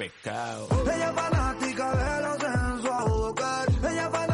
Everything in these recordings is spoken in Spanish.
pescado. Ella es fanática de los sensuales. Ella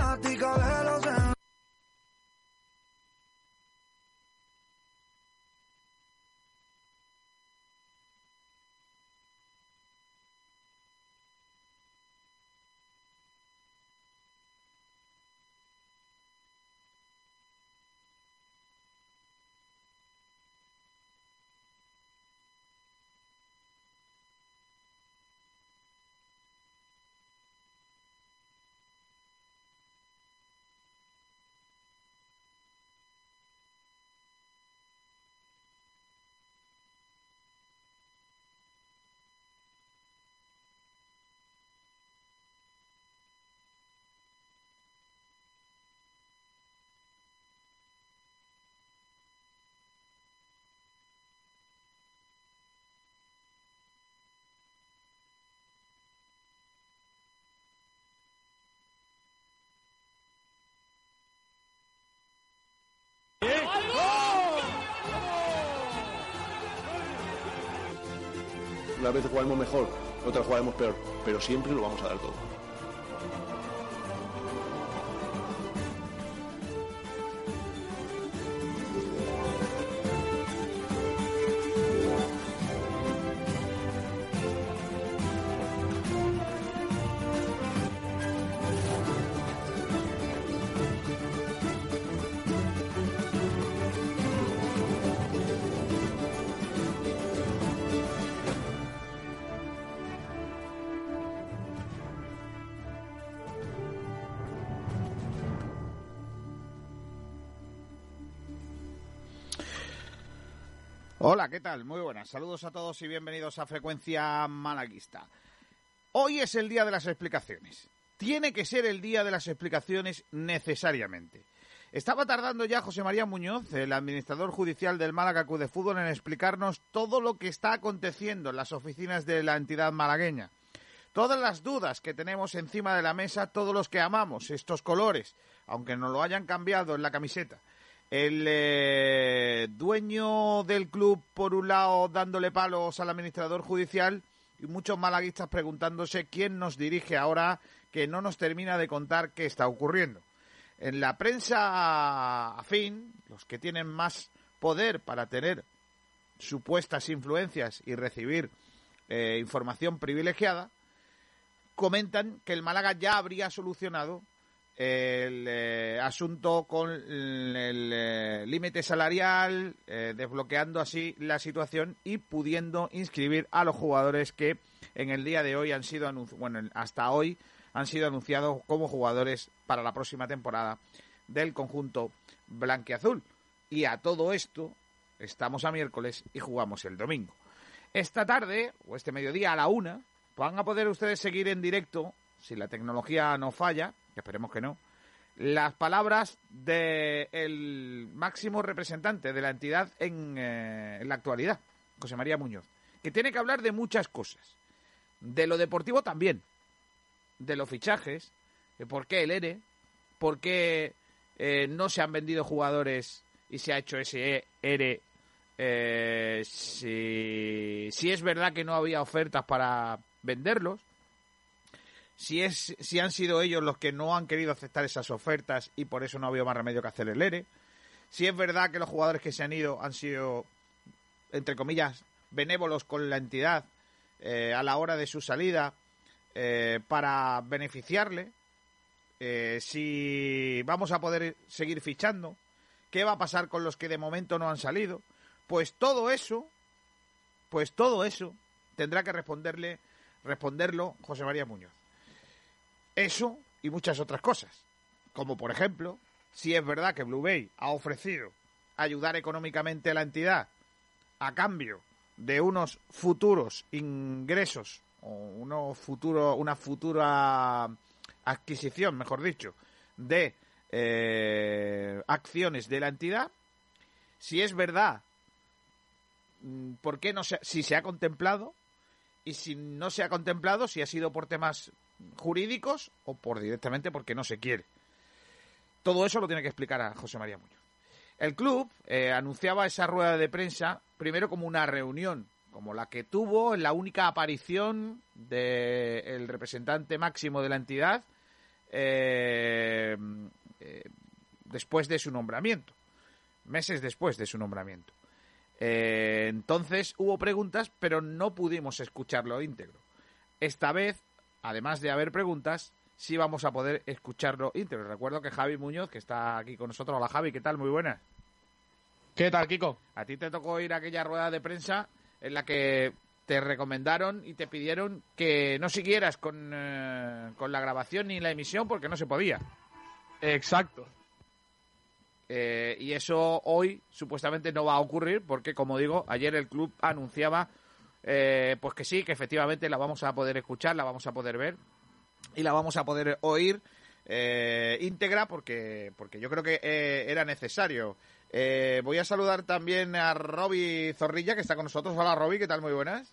Unas veces jugaremos mejor, otras jugaremos peor, pero siempre lo vamos a dar todo. Hola, ¿qué tal? Muy buenas. Saludos a todos y bienvenidos a Frecuencia Malaguista. Hoy es el día de las explicaciones. Tiene que ser el día de las explicaciones necesariamente. Estaba tardando ya José María Muñoz, el administrador judicial del Málaga Club de Fútbol, en explicarnos todo lo que está aconteciendo en las oficinas de la entidad malagueña. Todas las dudas que tenemos encima de la mesa, todos los que amamos estos colores, aunque no lo hayan cambiado en la camiseta. El eh, dueño del club, por un lado, dándole palos al administrador judicial y muchos malaguistas preguntándose quién nos dirige ahora que no nos termina de contar qué está ocurriendo. En la prensa afín, los que tienen más poder para tener supuestas influencias y recibir eh, información privilegiada, comentan que el Málaga ya habría solucionado el eh, asunto con el, eh, límite salarial, eh, desbloqueando así la situación y pudiendo inscribir a los jugadores que en el día de hoy han sido bueno, hasta hoy han sido anunciados como jugadores para la próxima temporada del conjunto blanquiazul. Y a todo esto estamos a miércoles y jugamos el domingo. Esta tarde, o este mediodía a la una, van a poder ustedes seguir en directo, si la tecnología no falla, esperemos que no, las palabras del máximo representante de la entidad en, eh, en la actualidad, José María Muñoz, que tiene que hablar de muchas cosas. De lo deportivo también, de los fichajes, de por qué el ERE, por qué eh, no se han vendido jugadores y se ha hecho ese ERE, eh, si es verdad que no había ofertas para venderlos, si, es, si han sido ellos los que no han querido aceptar esas ofertas y por eso no ha habido más remedio que hacer el ERE. Si es verdad que los jugadores que se han ido han sido, entre comillas, benévolos con la entidad eh, a la hora de su salida eh, para beneficiarle. Eh, si vamos a poder seguir fichando. ¿Qué va a pasar con los que de momento no han salido? Pues todo eso, pues todo eso tendrá que responderle, responderlo José María Muñoz. Eso y muchas otras cosas. Como por ejemplo, si es verdad que Blue Bay ha ofrecido ayudar económicamente a la entidad a cambio de unos futuros ingresos o unos futuro, una futura adquisición, mejor dicho, de eh, acciones de la entidad. Si es verdad, mm, ¿por qué no se, si se ha contemplado? Y si no se ha contemplado, si ha sido por temas jurídicos o por directamente porque no se quiere. Todo eso lo tiene que explicar a José María Muñoz. El club eh, anunciaba esa rueda de prensa primero como una reunión como la que tuvo en la única aparición del representante máximo de la entidad eh, eh, después de su nombramiento, meses después de su nombramiento. Eh, entonces hubo preguntas, pero no pudimos escucharlo íntegro. Esta vez, además de haber preguntas, sí vamos a poder escucharlo íntegro. Recuerdo que Javi Muñoz, que está aquí con nosotros. Hola Javi, ¿qué tal? Muy buenas. ¿Qué tal, Kiko? A ti te tocó ir a aquella rueda de prensa en la que te recomendaron y te pidieron que no siguieras con, eh, con la grabación ni la emisión porque no se podía. Exacto. Eh, y eso hoy supuestamente no va a ocurrir porque, como digo, ayer el club anunciaba eh, pues que sí, que efectivamente la vamos a poder escuchar, la vamos a poder ver y la vamos a poder oír eh, íntegra porque, porque yo creo que eh, era necesario. Voy a saludar también a Roby Zorrilla, que está con nosotros. Hola, Roby, ¿qué tal? Muy buenas.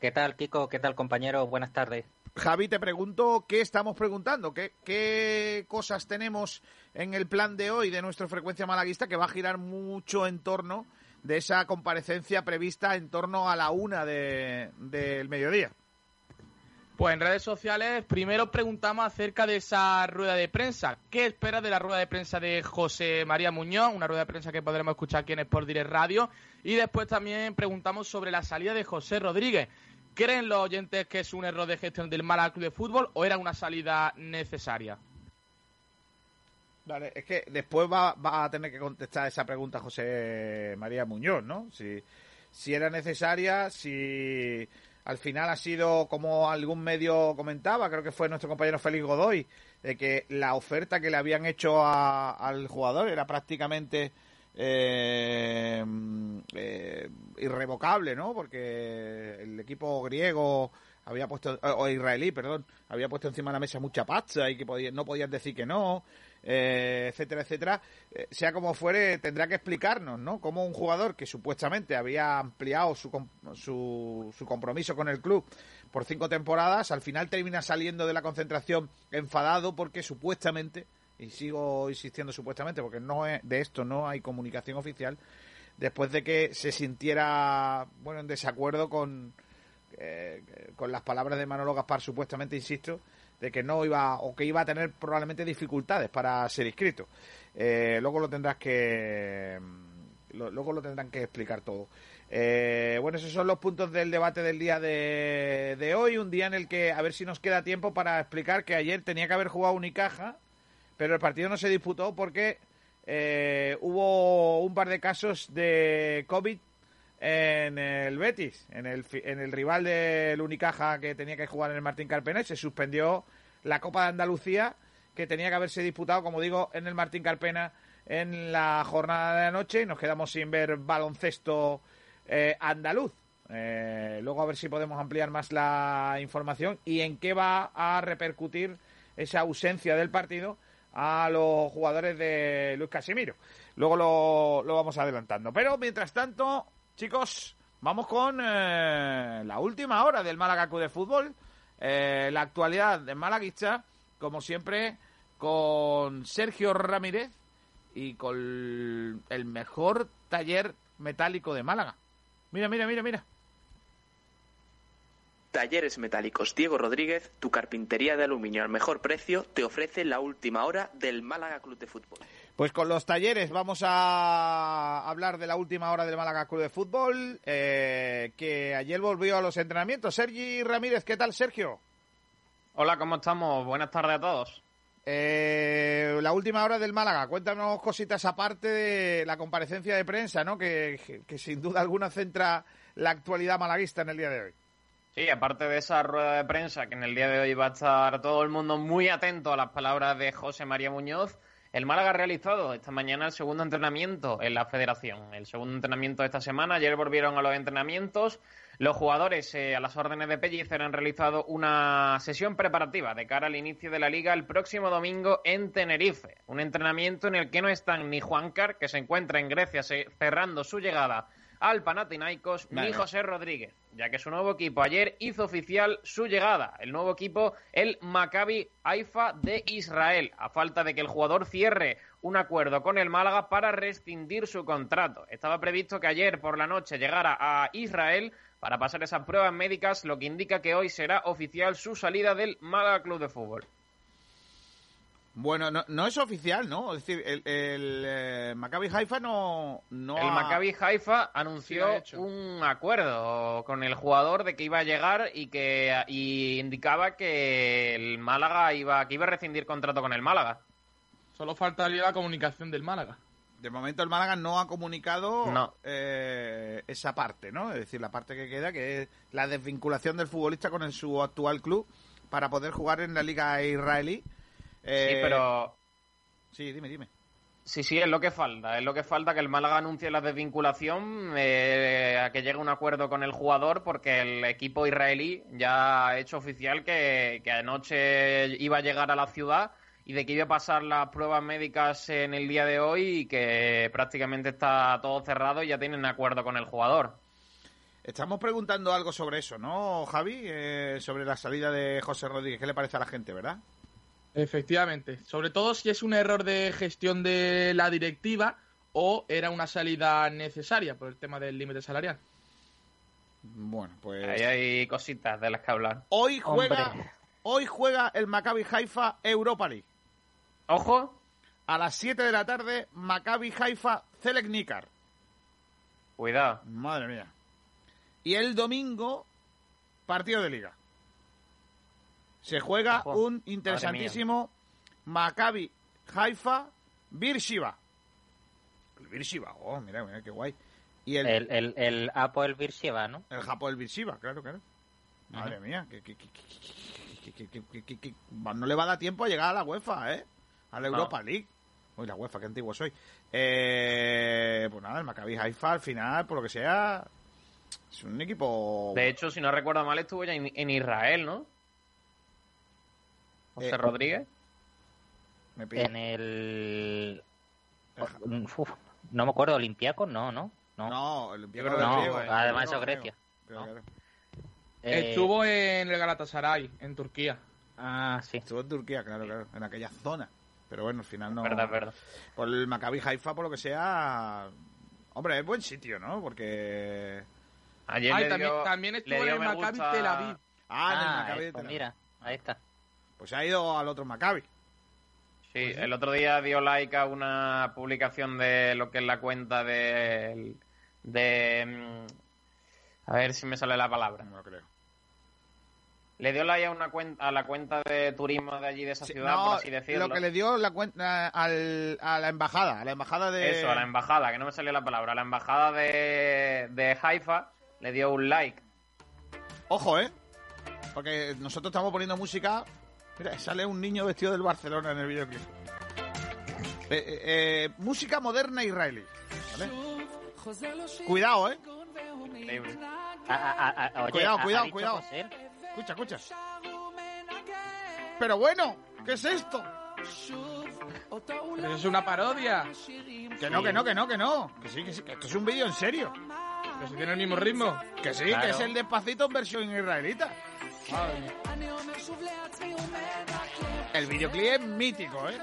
¿Qué tal, Kiko? ¿Qué tal, compañero? Buenas tardes. Javi, te pregunto qué estamos preguntando, qué, qué cosas tenemos en el plan de hoy de nuestra frecuencia malaguista que va a girar mucho en torno de esa comparecencia prevista en torno a la una de- del mediodía. Pues en redes sociales primero preguntamos acerca de esa rueda de prensa. ¿Qué esperas de la rueda de prensa de José María Muñoz? Una rueda de prensa que podremos escuchar aquí en Sport Direct Radio. Y después también preguntamos sobre la salida de José Rodríguez. ¿Creen los oyentes que es un error de gestión del Málaga Club de Fútbol o era una salida necesaria? Vale, es que después va, va a tener que contestar esa pregunta José María Muñoz, ¿no? Si, si era necesaria, si al final ha sido como algún medio comentaba, creo que fue nuestro compañero Félix Godoy, de que la oferta que le habían hecho a- al jugador era prácticamente eh, eh, irrevocable, ¿no? Porque el equipo griego había puesto, o israelí, perdón, había puesto encima de la mesa mucha pasta y que podía- no podían decir que no, eh, etcétera, etcétera. Eh, sea como fuere, tendrá que explicarnos, ¿no? Cómo un jugador que supuestamente había ampliado su, su, su compromiso con el club por cinco temporadas, al final termina saliendo de la concentración enfadado porque supuestamente, y sigo insistiendo supuestamente porque no es, de esto no hay comunicación oficial, después de que se sintiera, bueno, en desacuerdo con, eh, con las palabras de Manolo Gaspar, supuestamente, insisto, de que no iba o que iba a tener probablemente dificultades para ser inscrito. Eh, luego lo tendrás que lo- luego lo tendrán que explicar todo. Eh, bueno, esos son los puntos del debate del día de, de hoy, un día en el que a ver si nos queda tiempo para explicar que ayer tenía que haber jugado Unicaja, pero el partido no se disputó porque eh, hubo un par de casos de COVID en el Betis, en el, en el rival del Unicaja que tenía que jugar en el Martín Carpena, se suspendió la Copa de Andalucía que tenía que haberse disputado, como digo, en el Martín Carpena en la jornada de anoche y nos quedamos sin ver baloncesto eh, andaluz. Eh, luego a ver si podemos ampliar más la información y en qué va a repercutir esa ausencia del partido a los jugadores de Luis Casimiro. Luego lo, lo vamos adelantando. Pero mientras tanto, chicos, vamos con eh, la última hora del Málaga Club de Fútbol. Eh, la actualidad de Malaguista, como siempre, con Sergio Ramírez y con el mejor taller metálico de Málaga. Mira, mira, mira, mira. Talleres Metálicos Diego Rodríguez, tu carpintería de aluminio al mejor precio, te ofrece la última hora del Málaga Club de Fútbol. Pues con los talleres vamos a hablar de la última hora del Málaga Club de Fútbol, eh, que ayer volvió a los entrenamientos. Sergi Ramírez, ¿qué tal, Sergio? Hola, ¿cómo estamos? Buenas tardes a todos. Eh, la última hora del Málaga, cuéntanos cositas aparte de la comparecencia de prensa, ¿no? Que, que sin duda alguna centra la actualidad malaguista en el día de hoy. Sí, aparte de esa rueda de prensa, que en el día de hoy va a estar todo el mundo muy atento a las palabras de José María Muñoz, el Málaga ha realizado esta mañana el segundo entrenamiento en la federación. El segundo entrenamiento de esta semana. Ayer volvieron a los entrenamientos. Los jugadores, eh, a las órdenes de Pellicer, han realizado una sesión preparativa de cara al inicio de la liga el próximo domingo en Tenerife. Un entrenamiento en el que no están ni Juancar, que se encuentra en Grecia cerrando su llegada al Panathinaikos, Vale. ni José Rodríguez, ya que su nuevo equipo ayer hizo oficial su llegada. El nuevo equipo, el Maccabi Haifa de Israel, a falta de que el jugador cierre un acuerdo con el Málaga para rescindir su contrato. Estaba previsto que ayer por la noche llegara a Israel para pasar esas pruebas médicas, lo que indica que hoy será oficial su salida del Málaga Club de Fútbol. Bueno, no, no es oficial, ¿no? Es decir, el, el eh, Maccabi Haifa no, no El ha- Maccabi Haifa anunció un acuerdo con el jugador de que iba a llegar y que y indicaba que el Málaga iba que iba a rescindir contrato con el Málaga. Solo faltaría la comunicación del Málaga. De momento el Málaga no ha comunicado No. eh, esa parte, ¿no? Es decir, la parte que queda, que es la desvinculación del futbolista con el- su actual club para poder jugar en la liga israelí. Eh, sí, pero Sí, dime, dime. Sí, sí, es lo que falta. Es lo que falta que el Málaga anuncie la desvinculación, eh, a que llegue un acuerdo con el jugador, porque el equipo israelí ya ha hecho oficial que, que anoche iba a llegar a la ciudad y de que iba a pasar las pruebas médicas en el día de hoy y que prácticamente está todo cerrado y ya tienen acuerdo con el jugador. Estamos preguntando algo sobre eso, ¿no, Javi? Eh, sobre la salida de José Rodríguez. ¿Qué le parece a la gente, verdad? Efectivamente. Sobre todo si es un error de gestión de la directiva o era una salida necesaria por el tema del límite salarial. Bueno, pues... Ahí hay cositas de las que hablar. Hoy juega, Hombre. hoy juega el Maccabi Haifa Europa League. Ojo, A las 7 de la tarde, Maccabi Haifa Zelek Nikar. cuidado. Madre mía. Y el domingo, partido de liga. Se juega un interesantísimo Maccabi Haifa Birshiva. El Birshiva, oh, mira, mira qué guay. Y el, el, el, el Apo el Birshiva, ¿no? El Japo el Birshiva, claro, claro. Madre mía, que, no le va a dar tiempo a llegar a la UEFA, ¿eh? A la Europa. League. Uy, la UEFA, qué antiguo soy. Eh, pues nada, el Maccabi Haifa al final, por lo que sea, es un equipo... De hecho, si no recuerdo mal, estuvo ya en, en Israel, ¿no? José Eh, Rodríguez. me. En el... Uf, no me acuerdo, Olympiacos, no, ¿no? No, No, griego, no, el además griego, eso. Grecia. Claro. Eh, Estuvo en el Galatasaray, en Turquía. Ah, sí. Estuvo en Turquía, claro, claro, en aquella zona. Pero bueno, al final no... Verdad, verdad. Por el Maccabi Haifa, por lo que sea... Hombre, es buen sitio, ¿no? Porque... Ayer Ay, le también, dio- también le estuvo en dio el Maccabi gusta- Tel Aviv. Ah, en el Ah, Maccabi eh, de pues Tel Aviv. mira, ahí está. Pues ha ido al otro Maccabi. Sí, el otro día dio like a una publicación de lo que es la cuenta de... de mm, a ver si me sale la palabra. No lo creo. Le dio like a, una cuenta, a la cuenta de turismo de allí, de esa Sí, ciudad, no, por así decirlo. lo que le dio la cuenta al- a la embajada, a la embajada de... Eso, a la embajada, que no me salió la palabra. A la embajada de, de Haifa le dio un like. Ojo, ¿eh? Porque nosotros estamos poniendo música... Mira, sale un niño vestido del Barcelona en el videoclip. Eh, eh, eh, música moderna israelí. ¿Vale? Cuidado, ¿eh? Increíble. Ah, ah, ah, oye, Cuidado, ¿ha- ha cuidado, cuidado. José? Escucha, escucha. Pero bueno, ¿qué es esto? Pero es una parodia. Que no, que no, que no, que no. Que sí, que sí, que esto es un vídeo en serio. Que si tiene el mismo ritmo. Que sí, Claro. que es el despacito en versión israelita. El videoclip es mítico, ¿eh?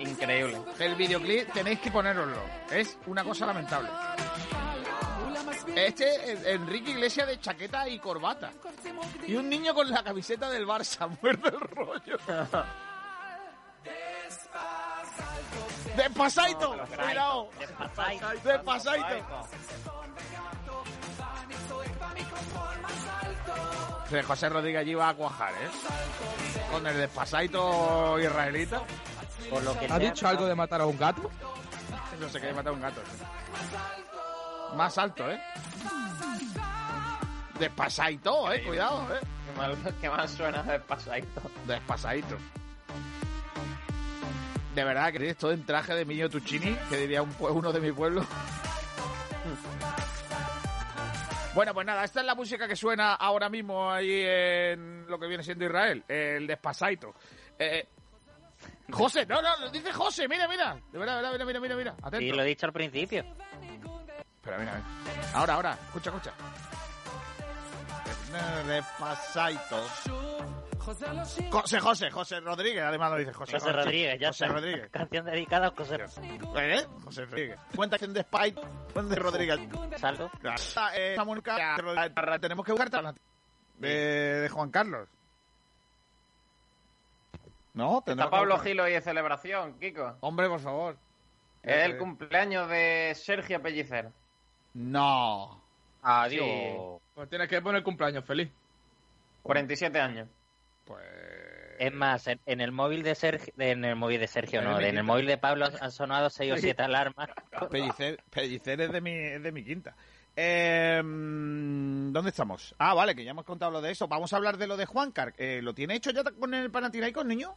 Increíble. El videoclip tenéis que ponéroslo. Es una cosa lamentable. Este es Enrique Iglesias de chaqueta y corbata. Y un niño con la camiseta del Barça, muerto el rollo. Despasaito, cuidado. Despasaito. José Rodríguez allí va a cuajar, ¿eh? Con el despasaito israelita. Por lo que ¿Ha sea, dicho algo de matar a un gato? No se quiere matar a un gato. ¿eh? Más alto, ¿eh? Despasaito, ¿eh? Cuidado, ¿eh? Qué mal, qué mal suena despasadito. Despasadito. De verdad que todo en traje de Miño Tuccini, que diría un uno de mi pueblo. Bueno, pues nada, esta es la música que suena ahora mismo ahí en lo que viene siendo Israel, el despasaito. Eh, José, no, no, lo dice José, mira, mira. De verdad, de verdad, mira, mira, mira, mira. Atento. Sí, lo he dicho al principio. Espera, mira, mira. Ahora, ahora, escucha, escucha. Despacito. José, José, José Rodríguez, además lo dice José. José Rodríguez, ya José está. Rodríguez. Canción dedicada a José ¿Eh? José Rodríguez. Cuenta que en Despite, de Rodríguez. Saldo. Ah, eh, tenemos que buscar de, de Juan Carlos. ¿No? Está Pablo buscar- Gil hoy de celebración, Kiko. Hombre, por favor. Es el cumpleaños de Sergio Pellicer. No. Adiós. Pues tienes que poner cumpleaños feliz. 47 años. Pues... Es más, en, en el móvil de Sergio, en el móvil de Sergio, no, en el móvil de Pablo han sonado seis o siete alarmas. Pellicer, Pellicer es de mi, es de mi quinta. Eh, mm, ¿Dónde estamos? Ah, vale, que ya hemos contado lo de eso. Vamos a hablar de lo de Juancar. Eh, ¿Lo tiene hecho ya con el Panathinaikos, niño?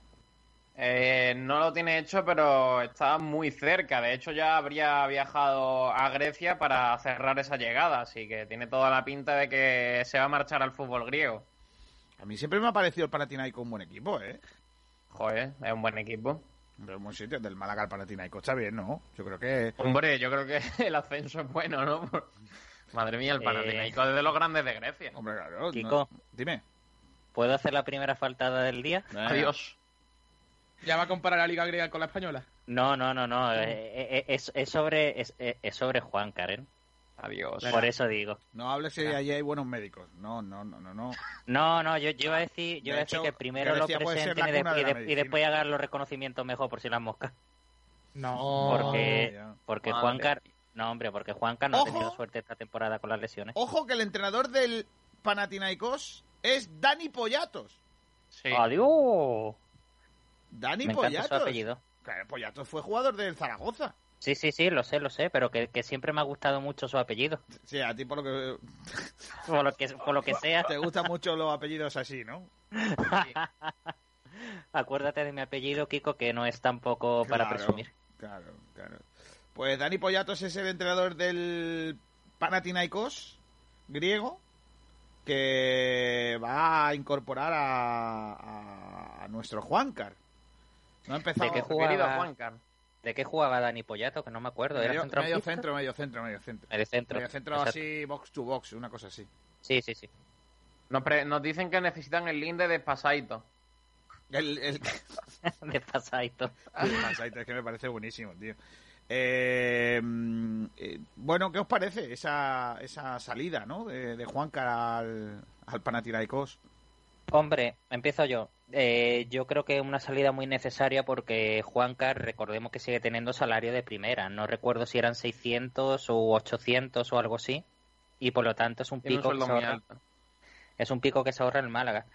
Eh, no lo tiene hecho, pero está muy cerca. De hecho, ya habría viajado a Grecia para cerrar esa llegada. Así que tiene toda la pinta de que se va a marchar al fútbol griego. A mí siempre me ha parecido el Panathinaikos un buen equipo, ¿eh? Joder, es un buen equipo. De un buen sitio, del Málaga al Panathinaikos está bien, ¿no? Yo creo que... Hombre, yo creo que el ascenso es bueno, ¿no? Madre mía, el Eh. Panathinaikos es de los grandes de Grecia. Hombre, claro. Kiko. no- Dime. ¿Puedo hacer la primera faltada del día? Adiós. ¿Ya va a comparar la Liga Griega con la española? No, no, no, no. eh, eh, Es, es sobre es, eh, es sobre Juan Karen. Adiós. Por eso digo. No hables si allí hay buenos médicos. No, no, no, no, no. No, no, yo, yo iba a decir, yo De iba a decir hecho, que primero lo presenten y, de- de y de- después hagan los reconocimientos mejor por si las moscas. No. Porque, ya. porque Madre. Juancar, no hombre, porque Juancar no Ojo. ha tenido suerte esta temporada con las lesiones. Ojo que el entrenador del Panathinaikos es Dani Pollatos. Sí. ¡Adiós! Dani Me su Pollatos. apellido. Claro, Pollatos fue jugador del Zaragoza. Sí, sí, sí, lo sé, lo sé, pero que, que siempre me ha gustado mucho su apellido. Sí, a ti por lo que Por lo que, por lo que sea, te gustan mucho los apellidos así, ¿no? acuérdate de mi apellido, Kiko, que no es tampoco para Claro, presumir. Claro, claro. Pues Dani Pollatos es el entrenador del Panathinaikos griego que va a incorporar a, a- a nuestro Juancar. No ha empezado ¿De qué jugaba? Juancar. ¿De qué jugaba Dani Pollato? Que no me acuerdo. ¿Era medio, centrocampista? medio centro, medio centro, medio centro. Medio centro. Medio centro Exacto. así, box to box, una cosa así. Sí, sí, sí. Nos, pre- nos dicen que necesitan el link de Despasaito. El, el... De pasadito. Pasadito, es que me parece buenísimo, tío. Eh, eh, bueno, ¿qué os parece esa, esa salida, ¿no? De, de Juancar al, al Panathinaikos. Hombre, empiezo yo. Eh, yo creo que es una salida muy necesaria porque Juancar, recordemos que sigue teniendo salario de primera. No recuerdo si eran 600 o 800 o algo así. Y por lo tanto es un pico que se ahorra, es un pico que se ahorra el Málaga.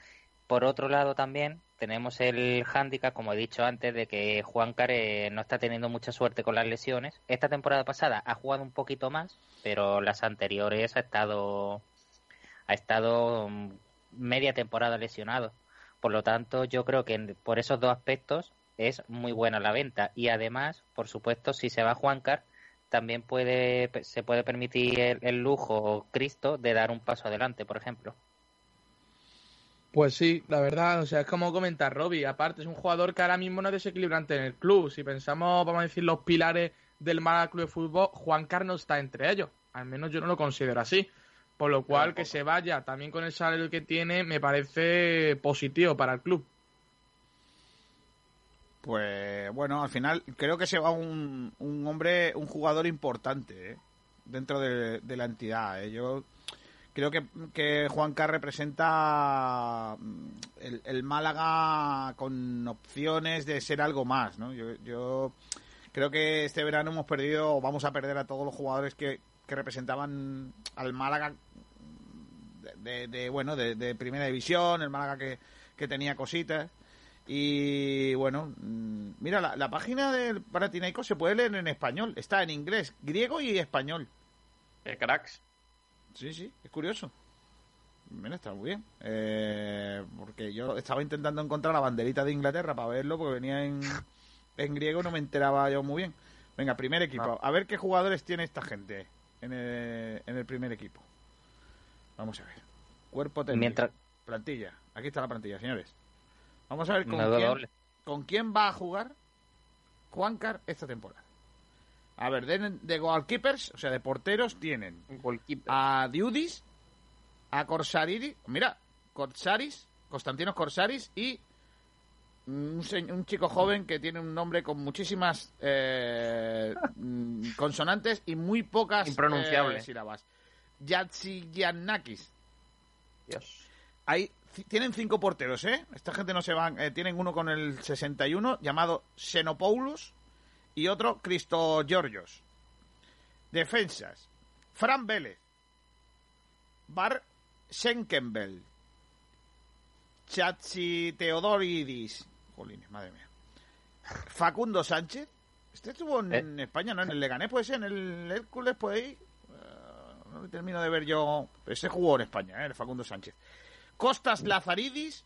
Por otro lado también tenemos el hándicap, como he dicho antes, de que Juancar eh, no está teniendo mucha suerte con las lesiones. Esta temporada pasada ha jugado un poquito más, pero las anteriores ha estado ha estado mm, media temporada lesionado. Por lo tanto, yo creo que por esos dos aspectos es muy buena la venta. Y además, por supuesto, si se va Juancar, también puede se puede permitir el, lujo Cristo de dar un paso adelante, por ejemplo. Pues sí, la verdad, o sea, es como comenta Robbie. Aparte, es un jugador que ahora mismo no es desequilibrante en el club. Si pensamos, vamos a decir, los pilares del Málaga Club de Fútbol, Juan Carlos está entre ellos. Al menos yo no lo considero así. Por lo cual, que se vaya también con el salario que tiene, me parece positivo para el club. Pues bueno, al final creo que se va un, un hombre, un jugador importante ¿eh? dentro de, de la entidad. ¿eh? Yo creo que, que Juanca representa mm, el, el Málaga con opciones de ser algo más. ¿no? Yo, yo creo que este verano hemos perdido, o vamos a perder a todos los jugadores que, que representaban al Málaga de, de- de, bueno de, de primera división, el Málaga que, que tenía cositas. Y bueno, mm, mira, la, la página del Panathinaikos se puede leer en español. Está en inglés, griego y español. Qué cracks. Sí, sí, es curioso. Mira, está muy bien. Eh, porque yo estaba intentando encontrar la banderita de Inglaterra para verlo, porque venía en, en griego y no me enteraba yo muy bien. Venga, primer equipo. A ver qué jugadores tiene esta gente en el, en el primer equipo. Vamos a ver. Cuerpo técnico. Mientras Plantilla. Aquí está la plantilla, señores. Vamos a ver con quién, con quién va a jugar Juancar esta temporada. A ver, de, de goalkeepers, o sea, de porteros, tienen goalkeeper. a Diudis, a Corsariri, mira, Corsaris, Constantinos Corsaris y un, chico joven que tiene un nombre con muchísimas eh, consonantes y muy pocas Impronunciable. eh, sílabas. Yatsigiannakis. Dios. Hay, tienen cinco porteros, ¿eh? Esta gente no se van. eh, tienen uno con el 61 llamado Xenopoulos y otro Cristo Georgios. Defensas. Fran Vélez. Bar Schenkenbel. Chachi Teodoridis. Jolines, madre mía. Facundo Sánchez. Este estuvo en España, ¿no? En el Leganés, puede ser, en el Hércules, puede ir. Eh, no termino de ver yo. Pero ese jugó en España, ¿eh? El Facundo Sánchez. Costas Lazaridis.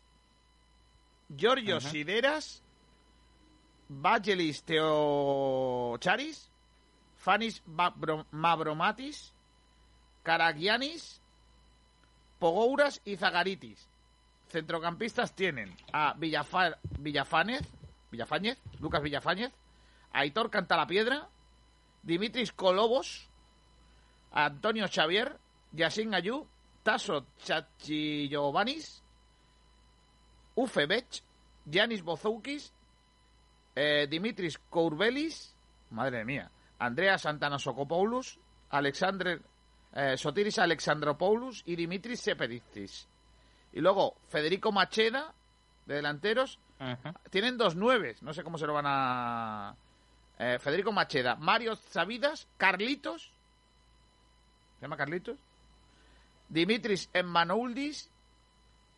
Giorgio Sideras. Vangelis Teocharis. Fanis Mavromatis. Karagianis. Pogouras y Zagaritis. Centrocampistas tienen a Villafa- Villafánez, Villafáñez, Lucas Villafáñez, Aitor Cantalapiedra, Dimitris Colobos, Antonio Xavier, Yasin Ayú, Taso Chachillovanis, Ufebech, Yanis Bozoukis, eh, Dimitris Kourbelis, madre mía, Andrea Santanosokopoulos, Alexandre eh, Sotiris Alexandropoulos y Dimitris Seperitis. Y luego Federico Macheda, de delanteros, tienen dos nueves, no sé cómo se lo van a... eh, Federico Macheda, Mario Sabidas, Carlitos, ¿se llama Carlitos? Dimitris Emmanouldis,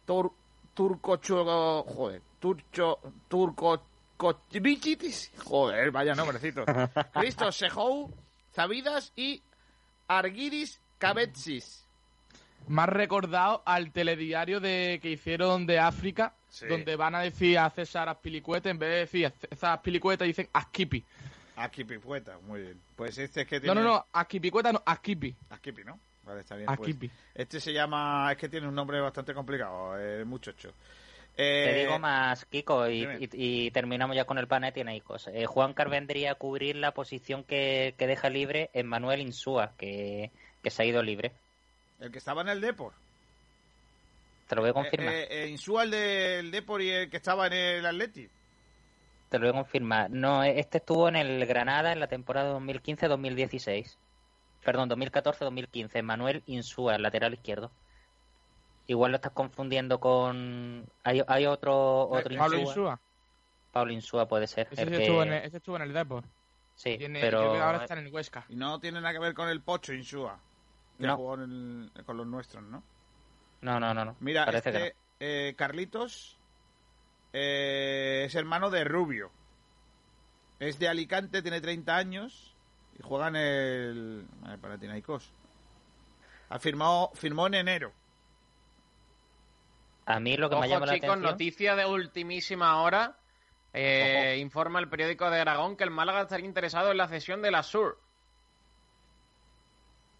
Tur Turcocho... Joder, Turcho... Turco... Joder, vaya nombrecito. Cristo Sejou, Zabidas y Argiris Cabetsis. Más recordado al telediario de que hicieron de África, Sí. donde van a decir a César Azpilicueta, en vez de decir César Azpilicueta, dicen Askipi. Aquí Pipueta, muy bien. Pues este es que No, tiene... no, no, Askipicueta no, Askipi. Askipi, ¿no? Vale, está bien. pues. Askipi. Este se llama... Es que tiene un nombre bastante complicado, eh, muchacho. Te Eh, digo más, Kiko, y, y- y terminamos ya con el panel. Tiene ahí cosas. Eh, Juan Car vendría a cubrir la posición que, que deja libre en Manuel Insúa, que, que se ha ido libre. El que estaba en el Depor. Te lo voy a confirmar. Eh, eh, Insúa, el del Depor y el que estaba en el Atleti. Te lo voy a confirmar. No, este estuvo en el Granada en la temporada 2015-2016. Perdón, 2014-2015. Manuel Insúa, lateral izquierdo. Igual lo estás confundiendo con... Hay, hay otro, otro Eh, Pablo Insúa. Insúa. Pablo Insúa puede ser. Ese, el sí que- estuvo en el, ese estuvo en el Depor. Sí, Tiene- pero... ahora está en el Huesca. Y no tiene nada que ver con el Pocho Insúa. Que No. jugó en el- con los nuestros, ¿no? No, no, no. no. Mira, Parece que este eh, Carlitos eh, es hermano de Rubio. Es de Alicante, tiene 30 años y juega en el eh, Panathinaikos. Ha firmado, firmó en enero. A mí lo que me llama la chicos, atención... noticia de ultimísima hora. Eh, informa el periódico de Aragón que el Málaga estaría interesado en la cesión de la Sur.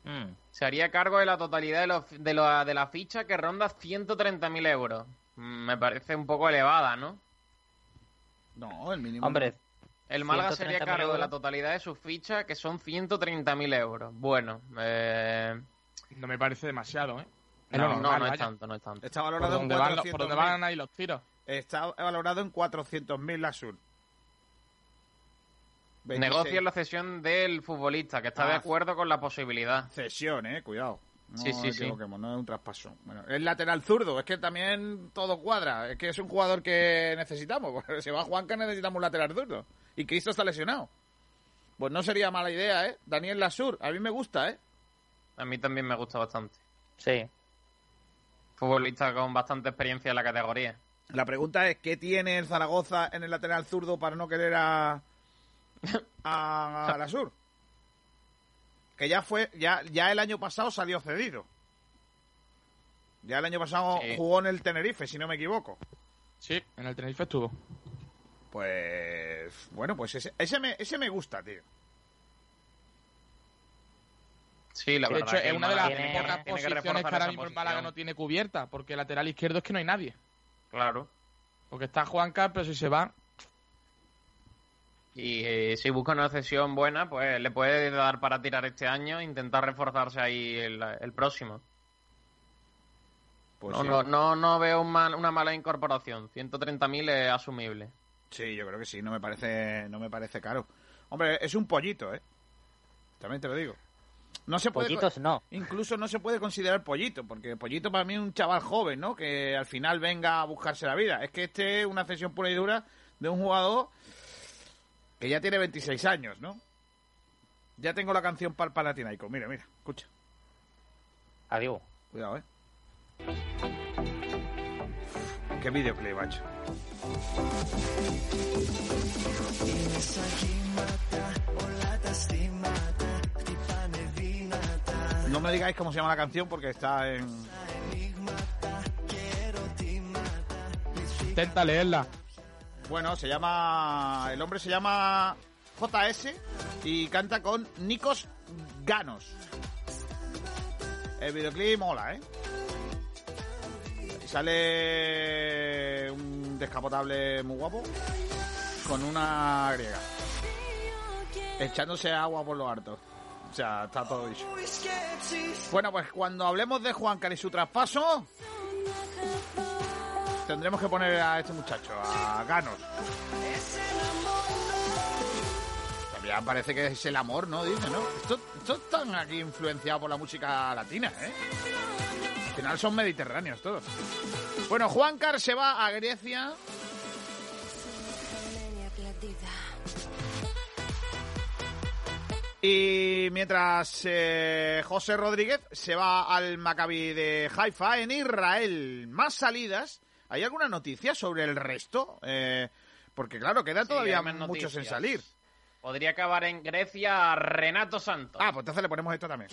Mm. Se haría cargo de la totalidad de, los- de, la- de la ficha que ronda 130.000 euros. Mm, Me parece un poco elevada, ¿no? No, el mínimo. Hombre, El Málaga se haría 130.000 cargo de la totalidad de su ficha, que son 130.000 euros. Bueno, eh, No me parece demasiado, ¿eh? No, lo no, normal, no es tanto, no es tanto. Está ¿Por valorado en dónde, van, los- 400.000. por dónde van ahí los tiros? Está valorado en 400.000 la Sur. 26. Negocia la cesión del futbolista, que está de Ah. acuerdo con la posibilidad. Cesión, eh, cuidado. No Sí, sí, sí. no es un traspaso. Bueno, es lateral zurdo, es que también todo cuadra. Es que es un jugador que necesitamos. Si va Juanca necesitamos un lateral zurdo. Y Cristo está lesionado. Pues no sería mala idea, ¿eh? Daniel Lasur, a mí me gusta, ¿eh? A mí también me gusta bastante. sí. Futbolista con bastante experiencia en la categoría. La pregunta es, ¿qué tiene el Zaragoza en el lateral zurdo para no querer a, a, Lasur? Que ya fue, ya, ya el año pasado salió cedido. Ya el año pasado Sí. jugó en el Tenerife, si no me equivoco. Sí, en el Tenerife estuvo. Pues bueno, pues ese, ese, me, ese me gusta, tío. Sí, la de verdad. hecho, que es una de las tiene que- pocas tiene que posiciones que reforzar ahora mismo el Málaga no tiene cubierta, porque el lateral izquierdo es que no hay nadie. Claro. Porque está Juanca, pero si se va, Y eh, si busca una cesión buena, pues le puede dar para tirar este año e intentar reforzarse ahí el, el próximo. Pues no, sí. no, no, no veo un mal- una mala incorporación. 130.000 es asumible. Sí, yo creo que sí, no me parece, no me parece caro. Hombre, es un pollito, ¿eh? También te lo digo. No se puede, Pollitos no. Incluso no se puede considerar pollito, porque pollito para mí es un chaval joven, ¿no? Que al final venga a buscarse la vida. Es que este es una cesión pura y dura de un jugador que ya tiene 26 años, ¿no? Ya tengo la canción para el. Mira, mira, escucha. Adiós. Cuidado, ¿eh? Qué videoclip, macho. No me digáis cómo se llama la canción porque está en... Intenta leerla. Bueno, se llama... El hombre se llama JS y canta con Nikos Ganos. El videoclip mola, ¿eh? Sale un descapotable muy guapo con una griega. Echándose agua por lo harto. O sea, está todo dicho. Bueno, pues cuando hablemos de Juancar y su traspaso, tendremos que poner a este muchacho, a Ganos. Ya parece que es el amor, ¿no? Dice, ¿no? Estos esto están aquí influenciados por la música latina, ¿eh? Al final son mediterráneos todos. Bueno, Juancar se va a Grecia. Y mientras eh, José Rodríguez se va al Maccabi de Haifa en Israel. Más salidas. ¿Hay alguna noticia sobre el resto? Eh, porque claro, quedan Sí, todavía muchos en salir. Podría acabar en Grecia Renato Santos. Ah, pues entonces le ponemos esto también.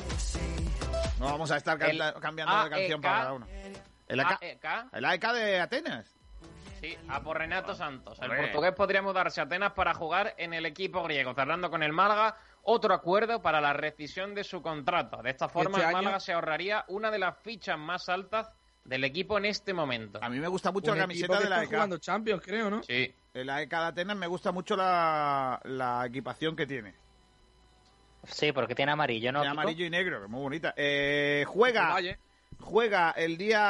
No vamos a estar cambiando de canción para cada uno. El AEK, AEK, el AEK de Atenas. sí, a por Renato Santos. El portugués podría mudarse a Atenas para jugar en el equipo griego, cerrando con el Málaga otro acuerdo para la rescisión de su contrato. De esta forma, Este el año- Málaga se ahorraría una de las fichas más altas del equipo en este momento. A mí me gusta mucho Un la camiseta que de la está AEK. jugando Champions, creo, ¿no? Sí, El AEK de Atenas me gusta mucho la, la equipación que tiene. Sí, porque tiene amarillo, ¿no? Kiko? amarillo y negro, que es muy bonita. Eh, juega, Valle. juega el día...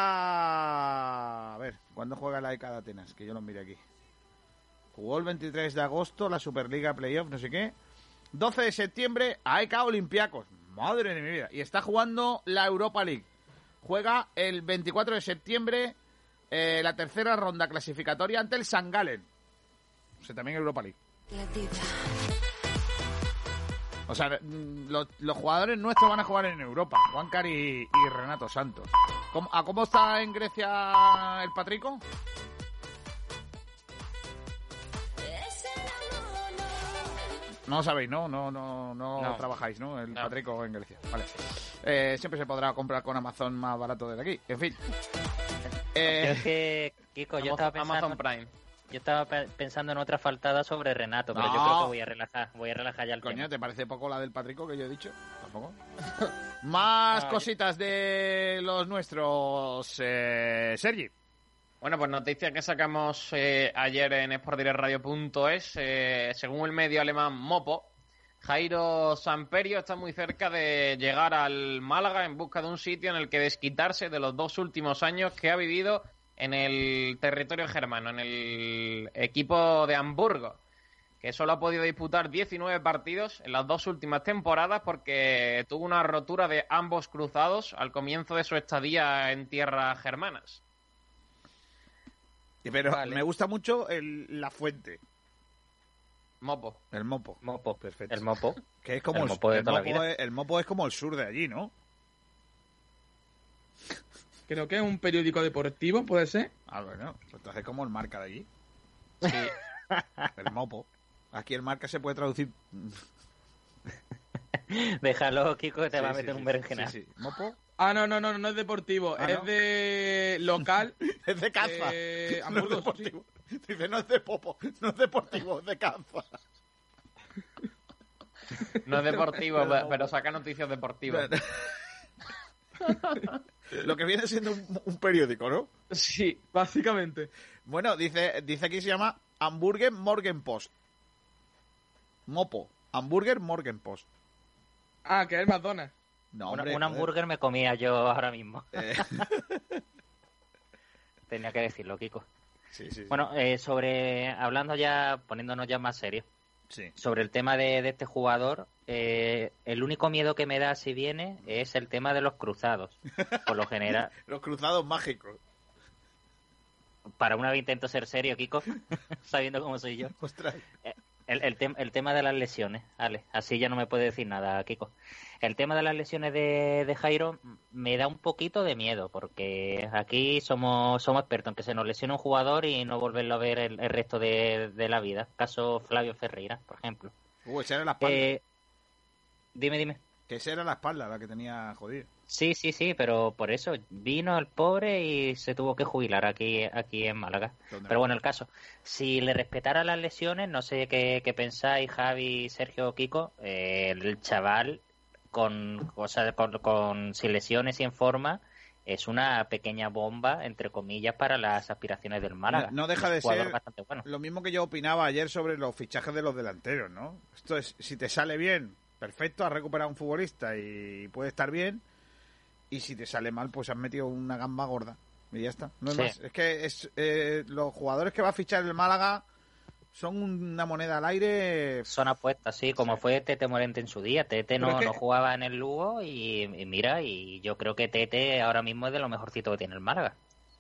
A ver, ¿cuándo juega el AEK de Atenas? Que yo lo mire aquí. Jugó el 23 de agosto la Superliga Playoff, no sé qué. 12 de septiembre, AEK Olympiacos. Madre de mi vida. Y está jugando la Europa League. Juega el 24 de septiembre eh, la tercera ronda clasificatoria ante el San Galen. O sea, también Europa League. O sea, mm, los, los jugadores nuestros van a jugar en Europa. Juancar y, y Renato Santos. ¿Cómo, ¿A cómo está en Grecia el Patrico? No lo sabéis, ¿no? No, no, no, No. trabajáis, ¿no? El No. Patrico en Grecia. Vale. Eh, siempre se podrá comprar con Amazon más barato desde aquí. En fin. Eh, es que, Kiko, yo estaba pensando, Amazon Prime. yo estaba pe- pensando en otra faltada sobre Renato, pero yo creo que voy a relajar, voy a relajar ya el Coño, tema. ¿te parece poco la del Patrico que yo he dicho? Tampoco. Más cositas de los nuestros. Eh, Sergi. Bueno, pues noticia que sacamos eh, ayer en sportdireradio.es. Eh, según el medio alemán Mopo, Jairo Samperio está muy cerca de llegar al Málaga en busca de un sitio en el que desquitarse de los dos últimos años que ha vivido en el territorio germano, en el equipo de Hamburgo, que solo ha podido disputar 19 partidos en las dos últimas temporadas porque tuvo una rotura de ambos cruzados al comienzo de su estadía en tierras germanas. Pero Vale. me gusta mucho el- la fuente, Mopo. el mopo. Mopo, Perfecto. el mopo. Que es como el el, mopo de el toda la mopo vida. es- el mopo es como el sur de allí, ¿no? Creo que es un periódico deportivo, puede ser. Ah, bueno, pues entonces es como el marca de allí. Sí. El mopo. Aquí el marca se puede traducir. Déjalo, Kiko, que te Sí, va a meter sí, un berenjena. Sí, sí. Mopo Ah, no, no, no, no es deportivo. Ah, es ¿no? de local. es de caza. Eh, no es Hamburgo, deportivo. Dice, no es de popo, no es deportivo, es de caza. No es deportivo, pe- pero saca noticias deportivas. Lo que viene siendo un, un periódico, ¿no? Sí, básicamente. Bueno, dice, dice aquí se llama Hamburger Morgen Post. Mopo. Hamburger Morgen Post. Ah, que es McDonald's. No, Un- hombre, un hamburger me comía yo ahora mismo. Eh, Tenía que decirlo, Kiko. Sí, sí, sí. Bueno, eh, sobre hablando ya, poniéndonos ya más serios, sobre el tema de, de este jugador, eh, el único miedo que me da si viene es el tema de los cruzados. Por lo general, Los cruzados mágicos. para una vez intento ser serio, Kiko, sabiendo cómo soy yo. Ostras. El, el, tem- el tema de las lesiones, vale, así ya no me puede decir nada, Kiko. El tema de las lesiones de, de Jairo me da un poquito de miedo, porque aquí somos, somos expertos en que se nos lesiona un jugador y no volverlo a ver el, el resto de, de la vida. Caso Flavio Ferreira, por ejemplo. Uh, esa era la espalda. Eh, dime, dime. Que esa era la espalda la que tenía jodida. Sí, sí, sí, pero por eso vino el pobre y se tuvo que jubilar aquí, aquí en Málaga. Pero bueno, el caso, si le respetara las lesiones, no sé qué, qué pensáis, Javi, Sergio, Kiko, eh, el chaval con, sea, con, con- sin lesiones y en forma es una pequeña bomba, entre comillas, para las aspiraciones del Málaga. No- no deja de ser- bastante bueno. Lo mismo que yo opinaba ayer sobre los fichajes de los delanteros, ¿no? Esto es, si te sale bien, perfecto, has recuperado un futbolista y puede estar bien. Y si te sale mal, pues has metido una gamba gorda. Y ya está. No es Sí. más. Es que es, eh, los jugadores que va a fichar el Málaga son una moneda al aire. Son apuestas, sí, como fue Tete Morente en su día. Tete no, es que- no jugaba en el Lugo y, y mira, y yo creo que Tete ahora mismo es de lo mejorcito que tiene el Málaga.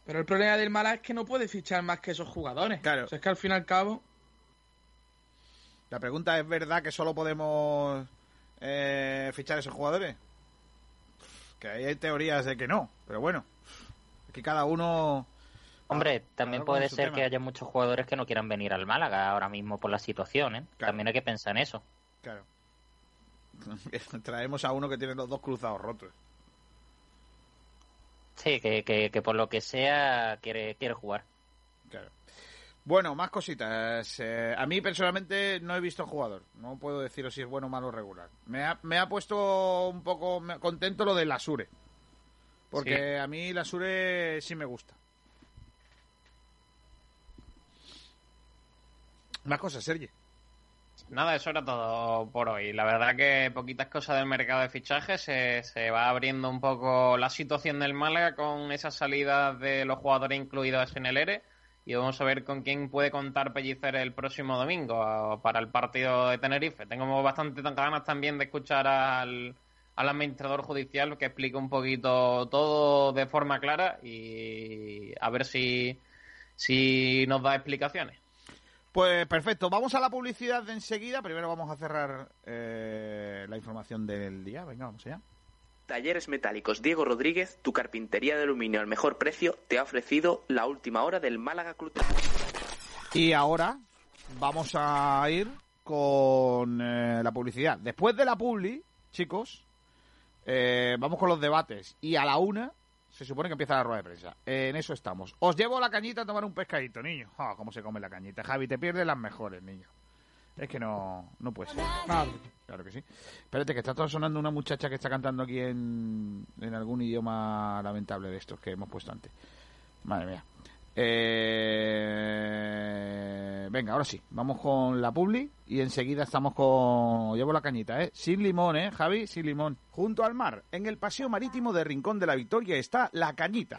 Pero el problema del Málaga es que no puede fichar más que esos jugadores. Claro. O sea, es que al fin y al cabo... La pregunta es: ¿verdad que solo podemos eh, fichar esos jugadores? Que hay teorías de que no, pero bueno. Aquí cada uno. Hombre, también puede ser tema. que haya muchos jugadores que no quieran venir al Málaga ahora mismo por la situación, ¿eh? Claro. También hay que pensar en eso. Claro. Traemos a uno que tiene los dos cruzados rotos. Sí, que, que, que por lo que sea quiere, quiere jugar. Bueno, más cositas. Eh, a mí personalmente no he visto jugador. No puedo deciros si es bueno, malo o regular. Me ha, me ha puesto un poco contento lo de Lasure. Porque a mí Lasure sí me gusta. Más cosas, Sergi. Nada, eso era todo por hoy. La verdad que poquitas cosas del mercado de fichajes. Se, se va abriendo un poco la situación del Málaga con esas salidas de los jugadores incluidos en el ERE. Y vamos a ver con quién puede contar Pellicer el próximo domingo para el partido de Tenerife. Tengo bastante ganas también de escuchar al, al administrador judicial que explique un poquito todo de forma clara y a ver si, si nos da explicaciones. Pues perfecto, vamos a la publicidad de enseguida. Primero vamos a cerrar eh, la información del día. Venga, vamos allá. Talleres Metálicos Diego Rodríguez, tu carpintería de aluminio al mejor precio, te ha ofrecido la última hora del Málaga Club. Y ahora vamos a ir con eh, la publicidad. Después de la publi, chicos, eh, vamos con los debates. Y a la una se supone que empieza la rueda de prensa. en eso estamos. Os llevo la cañita a tomar un pescadito, niño. Ah, ¿Cómo se come la cañita? Javi, te pierdes las mejores, niño. Es que no, no puede ser. Claro que sí. Espérate, que está todo sonando una muchacha que está cantando aquí en, en algún idioma lamentable de estos que hemos puesto antes. Madre mía. Eh, Venga, ahora sí. Vamos con la publi y enseguida estamos con... Llevo la cañita, ¿eh? Sin limón, ¿eh, Javi? Sin limón. Junto al mar, en el paseo marítimo de Rincón de la Victoria está la cañita.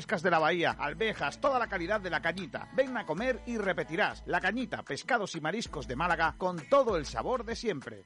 de la bahía, alvejas, toda la calidad de la cañita. Ven a comer y repetirás. La cañita, pescados y mariscos de Málaga con todo el sabor de siempre.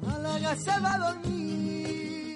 Málaga se va a dormir.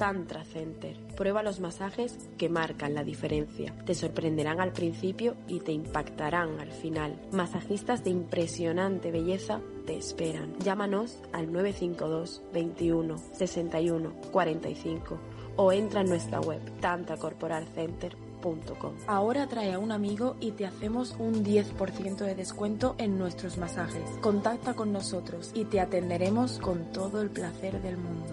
Tantra Center. Prueba los masajes que marcan la diferencia. Te sorprenderán al principio y te impactarán al final. Masajistas de impresionante belleza te esperan. Llámanos al 952 21 61 45 o entra en nuestra web tantracorporalcenter.com. Ahora trae a un amigo y te hacemos un 10% de descuento en nuestros masajes. Contacta con nosotros y te atenderemos con todo el placer del mundo.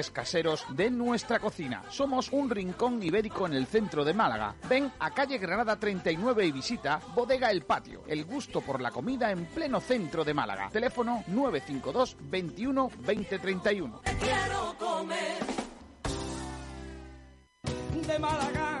caseros de nuestra cocina. Somos un rincón ibérico en el centro de Málaga. Ven a calle Granada 39 y visita Bodega El Patio. El gusto por la comida en pleno centro de Málaga. Teléfono 952 21 20 31. Quiero comer de Málaga.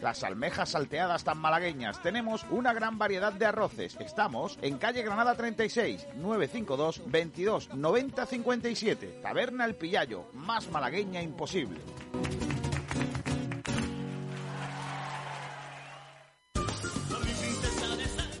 las almejas salteadas tan malagueñas. Tenemos una gran variedad de arroces. Estamos en calle Granada 36, 952 22 90 57. Taberna El Pillayo, más malagueña imposible.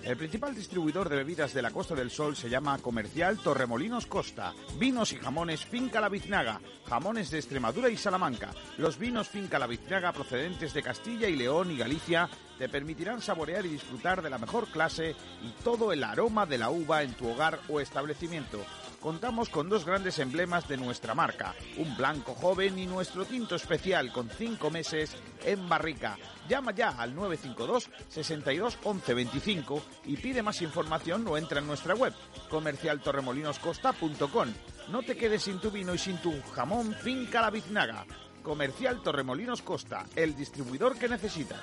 El principal distribuidor de bebidas de la Costa del Sol se llama Comercial Torremolinos Costa. Vinos y jamones Finca La Biznaga, jamones de Extremadura y Salamanca. Los vinos Finca La Biznaga procedentes de Castilla y León y Galicia te permitirán saborear y disfrutar de la mejor clase y todo el aroma de la uva en tu hogar o establecimiento. Contamos con dos grandes emblemas de nuestra marca, un blanco joven y nuestro tinto especial con cinco meses en barrica. Llama ya al 952 62 11 25 y pide más información o entra en nuestra web comercialtorremolinoscosta.com. No te quedes sin tu vino y sin tu jamón Finca La Biznaga. Comercial Torremolinos Costa, el distribuidor que necesitas.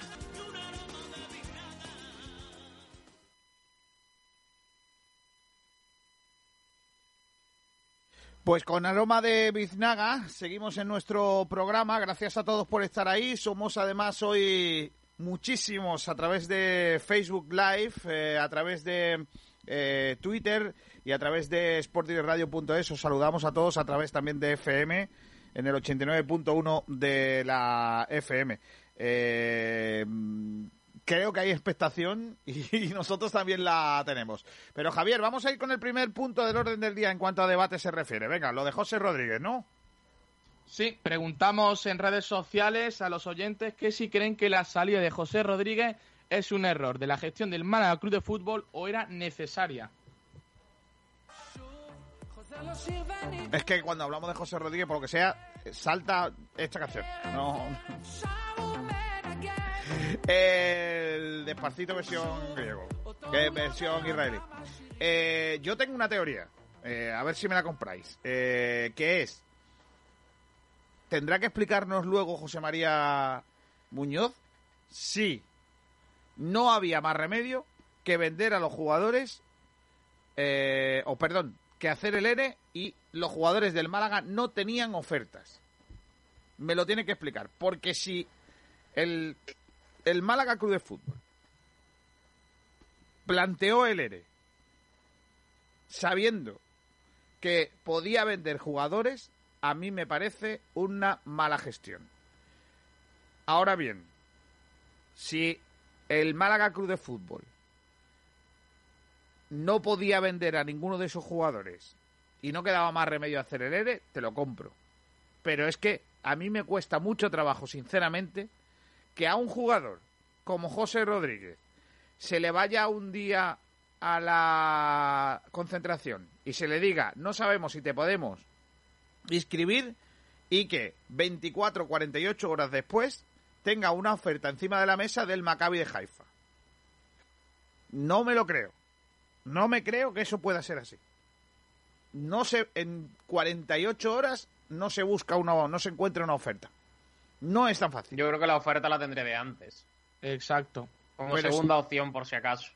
Pues con aroma de biznaga seguimos en nuestro programa. Gracias a todos por estar ahí. Somos además hoy muchísimos a través de Facebook Live, eh, a través de eh, Twitter y a través de sportdirectradio.es. Os saludamos a todos a través también de FM en el 89.1 de la FM. Eh, creo que hay expectación y, nosotros también la tenemos. Pero Javier, vamos a ir con el primer punto del orden del día en cuanto a debate se refiere. Venga, lo de José Rodríguez, ¿no? Sí, preguntamos en redes sociales a los oyentes que si creen que la salida de José Rodríguez es un error de la gestión del Málaga Club de Fútbol o era necesaria. Es que cuando hablamos de José Rodríguez, por lo que sea, salta esta canción. No. El despacito versión griego. Eh, versión israelí. Eh, yo tengo una teoría. Eh, a ver si me la compráis. Eh, que es. ¿Tendrá que explicarnos luego José María Muñoz si no había más remedio que vender a los jugadores. o perdón, que hacer el ERE y los jugadores del Málaga no tenían ofertas. Me lo tiene que explicar. Porque si el el Málaga Club de Fútbol planteó el ERE sabiendo que podía vender jugadores, a mí me parece una mala gestión. Ahora bien, si el Málaga Club de Fútbol no podía vender a ninguno de esos jugadores y no quedaba más remedio hacer el ERE, te lo compro. Pero es que a mí me cuesta mucho trabajo, sinceramente, que a un jugador como José Rodríguez se le vaya un día a la concentración y se le diga, no sabemos si te podemos inscribir y que 24 48 horas después tenga una oferta encima de la mesa del Maccabi de Haifa. No me lo creo. No me creo que eso pueda ser así. No se en 48 horas no se busca una no se encuentra una oferta. No es tan fácil. Yo creo que la oferta la tendré de antes. Exacto. Como segunda opción, por si acaso.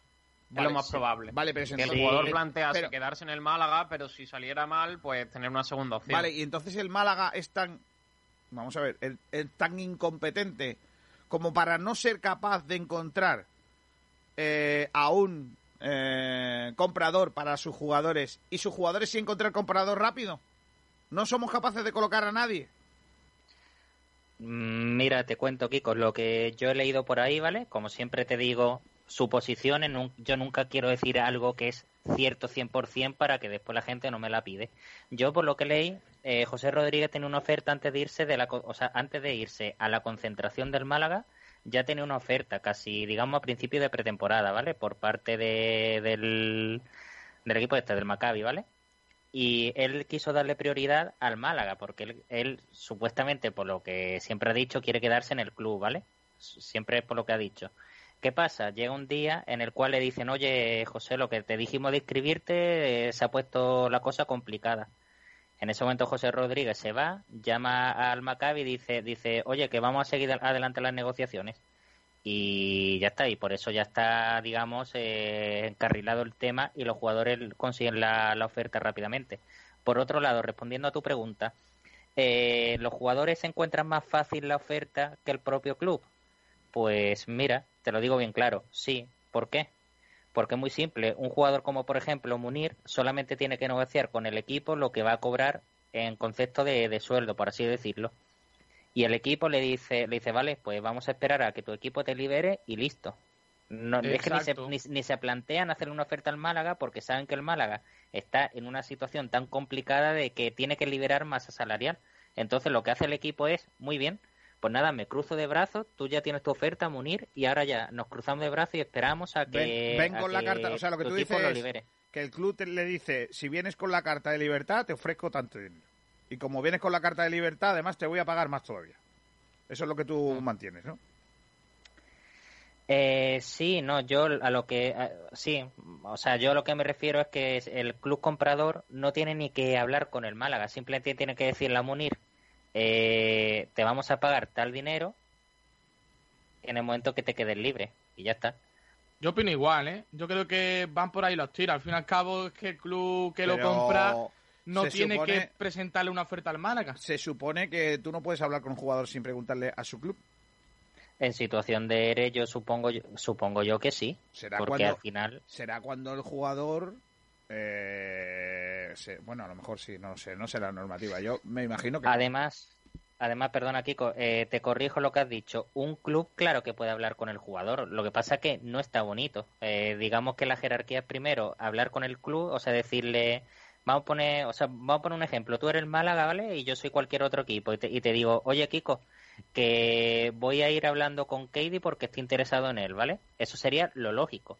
es lo más probable. Vale, pero que el jugador plantease quedarse en el Málaga, pero si saliera mal, pues tener una segunda opción. Vale, y entonces el Málaga es tan. Vamos a ver, es tan incompetente como para no ser capaz de encontrar eh, a un eh, comprador para sus jugadores y sus jugadores sí encontrar comprador rápido. No somos capaces de colocar a nadie. Mm, mira, te cuento, Kiko, lo que yo he leído por ahí, ¿vale? Como siempre te digo, suposiciones, yo nunca quiero decir algo que es cierto 100% para que después la gente no me la pide. Yo, por lo que leí, eh, José Rodríguez tiene una oferta antes de irse de la, o sea, antes de irse a la concentración del Málaga, ya tenía una oferta casi, digamos, a principio de pretemporada, ¿vale? Por parte de, del, del equipo este, del Maccabi, ¿vale? Y él quiso darle prioridad al Málaga, porque él, supuestamente, por lo que siempre ha dicho, quiere quedarse en el club, ¿vale? Siempre por lo que ha dicho. ¿Qué pasa? Llega un día en el cual le dicen, oye, José, lo que te dijimos de inscribirte, eh, se ha puesto la cosa complicada. En ese momento José Rodríguez se va, llama al Maccabi y dice, dice, oye, que vamos a seguir adelante las negociaciones y ya está, y por eso ya está, digamos, eh, encarrilado el tema y los jugadores consiguen la, oferta rápidamente. Por otro lado, respondiendo a tu pregunta, eh, ¿los jugadores encuentran más fácil la oferta que el propio club? Pues mira, te lo digo bien claro, sí. ¿Por qué? Porque es muy simple. Un jugador como, por ejemplo, Munir solamente tiene que negociar con el equipo lo que va a cobrar en concepto de sueldo, por así decirlo y el equipo le dice, le dice, vale, pues vamos a esperar a que tu equipo te libere y listo. No, es que ni se, ni, se, plantean hacer una oferta al Málaga porque saben que el Málaga está en una situación tan complicada de que tiene que liberar masa salarial. Entonces lo que hace el equipo es, muy bien, pues nada, me cruzo de brazos, tú ya tienes tu oferta, Munir, y ahora ya nos cruzamos de brazos y esperamos a que. Ven, con la carta, o sea, lo que tú dices es que el club le dice, si vienes con la carta de libertad, te ofrezco tanto dinero. Y como vienes con la carta de libertad, además te voy a pagar más todavía. Eso es lo que tú mantienes, ¿no? Eh, sí, no, yo a lo que sí, o sea, yo a lo que me refiero es que el club comprador no tiene ni que hablar con el Málaga, simplemente tiene que decirle a Munir, eh, te vamos a pagar tal dinero en el momento que te quedes libre y ya está. Yo opino igual, ¿eh? Yo creo que van por ahí los tiros. Al fin y al cabo es que el club que lo compra no tiene que presentarle una oferta al Málaga. Se supone que tú no puedes hablar con un jugador sin preguntarle a su club. En situación de ERE yo supongo yo, supongo yo que sí, Será porque cuando- al final Será cuando el jugador... eh, se- bueno, a lo mejor sí, no sé, no sé la normativa. Yo me imagino que... no. Además, además, perdona Kiko, eh, te corrijo lo que has dicho. Un club, claro que puede hablar con el jugador. Lo que pasa que no está bonito. Eh, digamos que la jerarquía es primero hablar con el club, o sea, decirle, vamos a poner, o sea, vamos a poner un ejemplo. Tú eres el Málaga, ¿vale? Y yo soy cualquier otro equipo y te, y te digo, oye Kiko, que voy a ir hablando con Katie porque estoy interesado en él, ¿vale? Eso sería lo lógico.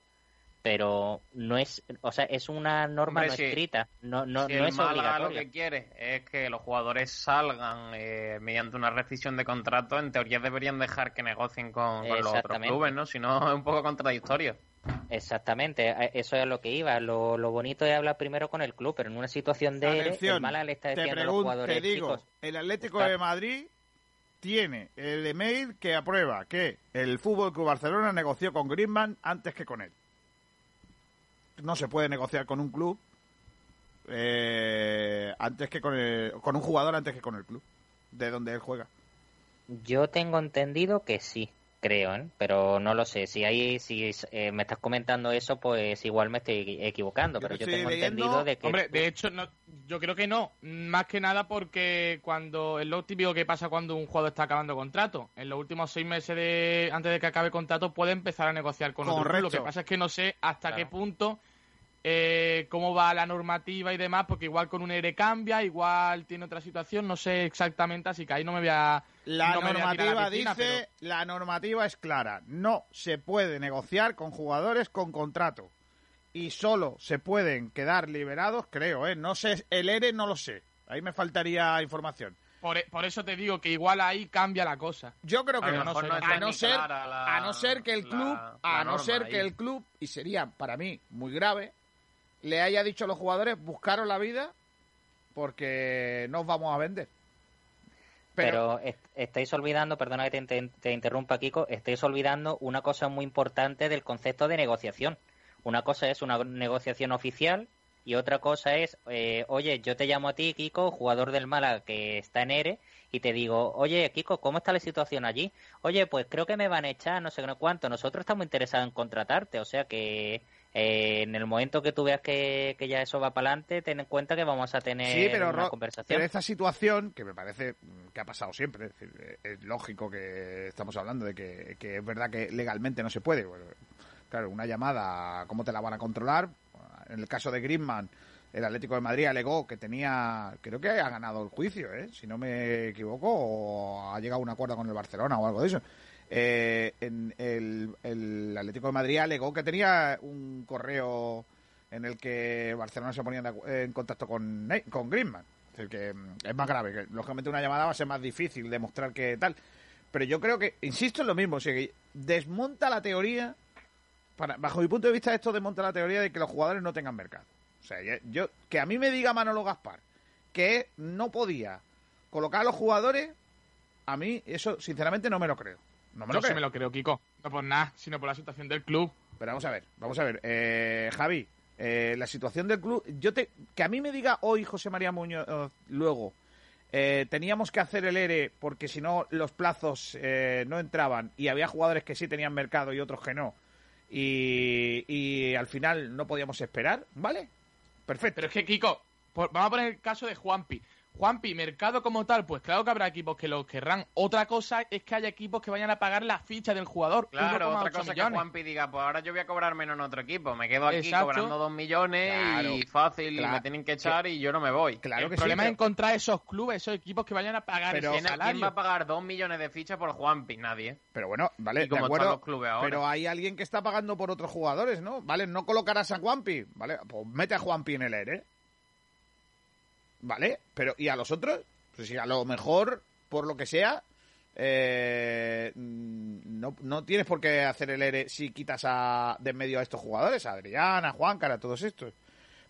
Pero no es, o sea, es una norma Hombre, no escrita, no, no, si no el es Málaga lo que quiere es que los jugadores salgan eh, mediante una rescisión de contrato, en teoría deberían dejar que negocien con, con los otros clubes, ¿no? Si no, es un poco contradictorio. Exactamente, eso es lo que iba. Lo, lo bonito es hablar primero con el club, pero en una situación de el le está te, diciendo a los pregun- jugadores, te digo, chicos, el Atlético está- de Madrid tiene el email que aprueba que el Fútbol Club Barcelona negoció con Griezmann antes que con él. No se puede negociar con un club eh, antes que con el- con un jugador antes que con el club de donde él juega. yo tengo entendido que sí, creo, ¿eh? pero no lo sé. Si ahí, si eh, me estás comentando eso, pues igual me estoy equivocando, Yo pero yo tengo leyendo- entendido de que Hombre, de hecho, no, yo creo que no. Más que nada porque cuando es lo típico que pasa cuando un jugador está acabando contrato. En los últimos seis meses de antes de que acabe el contrato puede empezar a negociar con otro club. Lo Correcto. que pasa es que no sé hasta Claro. qué punto eh, cómo va la normativa y demás, porque igual con un ERE cambia, igual tiene otra situación, no sé exactamente, así que ahí no me voy a... La no a a normativa la piscina, dice, la normativa es clara, no se puede negociar con jugadores con contrato y solo se pueden quedar liberados, creo, eh, no sé, el ERE no lo sé, ahí me faltaría información. Por, e- por eso te digo que igual ahí cambia la cosa. Yo creo A que lo no, mejor no a no ser la- a no ser que el la- club, la a no norma ser que ahí. el club y sería para mí muy grave le haya dicho a los jugadores buscaros la vida porque no os vamos a vender. Pero, est- estáis olvidando, perdona que te, te- te interrumpa, Kiko, estáis olvidando una cosa muy importante del concepto de negociación. Una cosa es una negociación oficial y otra cosa es, eh, oye, yo te llamo a ti, Kiko, jugador del Málaga que está en ERE, y te digo, oye, Kiko, ¿cómo está la situación allí? Oye, pues creo que me van a echar, no sé cuánto. Nosotros estamos interesados en contratarte, o sea que eh, en el momento que tú veas que, que ya eso va para adelante, ten en cuenta que vamos a tener Sí, pero, una Ro- conversación. pero esta situación, que me parece mm, que ha pasado siempre, es, decir, eh, es lógico que estamos hablando de que, que es verdad que legalmente no se puede. Bueno, claro, una llamada, ¿cómo te la van a controlar? En el caso de Griezmann, el Atlético de Madrid alegó que tenía, creo que ha ganado el juicio, ¿eh? si no me equivoco, o ha llegado a un acuerdo con el Barcelona o algo de eso. Eh, en el, Atlético de Madrid alegó que tenía un correo en el que Barcelona se ponía en contacto con, con Griezmann. Es decir, que mm, es más grave, que lógicamente una llamada va a ser más difícil demostrar que tal. Pero yo creo que, insisto en lo mismo, o sea, que desmonta la teoría, para, bajo mi punto de vista esto desmonta la teoría de que los jugadores no tengan mercado. O sea, yo, que a mí me diga Manolo Gaspar que no podía colocar a los jugadores, a mí eso sinceramente no me lo creo. No me lo me lo creo, Kiko. No por nada, sino por la situación del club. Pero vamos a ver, vamos a ver. Eh, Javi, eh, la situación del club. yo te Que a mí me diga hoy José María Muñoz, eh, luego, eh, teníamos que hacer el ERE porque si no los plazos eh, no entraban y había jugadores que sí tenían mercado y otros que no. Y, y al final no podíamos esperar, ¿vale? Perfecto. Pero es que, Kiko, por- vamos a poner el caso de Juanpi. Juanpi, mercado como tal, pues claro que habrá equipos que lo querrán. Otra cosa es que haya equipos que vayan a pagar la ficha del jugador. Claro, 1,8 otra cosa que millones. Juanpi diga, pues ahora yo voy a cobrar menos en otro equipo. Me quedo aquí Exacto. cobrando dos millones Claro. y fácil, y me tienen que echar y yo no me voy. Claro el que problema sí. es encontrar esos clubes, esos equipos que vayan a pagar Pero- ese ¿Quién, quién salario. va a pagar dos millones de fichas por Juanpi? Nadie. Pero bueno, vale, de acuerdo. los clubes ahora. Pero hay alguien que está pagando por otros jugadores, ¿no? Vale, no colocarás a Juanpi, ¿vale? Pues mete a Juanpi en el ERE. ¿Vale? Pero, ¿y a los otros? Pues si a lo mejor, por lo que sea, eh, mm, no, no tienes por qué hacer el ERE si quitas a, de en medio a estos jugadores, a Adrián, a Juan, a todos estos.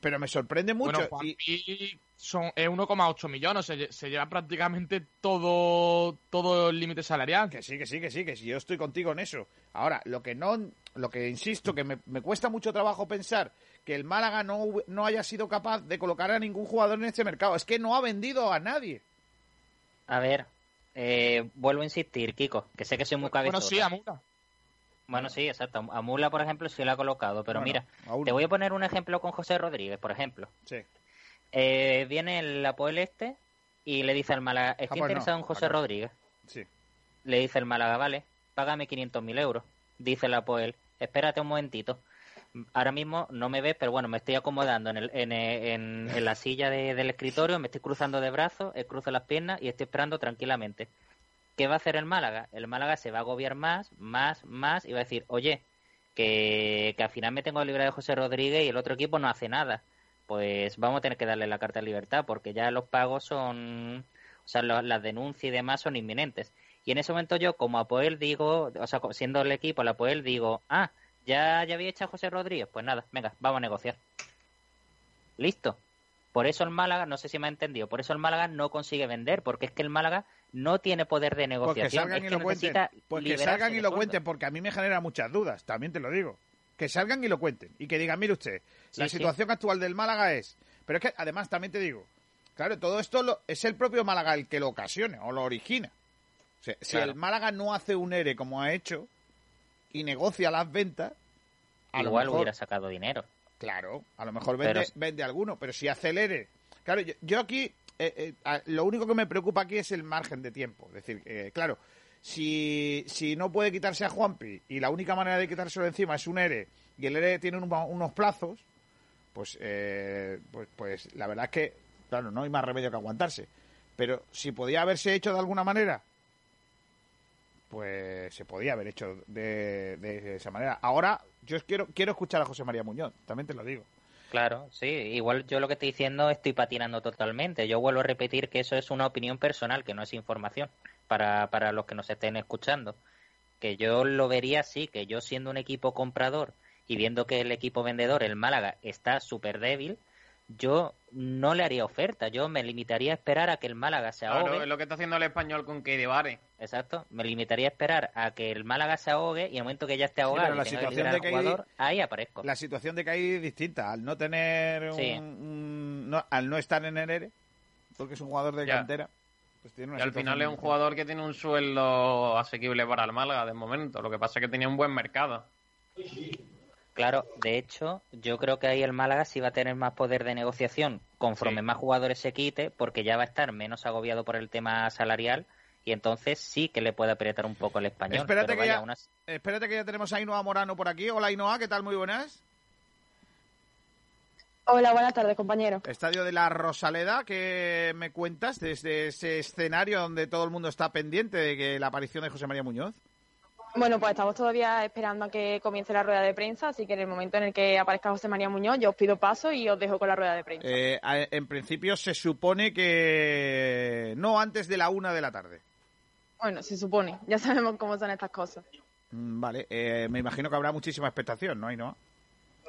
Pero me sorprende mucho. Bueno, y- son, es 1,8 millones, se lleva prácticamente todo, todo el límite salarial. Que sí, que sí, que sí, que sí, yo estoy contigo en eso. Ahora, lo que no, lo que insisto, que me, me cuesta mucho trabajo pensar que el Málaga no, no haya sido capaz de colocar a ningún jugador en este mercado. Es que no ha vendido a nadie. A ver, eh, vuelvo a insistir, Kiko, que sé que soy muy cabezón. Bueno, sí, Amula. Bueno, sí, exacto. A Mula, por ejemplo, sí lo ha colocado. Pero Bueno, mira, a te voy a poner un ejemplo con José Rodríguez, por ejemplo. Sí. Eh, viene el Apoel este y le dice al Málaga, estoy pues no, interesado en José acá. Rodríguez. Sí. Le dice el Málaga, vale, págame 500.000 euros. Dice el Apoel, espérate un momentito. Ahora mismo no me ves, pero bueno, me estoy acomodando en, el, en, en- en la silla de- del escritorio, me estoy cruzando de brazos, eh, cruzo las piernas y estoy esperando tranquilamente. ¿Qué va a hacer el Málaga? El Málaga se va a agobiar más, más, más y va a decir, oye, que, que al final me tengo libre de José Rodríguez y el otro equipo no hace nada. Pues vamos a tener que darle la carta de libertad porque ya los pagos son, o sea, las denuncias y demás son inminentes. Y en ese momento yo, como Apoel, digo, o sea, siendo el equipo, el Apoel, digo, ah, ya, ya había echado a José Rodríguez, pues nada, venga, vamos a negociar. Listo. Por eso el Málaga, no sé si me ha entendido, por eso el Málaga no consigue vender, porque es que el Málaga no tiene poder de Pues que negociación. salgan es y que lo cuenten. Pues que salgan y lo sueldo. cuenten, porque a mí me genera muchas dudas, también te lo digo. Que salgan y lo cuenten. Y que digan, mire usted, la sí. situación actual del Málaga es. Pero es que además también te digo, claro, todo esto lo- es el propio Málaga el que lo ocasiona o lo origina. O sea, Si el Málaga no hace un ERE como ha hecho y negocia las ventas, a lo Igual mejor, hubiera sacado dinero. Claro, a lo mejor vende, Pero- vende alguno, pero si acelere. Claro, yo, yo aquí, eh, eh, lo único que me preocupa aquí es el margen de tiempo. Es decir, eh, claro, si, si no puede quitarse a Juanpi y la única manera de quitárselo encima es un ERE y el ERE tiene un- unos plazos, pues, eh, pues, pues la verdad es que, claro, no hay más remedio que aguantarse. Pero si podía haberse hecho de alguna manera, pues se podía haber hecho de, de esa manera. Ahora, yo quiero, quiero escuchar a José María Muñoz, también te lo digo. Claro, sí. Igual yo lo que estoy diciendo estoy patinando totalmente. Yo vuelvo a repetir que eso es una opinión personal, que no es información para, para los que nos estén escuchando. Que yo lo vería así, que yo siendo un equipo comprador y viendo que el equipo vendedor, el Málaga, está súper débil, yo no le haría oferta. Yo me limitaría a esperar a que el Málaga se ahogue. Claro, es lo que está haciendo el español con Keidi Vare. Exacto. Me limitaría a esperar a que el Málaga se ahogue y en el momento que ya esté ahogado la situación de hay- jugador, ahí aparezco. La situación de que hay es distinta. Al no tener un, Sí. un- no- al no estar en el ERE, porque es un jugador de Ya. cantera, pues tiene una Y al final es un jugador que tiene un sueldo asequible para el Málaga de momento. Lo que pasa es que tenía un buen mercado. Claro, de hecho, yo creo que ahí el Málaga sí va a tener más poder de negociación conforme Sí. más jugadores se quite, porque ya va a estar menos agobiado por el tema salarial y entonces sí que le puede apretar un poco el español. Espérate pero que, vaya, ya, espérate que ya tenemos a Ainhoa Morano por aquí. Hola Ainhoa, ¿qué tal? Muy buenas. Hola, buenas tardes, compañero. Estadio de la Rosaleda, ¿qué me cuentas desde ese escenario donde todo el mundo está pendiente de que la aparición de José María Muñoz? Bueno, pues estamos todavía esperando a que comience la rueda de prensa, así que en el momento en el que aparezca José María Muñoz, yo os pido paso y os dejo con la rueda de prensa. Eh, en principio se supone que no antes de la una de la tarde. Bueno, se supone, ya sabemos cómo son estas cosas. Mm, Vale, eh, me imagino que habrá muchísima expectación, ¿no, Ainhoa?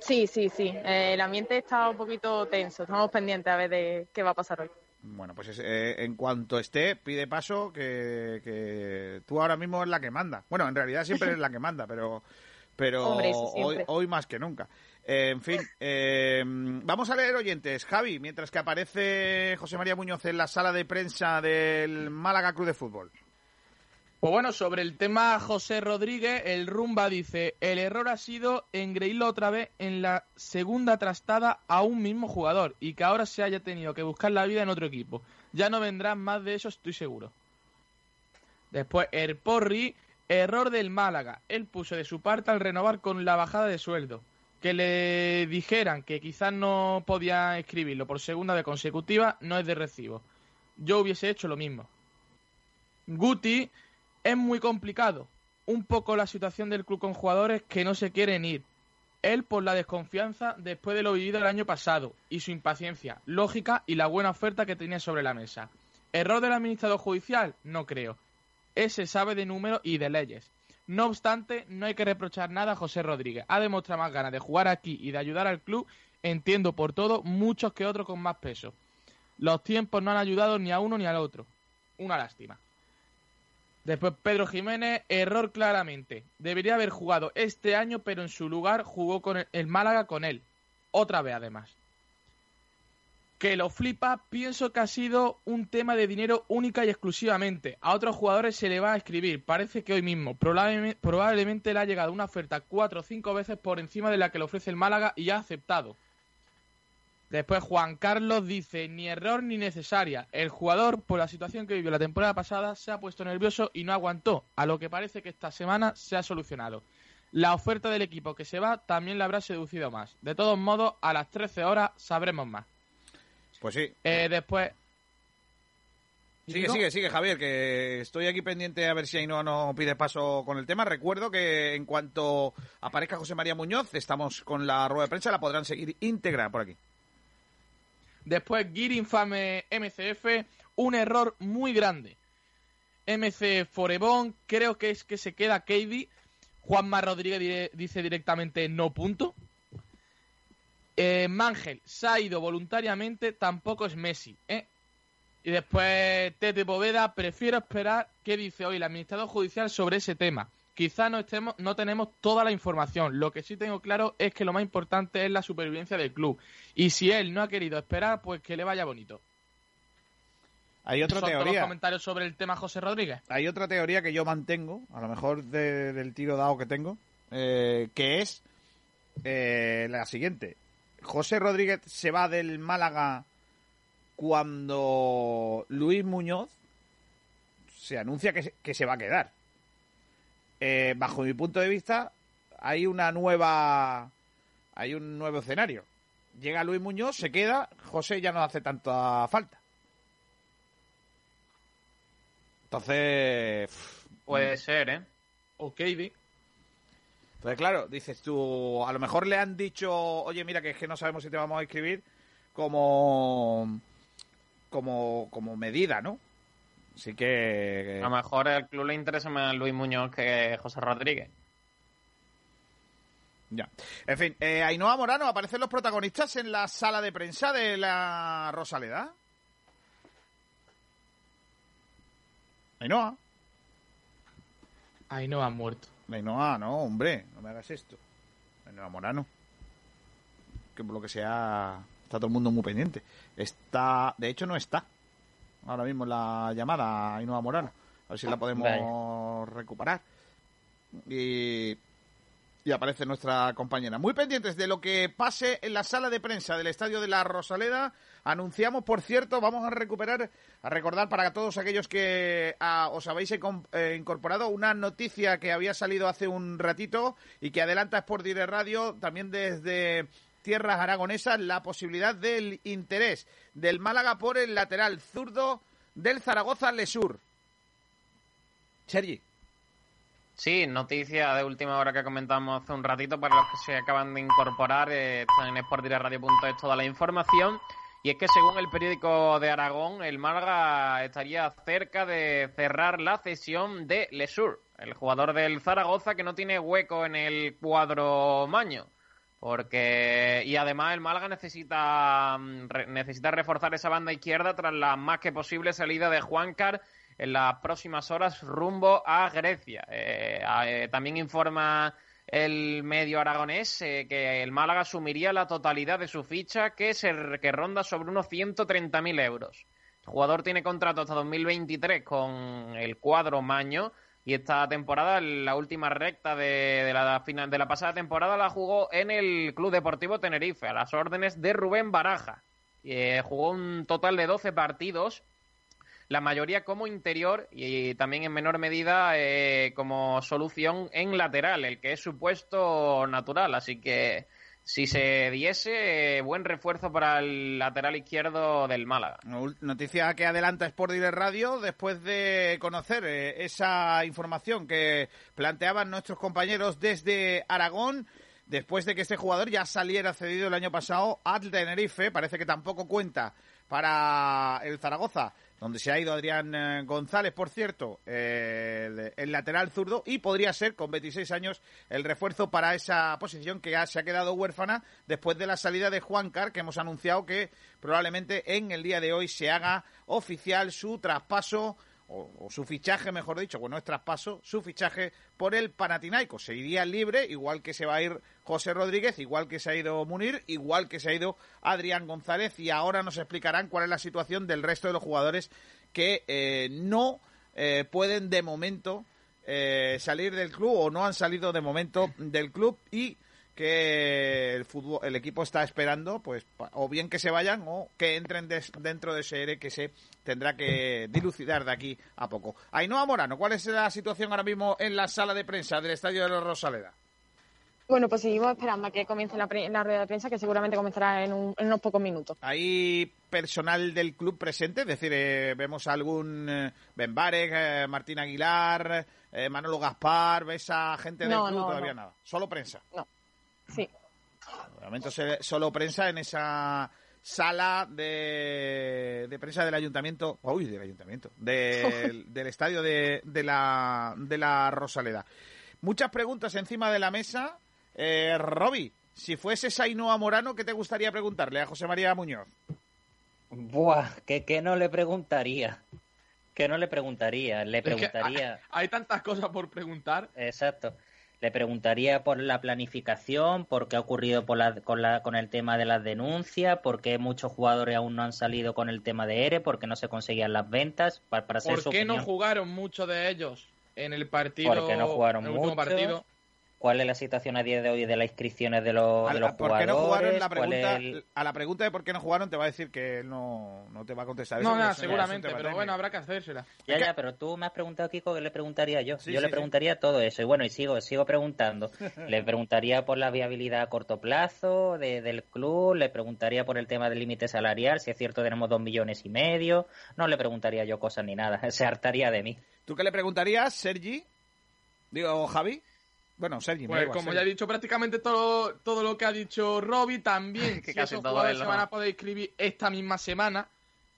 Sí, sí, sí. Eh, el ambiente está un poquito tenso. Estamos pendientes a ver de qué va a pasar hoy. Bueno, pues es- eh, en cuanto esté, pide paso que, que tú ahora mismo es la que manda. Bueno, en realidad siempre es la que manda, pero, pero Hombre, hoy, hoy más que nunca. Eh, en fin, eh, vamos a leer oyentes. Javi, mientras que aparece José María Muñoz en la sala de prensa del Málaga Club de Fútbol. Pues bueno, sobre el tema José Rodríguez, el Rumba dice, el error ha sido engreírlo otra vez en la segunda trastada a un mismo jugador y que ahora se haya tenido que buscar la vida en otro equipo. Ya no vendrán más de eso, estoy seguro. Después, el Porri, error del Málaga. Él puso de su parte al renovar con la bajada de sueldo. Que le dijeran que quizás no podía escribirlo por segunda vez consecutiva no es de recibo. Yo hubiese hecho lo mismo. Guti, es muy complicado. Un poco la situación del club con jugadores que no se quieren ir. Él por la desconfianza después de lo vivido el año pasado y su impaciencia, lógica y la buena oferta que tenía sobre la mesa. ¿Error del administrador judicial? No creo. Ese sabe de números y de leyes. No obstante, no hay que reprochar nada a José Rodríguez. Ha demostrado más ganas de jugar aquí y de ayudar al club, entiendo por todo, muchos que otros con más peso. Los tiempos no han ayudado ni a uno ni al otro. Una lástima. Después Pedro Jiménez, error claramente. Debería haber jugado este año, pero en su lugar jugó con el, Málaga con él. Otra vez además. que lo flipa, pienso que ha sido un tema de dinero única y exclusivamente. A otros jugadores se le va a escribir, parece que hoy mismo. Probablemente, probablemente le ha llegado una oferta cuatro o cinco veces por encima de la que le ofrece el Málaga y ha aceptado. Después Juan Carlos dice, ni error ni necesaria. El jugador, por la situación que vivió la temporada pasada, se ha puesto nervioso y no aguantó, a lo que parece que esta semana se ha solucionado. La oferta del equipo que se va también le habrá seducido más. De todos modos, a las 13 horas sabremos más. Pues sí. Eh, después... Sigue, sigue, sigue, Javier, que estoy aquí pendiente a ver si Ainhoa no pide paso con el tema. Recuerdo que en cuanto aparezca José María Muñoz, estamos con la rueda de prensa, la podrán seguir íntegra por aquí. Después, Gir Infame MCF, un error muy grande. MC Forebón, creo que es que se queda Katie. Juanma Rodríguez dice directamente no punto. Eh, Mangel, se ha ido voluntariamente, tampoco es Messi. ¿eh? Y después Tete Poveda, prefiero esperar qué dice hoy el administrador judicial sobre ese tema. Quizá no, estemos, no tenemos toda la información. Lo que sí tengo claro es que lo más importante es la supervivencia del club. Y si él no ha querido esperar, pues que le vaya bonito. Hay otra teoría. comentarios sobre el tema José Rodríguez. Hay otra teoría que yo mantengo, a lo mejor de- del tiro dado que tengo, eh, que es eh, la siguiente. José Rodríguez se va del Málaga cuando Luis Muñoz se anuncia que se, que se va a quedar. Eh, bajo mi punto de vista, hay una nueva. Hay un nuevo escenario. Llega Luis Muñoz, se queda, José ya no hace tanta falta. Entonces. Puede ser, ¿eh? Ok, Di. Entonces, claro, dices tú, a lo mejor le han dicho, oye, mira, que es que no sabemos si te vamos a escribir como. como, como medida, ¿no? Así que. A lo mejor al club le interesa más Luis Muñoz que José Rodríguez. Ya. En fin, eh, Ainhoa Morano, ¿aparecen los protagonistas en la sala de prensa de la Rosaleda? Ainhoa. No ha muerto. Ainhoa, no, hombre, no me hagas esto. Ainhoa Morano. Que por lo que sea, está todo el mundo muy pendiente. Está, de hecho, no está. Ahora mismo la llamada Ainhoa Morano. A ver si la podemos recuperar. Y, y aparece nuestra compañera. Muy pendientes de lo que pase en la sala de prensa del Estadio de la Rosaleda. Anunciamos, por cierto, vamos a recuperar, a recordar para todos aquellos que ah, os habéis eh, incorporado una noticia que había salido hace un ratito y que adelanta Sport Direct Radio también desde tierras aragonesas la posibilidad del interés del Málaga por el lateral zurdo del Zaragoza Lesur. Sergi. Sí, noticia de última hora que comentamos hace un ratito para los que se acaban de incorporar. eh, está en sportdireradio.es toda la información. Y es que según el periódico de Aragón, el Málaga estaría cerca de cerrar la cesión de Lesur, el jugador del Zaragoza que no tiene hueco en el cuadro maño. Porque y además el Málaga necesita mm, necesita reforzar esa banda izquierda tras la más que posible salida de Juancar en las próximas horas rumbo a Grecia. Eh, eh, también informa el medio aragonés eh, que el Málaga asumiría la totalidad de su ficha que se que ronda sobre unos 130.000 euros. El jugador tiene contrato hasta 2023 con el cuadro Maño y esta temporada, la última recta de, la final de la pasada temporada, la jugó en el Club Deportivo Tenerife, a las órdenes de Rubén Baraja. Eh, jugó un total de 12 partidos, la mayoría como interior y también en menor medida eh, como solución en lateral, el que es su puesto natural. Así que si se diese, eh, buen refuerzo para el lateral izquierdo del Málaga. Noticia que adelanta Sport Radio después de conocer eh, esa información que planteaban nuestros compañeros desde Aragón. Después de que este jugador ya saliera cedido el año pasado al Tenerife, parece que tampoco cuenta para el Zaragoza, donde se ha ido Adrián eh, González, por cierto, el, el lateral zurdo, y podría ser, con 26 años, el refuerzo para esa posición que ya se ha quedado huérfana después de la salida de Juan Car, que hemos anunciado que probablemente en el día de hoy se haga oficial su traspaso o, o su fichaje, mejor dicho, bueno, es traspaso, su fichaje por el Panathinaikos. Se iría libre, igual que se va a ir José Rodríguez, igual que se ha ido Munir, igual que se ha ido Adrián González, y ahora nos explicarán cuál es la situación del resto de los jugadores que eh, no eh, pueden de momento eh, salir del club o no han salido de momento del club y que el fútbol, el equipo está esperando, pues, o bien que se vayan o que entren des- dentro de ese ERE que se tendrá que dilucidar de aquí a poco. Ainhoa Morano, ¿cuál es la situación ahora mismo en la sala de prensa del Estadio de la Rosaleda? Bueno, pues seguimos esperando a que comience la, pre- la rueda de prensa, que seguramente comenzará en, un- en unos pocos minutos. ¿Hay personal del club presente? Es decir, eh, vemos a algún eh, Ben Barek, eh, Martín Aguilar, eh, Manolo Gaspar, ¿ves a gente del No, club? no, Todavía no. nada. Solo prensa. No. Sí. De momento se- solo prensa en esa sala de, de prensa del ayuntamiento, uy, del ayuntamiento, del, del estadio de, de la, de la Rosaleda. Muchas preguntas encima de la mesa. Eh, Roby, si fuese Ainhoa Morano, ¿qué te gustaría preguntarle a José María Muñoz? Buah, que, que no le preguntaría. Que no le preguntaría. Le Es que preguntaría. hay, hay tantas cosas por preguntar. Exacto. Le preguntaría por la planificación, por qué ha ocurrido por la- con, la- con el tema de las denuncias, por qué muchos jugadores aún no han salido con el tema de ERE, por qué no se conseguían las ventas, para, para ¿Por su qué no jugaron muchos de ellos en el partido? Porque no jugaron en el último mucho. partido? ¿Cuál es la situación a día de hoy de las inscripciones de los, de los ¿Por qué jugadores? no jugaron? La ¿Cuál pregunta, es el- A la pregunta de por qué no jugaron te va a decir que él no, no te va a contestar eso. No, eso un seguramente, pero bueno, habrá que hacérsela. Ya, ya, pero tú me has preguntado, Kiko, que le preguntaría yo. Sí, yo sí, le sí. preguntaría todo eso. Y bueno, y sigo, sigo preguntando. le preguntaría por la viabilidad a corto plazo de- del club, le preguntaría por el tema del límite salarial, si es cierto tenemos dos millones y medio. No le preguntaría yo cosas ni nada, se hartaría de mí. ¿Tú qué le preguntarías, Sergi? Digo, Javi. Bueno, Sergi. Pues igual, como Sergi. ya he dicho prácticamente todo, todo lo que ha dicho Robbie, también Que si casi esos jugadores se van a poder inscribir esta misma semana,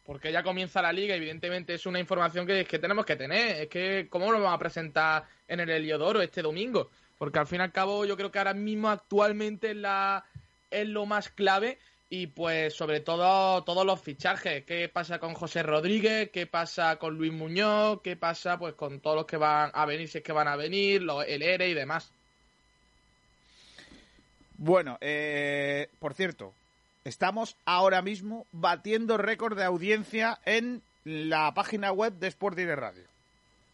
porque ya comienza la liga, evidentemente es una información que, que tenemos que tener, es que cómo lo vamos a presentar en el Heliodoro este domingo, porque al fin y al cabo yo creo que ahora mismo actualmente es, la, es lo más clave y pues sobre todo todos los fichajes, qué pasa con José Rodríguez, qué pasa con Luis Muñoz, qué pasa pues con todos los que van a venir, si es que van a venir, el ERE y demás. Bueno, eh, por cierto, estamos ahora mismo batiendo récord de audiencia en la página web de Sport Direct Radio.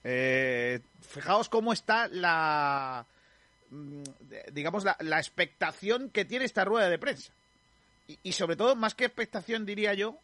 Eh, fijaos cómo está la, mm, digamos, la expectación que tiene esta rueda de prensa. Y, sobre todo, más que expectación, diría yo,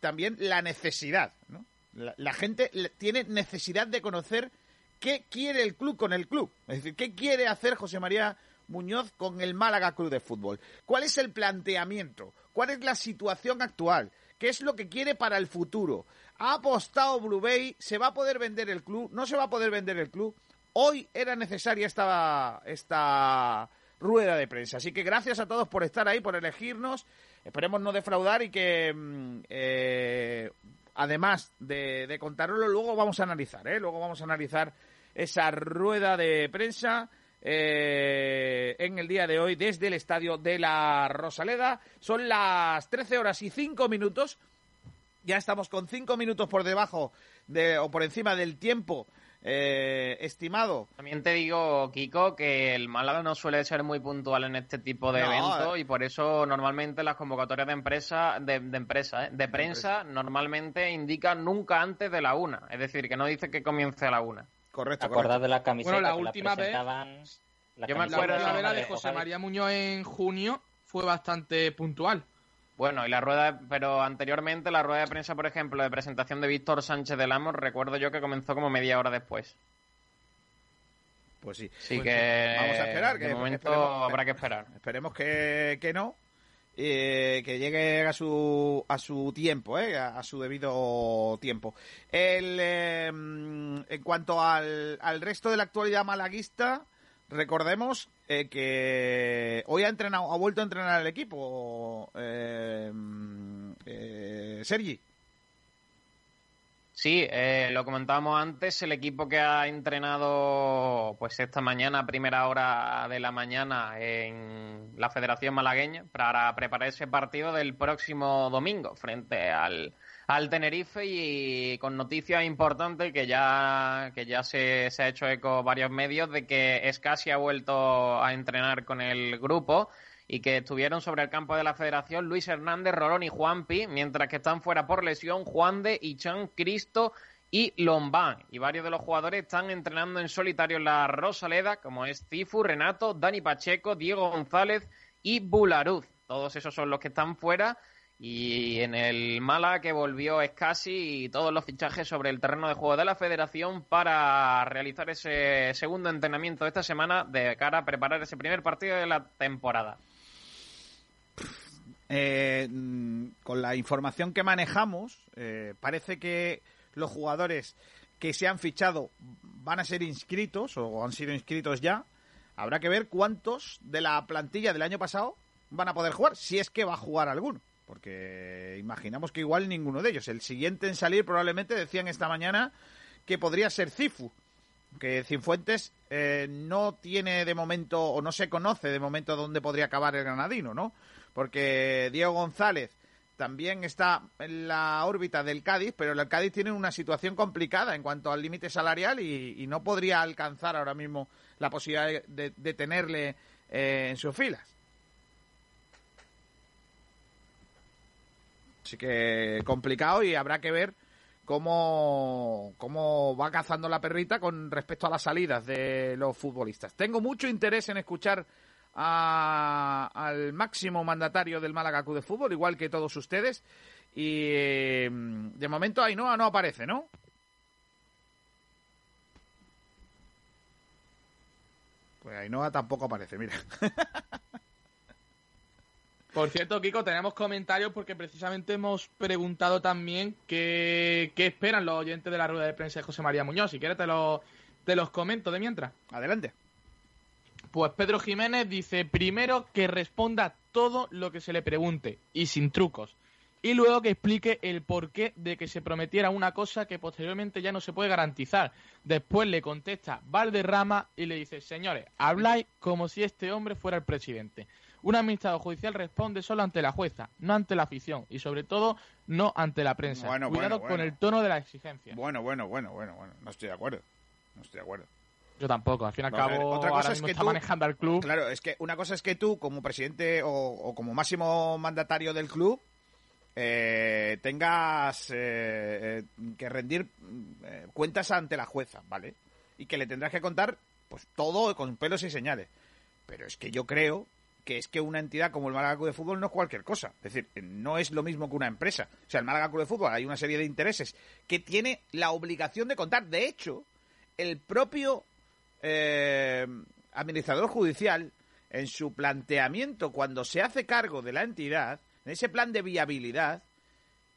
también la necesidad. ¿no? La, la gente tiene necesidad de conocer qué quiere el club con el club. Es decir, qué quiere hacer José María Muñoz con el Málaga Club de Fútbol. ¿Cuál es el planteamiento? ¿Cuál es la situación actual? ¿Qué es lo que quiere para el futuro? ¿Ha apostado Blue Bay? ¿Se va a poder vender el club? ¿No se va a poder vender el club? Hoy era necesaria esta, esta rueda de prensa. Así que gracias a todos por estar ahí, por elegirnos. Esperemos no defraudar y que, mm, eh, además de, de contároslo, luego vamos a analizar, ¿eh? Luego vamos a analizar esa rueda de prensa eh, en el día de hoy desde el estadio de la Rosaleda. Son las 13 horas y 5 minutos. Ya estamos con 5 minutos por debajo de, o por encima del tiempo eh, estimado. También te digo, Kiko, que el Málaga no suele ser muy puntual en este tipo de No, eventos eh. y por eso normalmente las convocatorias de empresa, de, de empresa, ¿eh? de prensa, normalmente indican nunca antes de la una. Es decir, que no dice que comience a la una. Correcto. Acordad de las camisetas Bueno, la que última vez- presentaban- las Yo me La acuerdo vez la de de José. María Muñoz en junio fue bastante puntual. Bueno, y la rueda, de- pero anteriormente la rueda de prensa, por ejemplo, de presentación de Víctor Sánchez del Amo, recuerdo yo que comenzó como media hora después. Pues sí. Así Pues que. Vamos a esperar. de que momento esperemos- habrá que esperar. Esperemos que, que no. eh, que llegue a su a su tiempo, eh, a, a su debido tiempo. El, eh, en cuanto al, al resto de la actualidad malaguista, recordemos eh, que hoy ha entrenado, ha vuelto a entrenar el equipo, eh, eh, Sergi. Sí, eh, lo comentábamos antes, el equipo que ha entrenado pues esta mañana, a primera hora de la mañana, en la Federación Malagueña, para preparar ese partido del próximo domingo frente al, al Tenerife y con noticias importantes que ya, que ya se, se ha hecho eco varios medios de que Escasi ha vuelto a entrenar con el grupo y que estuvieron sobre el campo de la federación Luis Hernández, Rolón y Juanpi, mientras que están fuera por lesión Juan de, Ichan, Cristo y Lombán. Y varios de los jugadores están entrenando en solitario en la Rosaleda, como es Cifu, Renato, Dani Pacheco, Diego González y Bularuz. Todos esos son los que están fuera. Y en el Mala que volvió Escasi y todos los fichajes sobre el terreno de juego de la federación para realizar ese segundo entrenamiento esta semana de cara a preparar ese primer partido de la temporada. Eh, mm, con la información que manejamos, eh, parece que los jugadores que se han fichado van a ser inscritos o han sido inscritos ya. Habrá que ver cuántos de la plantilla del año pasado van a poder jugar, si es que va a jugar alguno. Porque imaginamos que igual ninguno de ellos. El siguiente en salir probablemente decían esta mañana que podría ser Cifu. Que Cinfuentes eh, no tiene de momento, o no se conoce de momento dónde podría acabar el granadino, ¿no? porque Diego González también está en la órbita del Cádiz, pero el Cádiz tiene una situación complicada en cuanto al límite salarial y, no podría alcanzar ahora mismo la posibilidad de, tenerle eh, en sus filas. Así que complicado y habrá que ver cómo, cómo va cazando la perrita con respecto a las salidas de los futbolistas. Tengo mucho interés en escuchar al máximo mandatario del Málaga Club de Fútbol, igual que todos ustedes. Y mm, de momento Ainhoa no aparece, ¿no? Pues Ainhoa tampoco aparece, mira. Por cierto, Kiko, tenemos comentarios porque precisamente hemos preguntado también qué, qué esperan los oyentes de la rueda de prensa de José María Muñoz. Si quieres te, lo, te los comento de mientras. Adelante. Pues Pedro Jiménez dice primero que responda todo lo que se le pregunte y sin trucos. Y luego que explique el porqué de que se prometiera una cosa que posteriormente ya no se puede garantizar. Después le contesta Valderrama y le dice, señores, habláis como si este hombre fuera el presidente. Un administrador judicial responde solo ante la jueza, no ante la afición y sobre todo no ante la prensa. Cuidado con el tono de la exigencia. Bueno, bueno, bueno, bueno, bueno, no estoy de acuerdo. No estoy de acuerdo. Yo tampoco, al fin y al cabo, otra cosa es que está manejando al club. Claro, es que una cosa es que tú, como presidente o, como máximo mandatario del club, eh, tengas eh, eh, que rendir cuentas ante la jueza, ¿vale? Y que le tendrás que contar, pues todo con pelos y señales. Pero es que yo creo que es que una entidad como el Málaga de Fútbol no es cualquier cosa. Es decir, no es lo mismo que una empresa. O sea, el Málaga de Fútbol hay una serie de intereses que tiene la obligación de contar. De hecho, el propio eh, administrador judicial, en su planteamiento cuando se hace cargo de la entidad, en ese plan de viabilidad,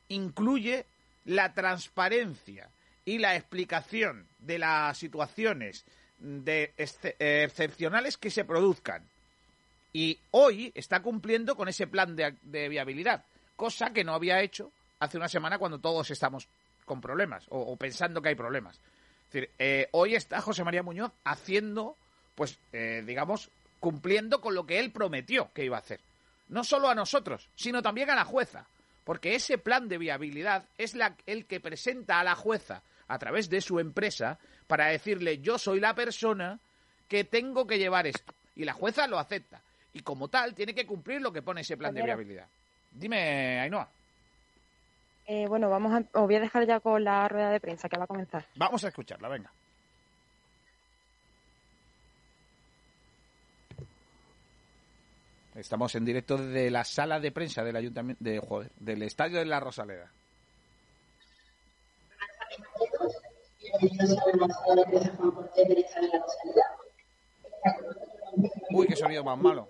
incluye la transparencia y la explicación de las situaciones de excepcionales que se produzcan. Y hoy está cumpliendo con ese plan de, viabilidad, cosa que no había hecho hace una semana cuando todos estamos con problemas o pensando que hay problemas decir, eh, hoy está José María Muñoz haciendo, pues, eh, digamos, cumpliendo con lo que él prometió que iba a hacer. No solo a nosotros, sino también a la jueza. Porque ese plan de viabilidad es la, el que presenta a la jueza a través de su empresa para decirle yo soy la persona que tengo que llevar esto. Y la jueza lo acepta. Y como tal, tiene que cumplir lo que pone ese plan de viabilidad. Dime, Ainhoa. Eh, bueno, vamos a, os voy a dejar ya con la rueda de prensa que va a comenzar. Vamos a escucharla, venga. Estamos en directo desde la sala de prensa del ayuntamiento de joder, del estadio de la Rosaleda. Uy, qué sonido más malo.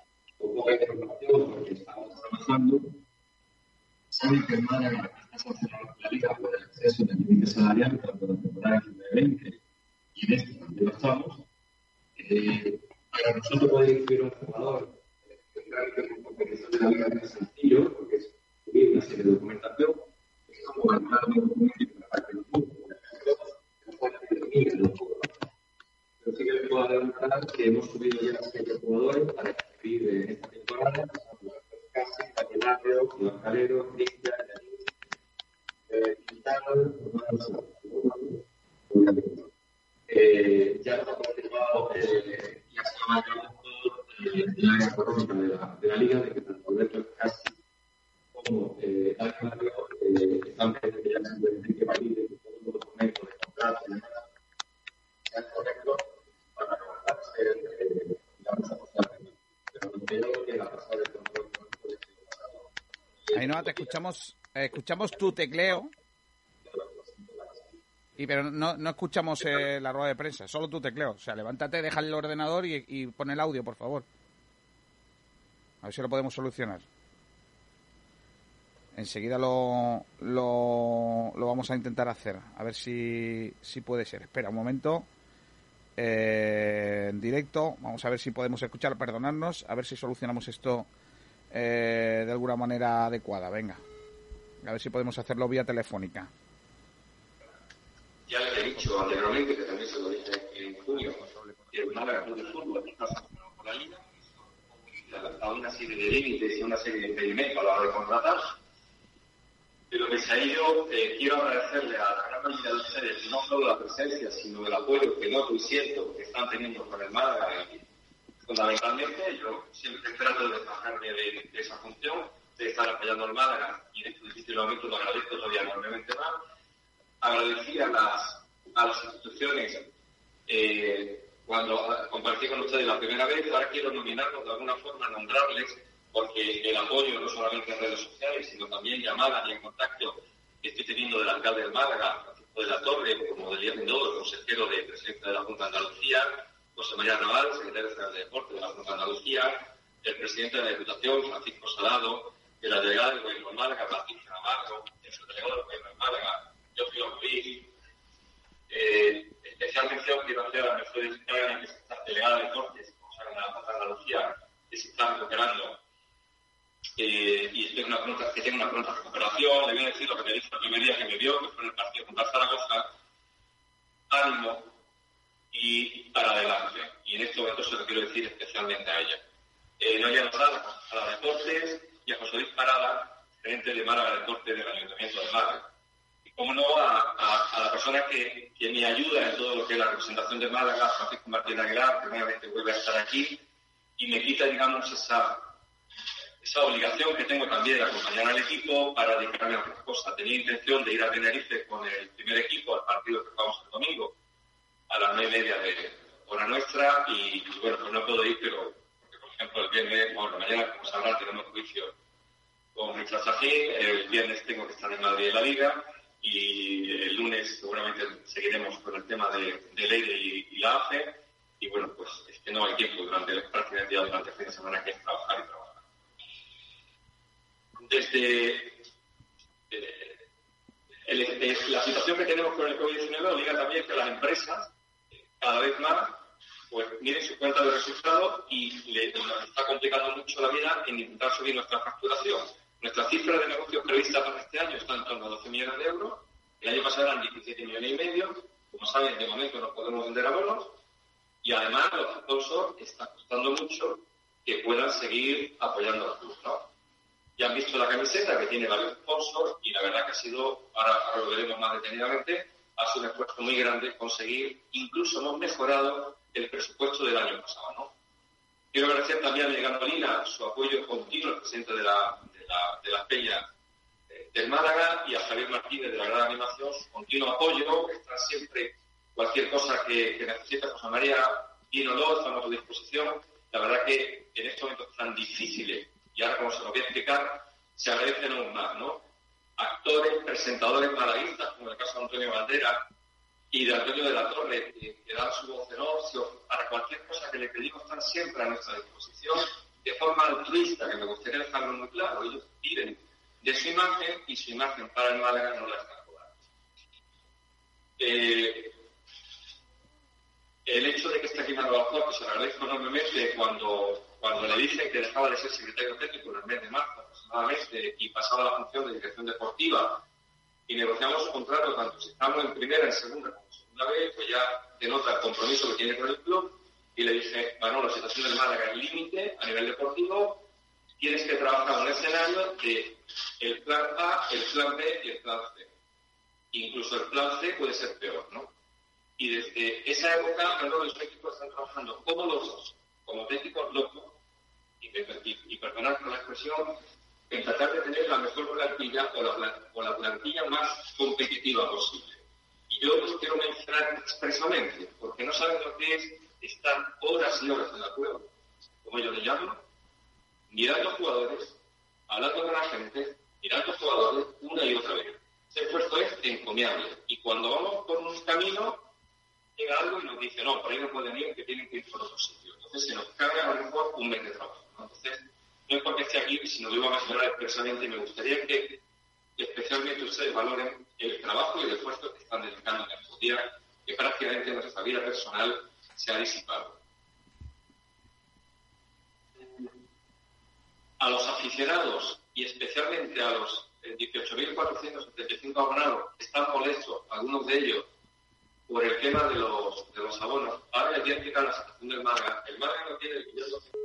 poco de información porque estamos trabajando, sabe que hermana la Liga por el exceso del límite salarial tanto la temporada 20 y en este también estamos. Para nosotros poder incluir un jugador que de la Liga sencillo porque es subir una de documentación, es como un documento para que por pero sí que les puedo adelantar que hemos subido ya siete jugadores para inscribir en esta temporada Casi, Catenario, Juan Calero, Cristian, eh, Quintana, eh, ya nos ha confirmado eh, y ha sido mayor eh, el área económica de la, de la liga, de que tanto Alberto Casi como eh, Alejandro eh, están pendientes simplemente que validen que todos los documentos de contrato y demás Ainhoa, te escuchamos, eh, escuchamos tu tecleo. Y pero no, no escuchamos eh, la rueda de prensa, solo tu tecleo. O sea, levántate, deja el ordenador y, y pon el audio, por favor. A ver si lo podemos solucionar. Enseguida lo, lo, lo vamos a intentar hacer. A ver si, si puede ser. Espera un momento. Eh, en directo. Vamos a ver si podemos escuchar. Perdonarnos. A ver si solucionamos esto eh, de alguna manera adecuada. Venga. A ver si podemos hacerlo vía telefónica. Ya les he dicho anteriormente, que también se lo dije en junio, que el Málaga Club de Fútbol está por la Liga, a una serie de límites y una serie de impedimentos a la hora de contratar. De lo que se ha ido, eh, quiero agradecerle a la gran mayoría de ustedes no solo la presencia, sino el apoyo que noto y siento que están teniendo con el Málaga. Fundamentalmente, yo siempre trato de despejarme de, de esa función, de estar apoyando al Málaga, y en este difícil momento lo agradezco todavía enormemente más agradecí a las, a las instituciones eh, cuando compartí con ustedes la primera vez, ahora quiero nominarlos de alguna forma, nombrarles, porque el apoyo no solamente en redes sociales, sino también llamadas y en contacto que estoy teniendo del alcalde del Málaga, Francisco de la Torre, como del Mendoza, consejero de presidente de la Junta de Andalucía, José María Naval, secretario general de Deporte de la Junta de Andalucía, el presidente de la Diputación, Francisco Salado, de la del Gobierno de Málaga, Patricia Navarro, el subdelegado del Gobierno de Málaga, fui Luis. Eh, especial mención quiero hacer a Mercedes España, que está delegada de Cortes, como saben, en la Junta de Andalucía, que se está recuperando eh, y espero una pronta, que tenga una pronta recuperación. Le voy a decir lo que me dijo el primer día que me vio, que fue en el partido contra Zaragoza. Ánimo y para adelante. Y en este momento se lo quiero decir especialmente a ella. Eh, Noelia a la Deportes, y a José Luis Parada, gerente de Málaga Deportes del Ayuntamiento de Málaga como no, a, a, a la persona que, que, me ayuda en todo lo que es la representación de Málaga, Francisco Martín Aguilar, que nuevamente vuelve a estar aquí, y me quita, digamos, esa, esa obligación que tengo también de acompañar al equipo para dedicarme a otras cosas. Tenía intención de ir a Tenerife con el primer equipo al partido que jugamos el domingo, a las nueve y media de hora nuestra, y, bueno, pues no puedo ir, pero, por ejemplo, el viernes, bueno, mañana, como sabrán, tenemos juicio con Richard Sajín, el viernes tengo que estar en Madrid en la Liga, y el lunes seguramente seguiremos con el tema de, de Leire y, y, la AFE y bueno, pues es que no hay tiempo durante prácticamente durante el fin de semana que es trabajar y trabajar. Desde eh, el, la situación que tenemos con el COVID-19 obliga también que las empresas cada vez más pues miren su cuenta de resultados y le, nos está complicando mucho la vida en intentar subir nuestra facturación nuestra cifra de negocios prevista para este año está en torno a 12 millones de euros. El año pasado eran 17 millones y medio. Como saben, de momento no podemos vender abonos. Y además, los sponsors está costando mucho que puedan seguir apoyando al club. ¿no? Ya han visto la camiseta que tiene varios sponsors y la verdad que ha sido, ahora, ahora lo veremos más detenidamente, ha sido un esfuerzo muy grande conseguir, incluso hemos mejorado el presupuesto del año pasado. ¿no? Quiero agradecer también a Miguel Molina su apoyo continuo, el presidente de la, de la, de la Peña eh, del Málaga, y a Javier Martínez de la Gran Animación, su continuo apoyo, está siempre cualquier cosa que, que necesite José María, dínoslo, estamos a tu disposición. La verdad que en estos momentos tan difíciles, y ahora como se lo voy a explicar, se agradecen aún más, ¿no? Actores, presentadores malaguistas, como el caso de Antonio Bandera, y de Antonio de la Torre, que, que dan su voz en ocio para cualquier cosa que le pedimos, están siempre a nuestra disposición de forma altruista, que me gustaría dejarlo muy claro. Ellos viven de su imagen y su imagen para el Málaga no la están cobrando. Eh, el hecho de que esté aquí Manuel que se lo agradezco enormemente cuando, cuando le dicen que dejaba de ser secretario técnico en el mes de marzo aproximadamente y pasaba a la función de dirección deportiva y negociamos un contrato tanto si estamos en primera, en segunda como en segunda vez, pues ya denota el compromiso que tiene con el club y le dije, bueno, la situación del Málaga es límite a nivel deportivo, tienes que trabajar un escenario de el plan A, el plan B y el plan C. Incluso el plan C puede ser peor, ¿no? Y desde esa época, Manolo y están trabajando como los dos, como técnicos locos, y, y, y por la expresión, en tratar de tener la mejor plantilla o la, o la plantilla más competitiva posible. Y yo los quiero mencionar expresamente, porque no saben lo que es estar horas y horas en la cueva, como yo le llamo, mirando jugadores, hablando con la gente, mirando jugadores una y otra vez. Ese esfuerzo es encomiable. Y cuando vamos por un camino, llega algo y nos dice, no, por ahí no pueden ir, que tienen que ir por otro sitio. Entonces se nos carga a lo mejor un mes de trabajo. Entonces, no es porque esté aquí, sino lo iba a mencionar y me gustaría que especialmente ustedes valoren el trabajo y el esfuerzo que están dedicando en estos días, que prácticamente nuestra vida personal se ha disipado. A los aficionados y especialmente a los 18.475 abonados que están molestos, algunos de ellos, por el tema de los, de los abonos, ahora les voy a explicar la situación del Málaga. El Málaga no tiene el billete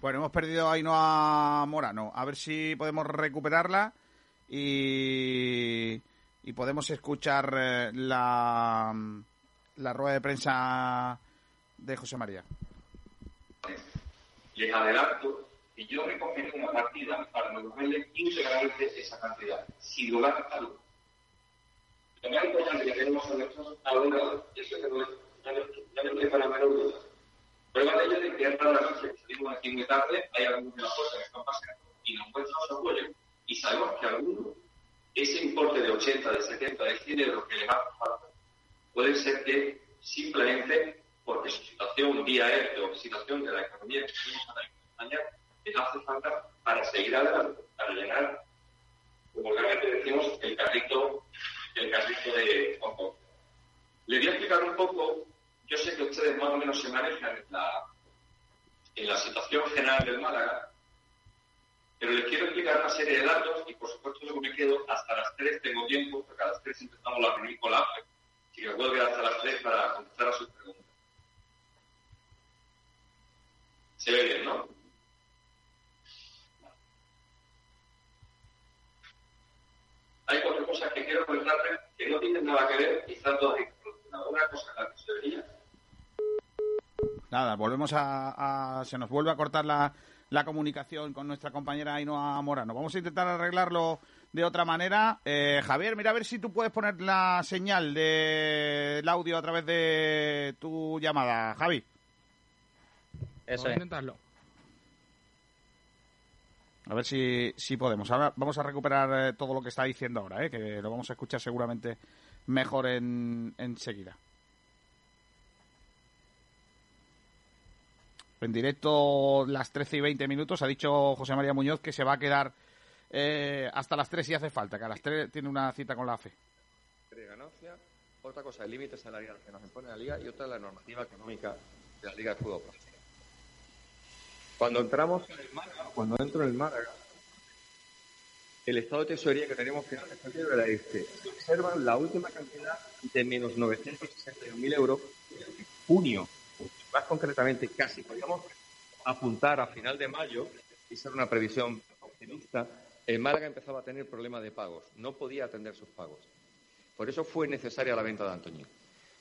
bueno, hemos perdido a Ainhoa Morano. A ver si podemos recuperarla y, y podemos escuchar eh, la, la rueda de prensa de José María. Les adelanto que yo me confirmé una partida para devolverle íntegramente esa cantidad, sin lugar a dudas. Lo más que abogados, y sabemos que alguno, ese importe de 80, de 70, de 100 euros que le va a falta, puede ser que simplemente porque su situación día o situación de la economía que tenemos en les hace falta para seguir adelante, para llenar, como realmente decimos, el carrito, el carrito de Hong. Le voy a explicar un poco yo sé que ustedes más o menos se manejan en la, en la situación general del Málaga, pero les quiero explicar una serie de datos y por supuesto yo me quedo hasta las 3, tengo tiempo, porque a las 3 empezamos la reunión con la así que puedo quedar hasta las 3 para contestar a sus preguntas. Se ve bien, ¿no? Hay cuatro cosas que quiero contarles que no tienen nada que ver y están todas Una cosa la que se veía Nada, volvemos a, Se nos vuelve a cortar la, la comunicación con nuestra compañera Ainhoa Morano. Vamos a intentar arreglarlo de otra manera. Eh, Javier, mira a ver si tú puedes poner la señal del audio a través de tu llamada. Javi. Eso Vamos a es. intentarlo. A ver si, si podemos. Ahora vamos a recuperar eh, todo lo que está diciendo ahora, eh, que lo vamos a escuchar seguramente mejor en, enseguida. En directo las 13 y 20 minutos ha dicho José María Muñoz que se va a quedar eh, hasta las 3 si hace falta, que a las 3 tiene una cita con la AFE. ganancia, otra cosa el límite salarial que nos impone la Liga y otra la normativa económica de la Liga de Fútbol Profesional. Cuando entramos en el Málaga, cuando entro en el Málaga, el estado de tesorería que tenemos final de febrero era este. Se observan la última cantidad de menos 961.000 euros en junio. Más concretamente, casi podríamos apuntar a final de mayo, y ser una previsión optimista, el Málaga empezaba a tener problemas de pagos. No podía atender sus pagos. Por eso fue necesaria la venta de Antoñín.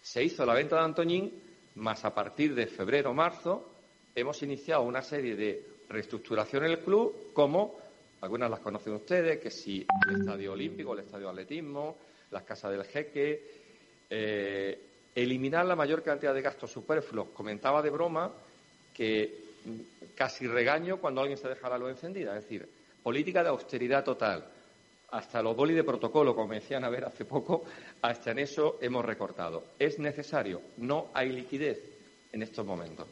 Se hizo la venta de Antoñín, más a partir de febrero o marzo hemos iniciado una serie de reestructuración en el club, como algunas las conocen ustedes, que si el Estadio Olímpico, el Estadio Atletismo, las casas del jeque, eh, eliminar la mayor cantidad de gastos superfluos. Comentaba de broma que casi regaño cuando alguien se deja la luz encendida, es decir, política de austeridad total. Hasta los boli de protocolo, como decían a ver hace poco, hasta en eso hemos recortado. Es necesario, no hay liquidez en estos momentos.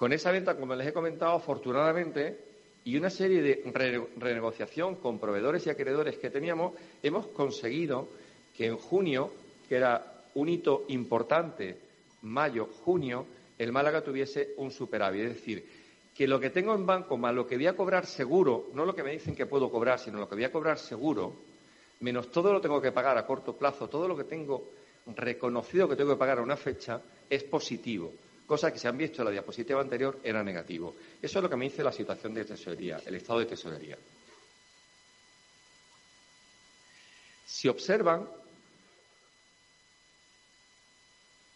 Con esa venta, como les he comentado, afortunadamente y una serie de re- renegociación con proveedores y acreedores que teníamos, hemos conseguido que en junio, que era un hito importante, mayo, junio, el Málaga tuviese un superávit. Es decir, que lo que tengo en banco más lo que voy a cobrar seguro, no lo que me dicen que puedo cobrar, sino lo que voy a cobrar seguro, menos todo lo tengo que pagar a corto plazo, todo lo que tengo reconocido que tengo que pagar a una fecha, es positivo. Cosa que se han visto en la diapositiva anterior era negativo. Eso es lo que me dice la situación de tesorería, el estado de tesorería. Si observan,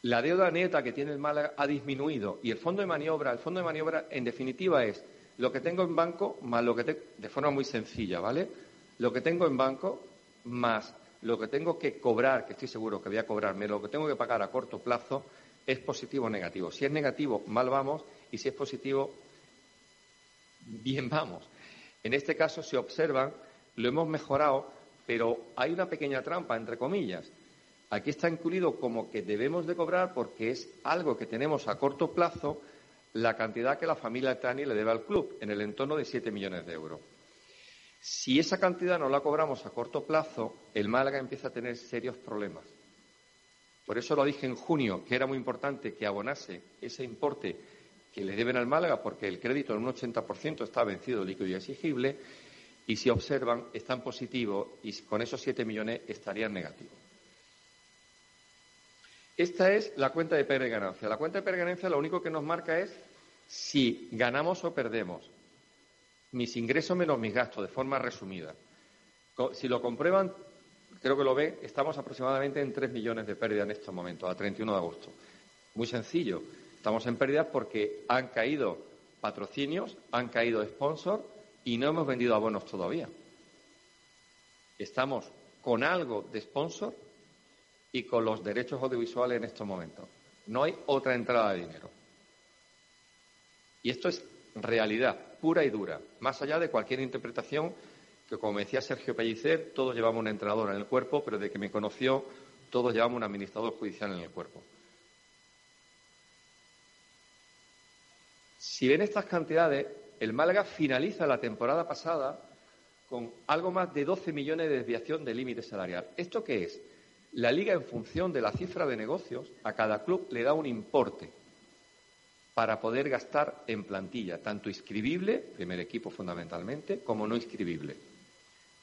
la deuda neta que tiene el Málaga ha disminuido y el fondo de maniobra, el fondo de maniobra en definitiva es lo que tengo en banco más lo que tengo, de forma muy sencilla, ¿vale? Lo que tengo en banco más lo que tengo que cobrar, que estoy seguro que voy a cobrarme, lo que tengo que pagar a corto plazo, es positivo o negativo. Si es negativo, mal vamos, y si es positivo, bien vamos. En este caso, si observan, lo hemos mejorado, pero hay una pequeña trampa, entre comillas. Aquí está incluido como que debemos de cobrar porque es algo que tenemos a corto plazo, la cantidad que la familia Trani le debe al club, en el entorno de 7 millones de euros. Si esa cantidad no la cobramos a corto plazo, el Málaga empieza a tener serios problemas. Por eso lo dije en junio, que era muy importante que abonase ese importe que le deben al Málaga, porque el crédito en un 80% está vencido, líquido y exigible, y si observan, está en positivo y con esos 7 millones estarían negativos. Esta es la cuenta de pérdida y. La cuenta de pérdida lo único que nos marca es si ganamos o perdemos. Mis ingresos menos mis gastos, de forma resumida. Si lo comprueban, creo que lo ven, estamos aproximadamente en 3 millones de pérdida en estos momentos, a 31 de agosto. Muy sencillo. Estamos en pérdida porque han caído patrocinios, han caído sponsors y no hemos vendido abonos todavía. Estamos con algo de sponsor y con los derechos audiovisuales en estos momentos. No hay otra entrada de dinero. Y esto es realidad pura y dura, más allá de cualquier interpretación que, como decía Sergio Pellicer, todos llevamos un entrenador en el cuerpo, pero de que me conoció, todos llevamos un administrador judicial en el cuerpo. Si ven estas cantidades, el Málaga finaliza la temporada pasada con algo más de 12 millones de desviación del límite salarial. ¿Esto qué es? La liga, en función de la cifra de negocios, a cada club le da un importe para poder gastar en plantilla, tanto inscribible, primer equipo fundamentalmente, como no inscribible.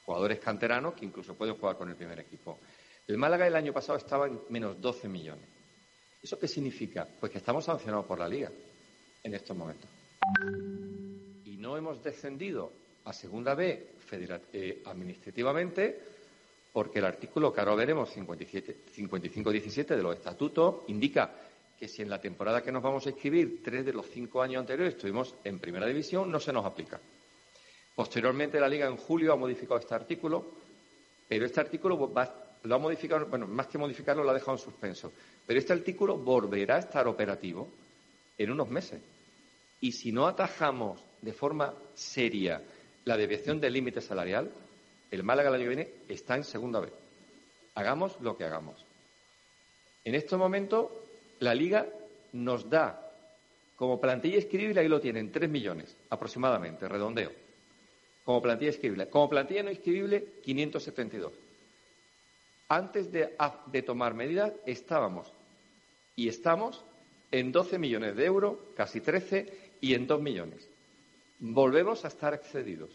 Jugadores canteranos que incluso pueden jugar con el primer equipo. El Málaga el año pasado estaba en menos 12 millones. ¿Eso qué significa? Pues que estamos sancionados por la liga en estos momentos. Y no hemos descendido a segunda B eh, administrativamente porque el artículo que ahora veremos, 57 55-17 de los estatutos, indica que si en la temporada que nos vamos a inscribir tres de los cinco años anteriores estuvimos en primera división, no se nos aplica. Posteriormente, la Liga en julio ha modificado este artículo, pero este artículo lo ha modificado, bueno, más que modificarlo, lo ha dejado en suspenso. Pero este artículo volverá a estar operativo en unos meses. Y si no atajamos de forma seria la desviación del límite salarial, el Málaga el año que viene está en segunda vez. Hagamos lo que hagamos. En estos momentos, la Liga nos da como plantilla escribible, ahí lo tienen, 3 millones aproximadamente, redondeo. Como plantilla escribible. Como plantilla no escribible, 572. Antes de, de tomar medidas, estábamos y estamos en 12 millones de euros, casi 13, y en 2 millones. Volvemos a estar excedidos.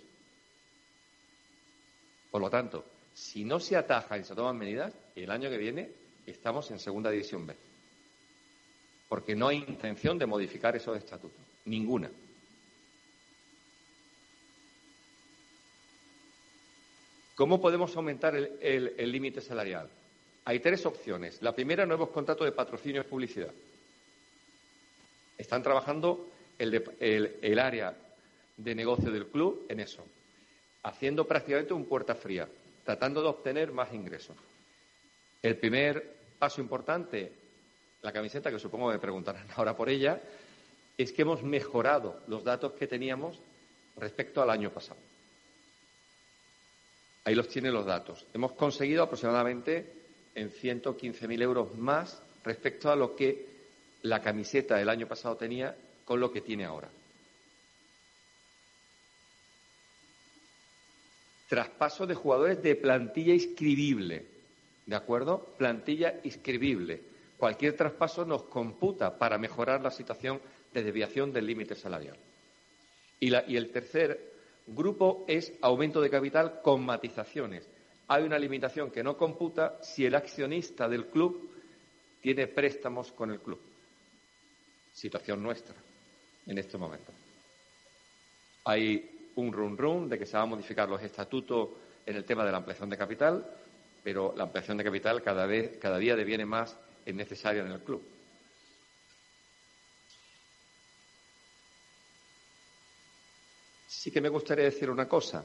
Por lo tanto, si no se ataja y se toman medidas, el año que viene estamos en Segunda División B. Porque no hay intención de modificar esos estatutos. Ninguna. ¿Cómo podemos aumentar el- límite salarial? Hay tres opciones. La primera, nuevos contratos de patrocinio y publicidad. Están trabajando el, el- el área de negocio del club en eso, haciendo prácticamente un puerta fría, tratando de obtener más ingresos. El primer paso importante, la camiseta, que supongo me preguntarán ahora por ella, es que hemos mejorado los datos que teníamos respecto al año pasado. Ahí los tienen los datos. Hemos conseguido aproximadamente en 115.000 euros más respecto a lo que la camiseta del año pasado tenía con lo que tiene ahora. Traspaso de jugadores de plantilla inscribible. ¿De acuerdo? Plantilla inscribible. Cualquier traspaso nos computa para mejorar la situación de desviación del límite salarial. Y, y el tercer grupo es aumento de capital con matizaciones. Hay una limitación que no computa si el accionista del club tiene préstamos con el club. Situación nuestra en este momento. Hay un run run de que se van a modificar los estatutos en el tema de la ampliación de capital, pero la ampliación de capital cada vez, cada día deviene más necesaria en el club. Sí que me gustaría decir una cosa.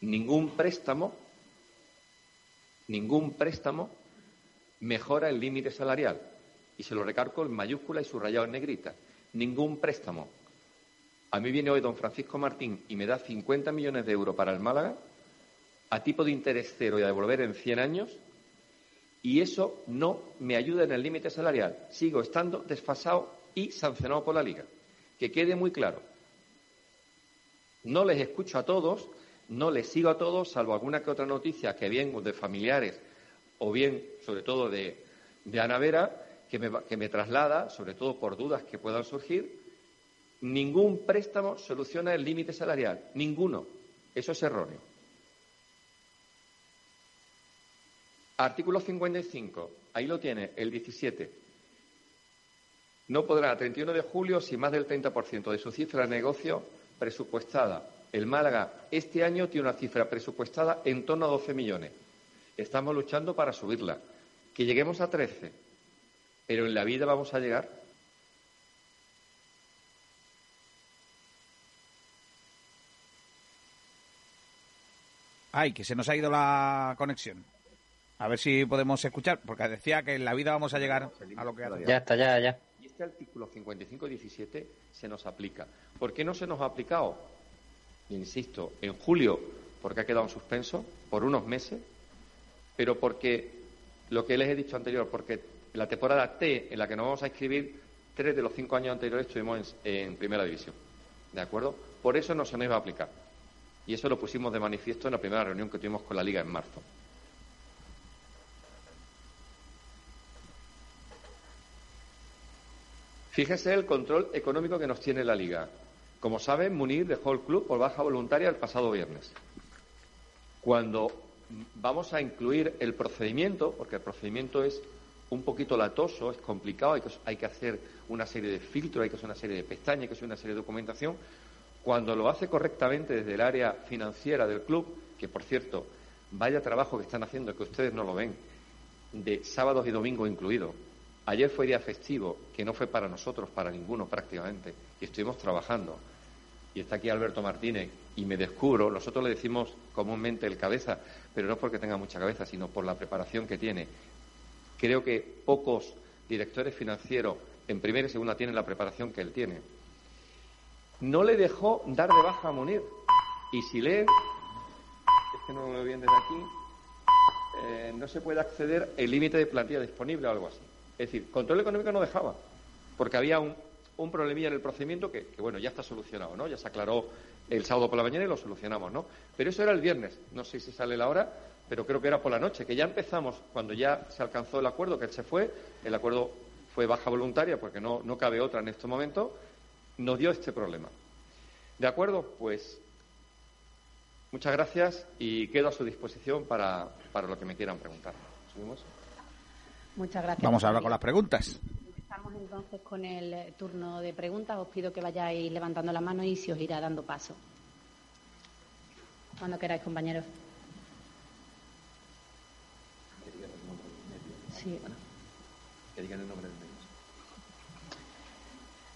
Ningún préstamo, ningún préstamo mejora el límite salarial. Y se lo recargo en mayúscula y subrayado en negrita. Ningún préstamo. A mí viene hoy don Francisco Martín y me da 50 millones de euros para el Málaga a tipo de interés cero y a devolver en 100 años y eso no me ayuda en el límite salarial. Sigo estando desfasado y sancionado por la Liga. Que quede muy claro. No les escucho a todos, no les sigo a todos, salvo alguna que otra noticia que bien de familiares o bien, sobre todo, de, de Ana Vera, que me, que me traslada, sobre todo por dudas que puedan surgir, ningún préstamo soluciona el límite salarial. Ninguno. Eso es erróneo. Artículo 55. Ahí lo tiene, el 17. No podrá a 31 de julio si más del 30% de su cifra de negocio presupuestada. El Málaga este año tiene una cifra presupuestada en torno a 12 millones. Estamos luchando para subirla. Que lleguemos a 13. Pero en la vida vamos a llegar. Ay, que se nos ha ido la conexión. A ver si podemos escuchar, porque decía que en la vida vamos a llegar a lo que hace. Ya está, ya, ya. Este artículo 55-17 se nos aplica. ¿Por qué no se nos ha aplicado? Insisto, en julio, porque ha quedado en suspenso por unos meses, pero porque, lo que les he dicho anterior, porque la temporada T en la que nos vamos a inscribir, tres de los cinco años anteriores estuvimos en primera división. ¿De acuerdo? Por eso no se nos iba a aplicar. Y eso lo pusimos de manifiesto en la primera reunión que tuvimos con la Liga en marzo. Fíjese el control económico que nos tiene la Liga. Como saben, Munir dejó el club por baja voluntaria el pasado viernes. Cuando vamos a incluir el procedimiento, porque el procedimiento es un poquito latoso, es complicado, hay que, hay que hacer una serie de filtros, hay que hacer una serie de pestañas, hay que hacer una serie de documentación. Cuando lo hace correctamente desde el área financiera del club, que por cierto, vaya trabajo que están haciendo, que ustedes no lo ven, de sábados y domingos incluidos. Ayer fue día festivo, que no fue para nosotros, para ninguno prácticamente, y estuvimos trabajando. Y está aquí Alberto Martínez, y me descubro, nosotros le decimos comúnmente el cabeza, pero no porque tenga mucha cabeza, sino por la preparación que tiene. Creo que pocos directores financieros en primera y segunda tienen la preparación que él tiene. No le dejó dar de baja a Munir. Y si leen, es que no lo veo bien desde aquí, eh, no se puede acceder el límite de plantilla disponible o algo así. Es decir, control económico no dejaba, porque había un, un problemilla en el procedimiento que, bueno, ya está solucionado, ¿no? Ya se aclaró el sábado por la mañana y lo solucionamos, ¿no? Pero eso era el viernes, no sé si sale la hora, pero creo que era por la noche, que ya empezamos, cuando ya se alcanzó el acuerdo, que él se fue, el acuerdo fue baja voluntaria, porque no, no cabe otra en este momento, nos dio este problema. ¿De acuerdo? Pues muchas gracias y quedo a su disposición para, para lo que me quieran preguntar. ¿Subimos? Muchas gracias. Vamos a hablar con las preguntas. Empezamos entonces con el eh, turno de preguntas. Os pido que vayáis levantando la mano y se os irá dando paso. Cuando queráis, compañeros. Sí. Que digan el nombre del medio.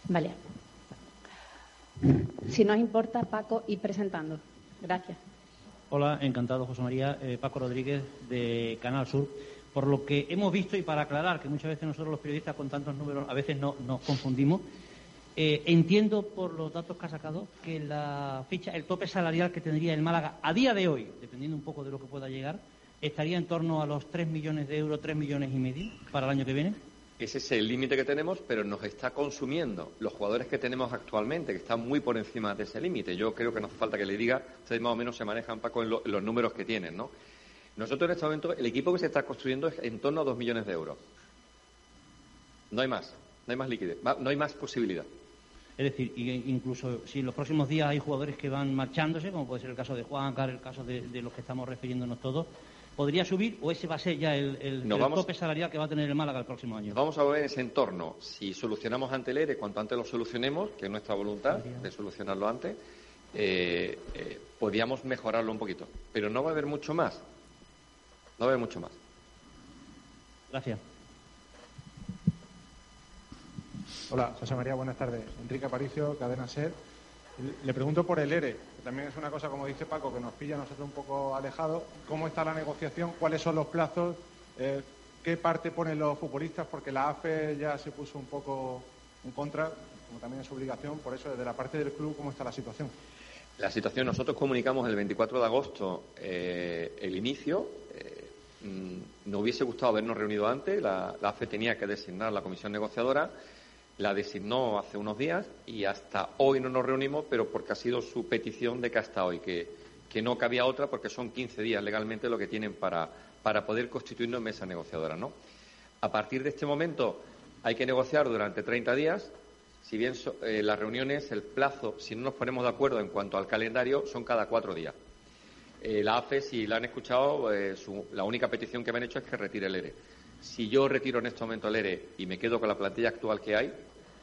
Vale. Si no os importa, Paco, ir presentando. Gracias. Hola, encantado, José María. Eh, Paco Rodríguez, de Canal Sur. Por lo que hemos visto, y para aclarar que muchas veces nosotros los periodistas con tantos números a veces no, nos confundimos, eh, entiendo por los datos que ha sacado que la ficha, el tope salarial que tendría el Málaga a día de hoy, dependiendo un poco de lo que pueda llegar, estaría en torno a los 3 millones de euros, 3 millones y medio para el año que viene. ese es el límite que tenemos, pero nos está consumiendo los jugadores que tenemos actualmente, que están muy por encima de ese límite. Yo creo que no hace falta que le diga, ustedes más o menos se manejan, Paco, en, lo- en los números que tienen, ¿no? Nosotros en este momento, el equipo que se está construyendo es en torno a dos millones de euros. No hay más, no hay más liquidez, no hay más posibilidad. Es decir, incluso si en los próximos días hay jugadores que van marchándose, como puede ser el caso de Juan, el caso de, de los que estamos refiriéndonos todos, ¿podría subir o ese va a ser ya el, el- el vamos- tope salarial que va a tener el Málaga el próximo año? Vamos a ver en ese entorno. Si solucionamos ante el ERE, cuanto antes lo solucionemos, que es nuestra voluntad de solucionarlo antes, eh, eh, podríamos mejorarlo un poquito. Pero no va a haber mucho más. No haber mucho más. Gracias. Hola, José María, buenas tardes. Enrique Aparicio, Cadena Ser. Le pregunto por el ERE, que también es una cosa, como dice Paco, que nos pilla a nosotros un poco alejados. ¿Cómo está la negociación? ¿Cuáles son los plazos? Eh, ¿Qué parte ponen los futbolistas? Porque la AFE ya se puso un poco en contra, como también es su obligación. Por eso, desde la parte del club, ¿cómo está la situación? La situación, nosotros comunicamos el 24 de agosto eh, el inicio. Eh, mm, nos hubiese gustado habernos reunido antes. La, la AFE tenía que designar la comisión negociadora. La designó hace unos días y hasta hoy no nos reunimos, pero porque ha sido su petición de que hasta hoy, que, que no cabía otra porque son 15 días legalmente lo que tienen para, para poder constituirnos mesa negociadora. ¿no? A partir de este momento hay que negociar durante 30 días. Si bien eh, las reuniones, el plazo, si no nos ponemos de acuerdo en cuanto al calendario, son cada cuatro días. Eh, la AFE, si la han escuchado, su- la única petición que me han hecho es que retire el ERE. Si yo retiro en este momento el ERE y me quedo con la plantilla actual que hay,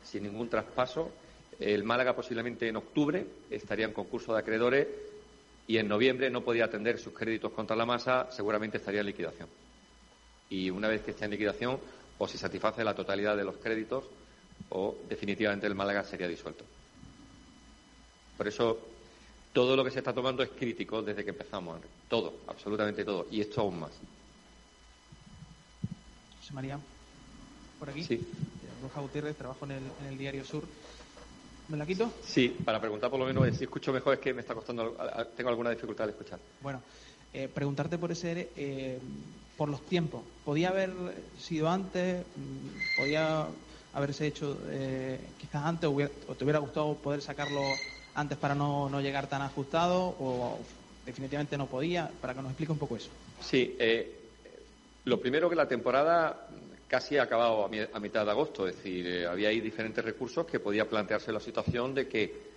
sin ningún traspaso, el Málaga posiblemente en octubre estaría en concurso de acreedores y en noviembre no podía atender sus créditos contra la masa, seguramente estaría en liquidación. Y una vez que esté en liquidación, o se satisface la totalidad de los créditos, o definitivamente el Málaga sería disuelto. Por eso, todo lo que se está tomando es crítico desde que empezamos. Todo, absolutamente todo. Y esto aún más. José María, por aquí. Sí. Borja Gutiérrez, trabajo en el, en el Diario Sur. ¿Me la quito? Sí, para preguntar por lo menos eh, si escucho mejor es que me está costando, tengo alguna dificultad al escuchar. Bueno, eh, preguntarte por ese eh, por los tiempos. ¿Podía haber sido antes? ¿Podía haberse hecho eh, quizás antes? ¿O, hubiera- o te hubiera gustado poder sacarlo antes para no, no llegar tan ajustado? ¿O definitivamente no podía? Para que nos explique un poco eso. Sí, eh, lo primero que la temporada casi ha acabado a, mi- a mitad de agosto, es decir, eh, había ahí diferentes recursos que podía plantearse la situación de que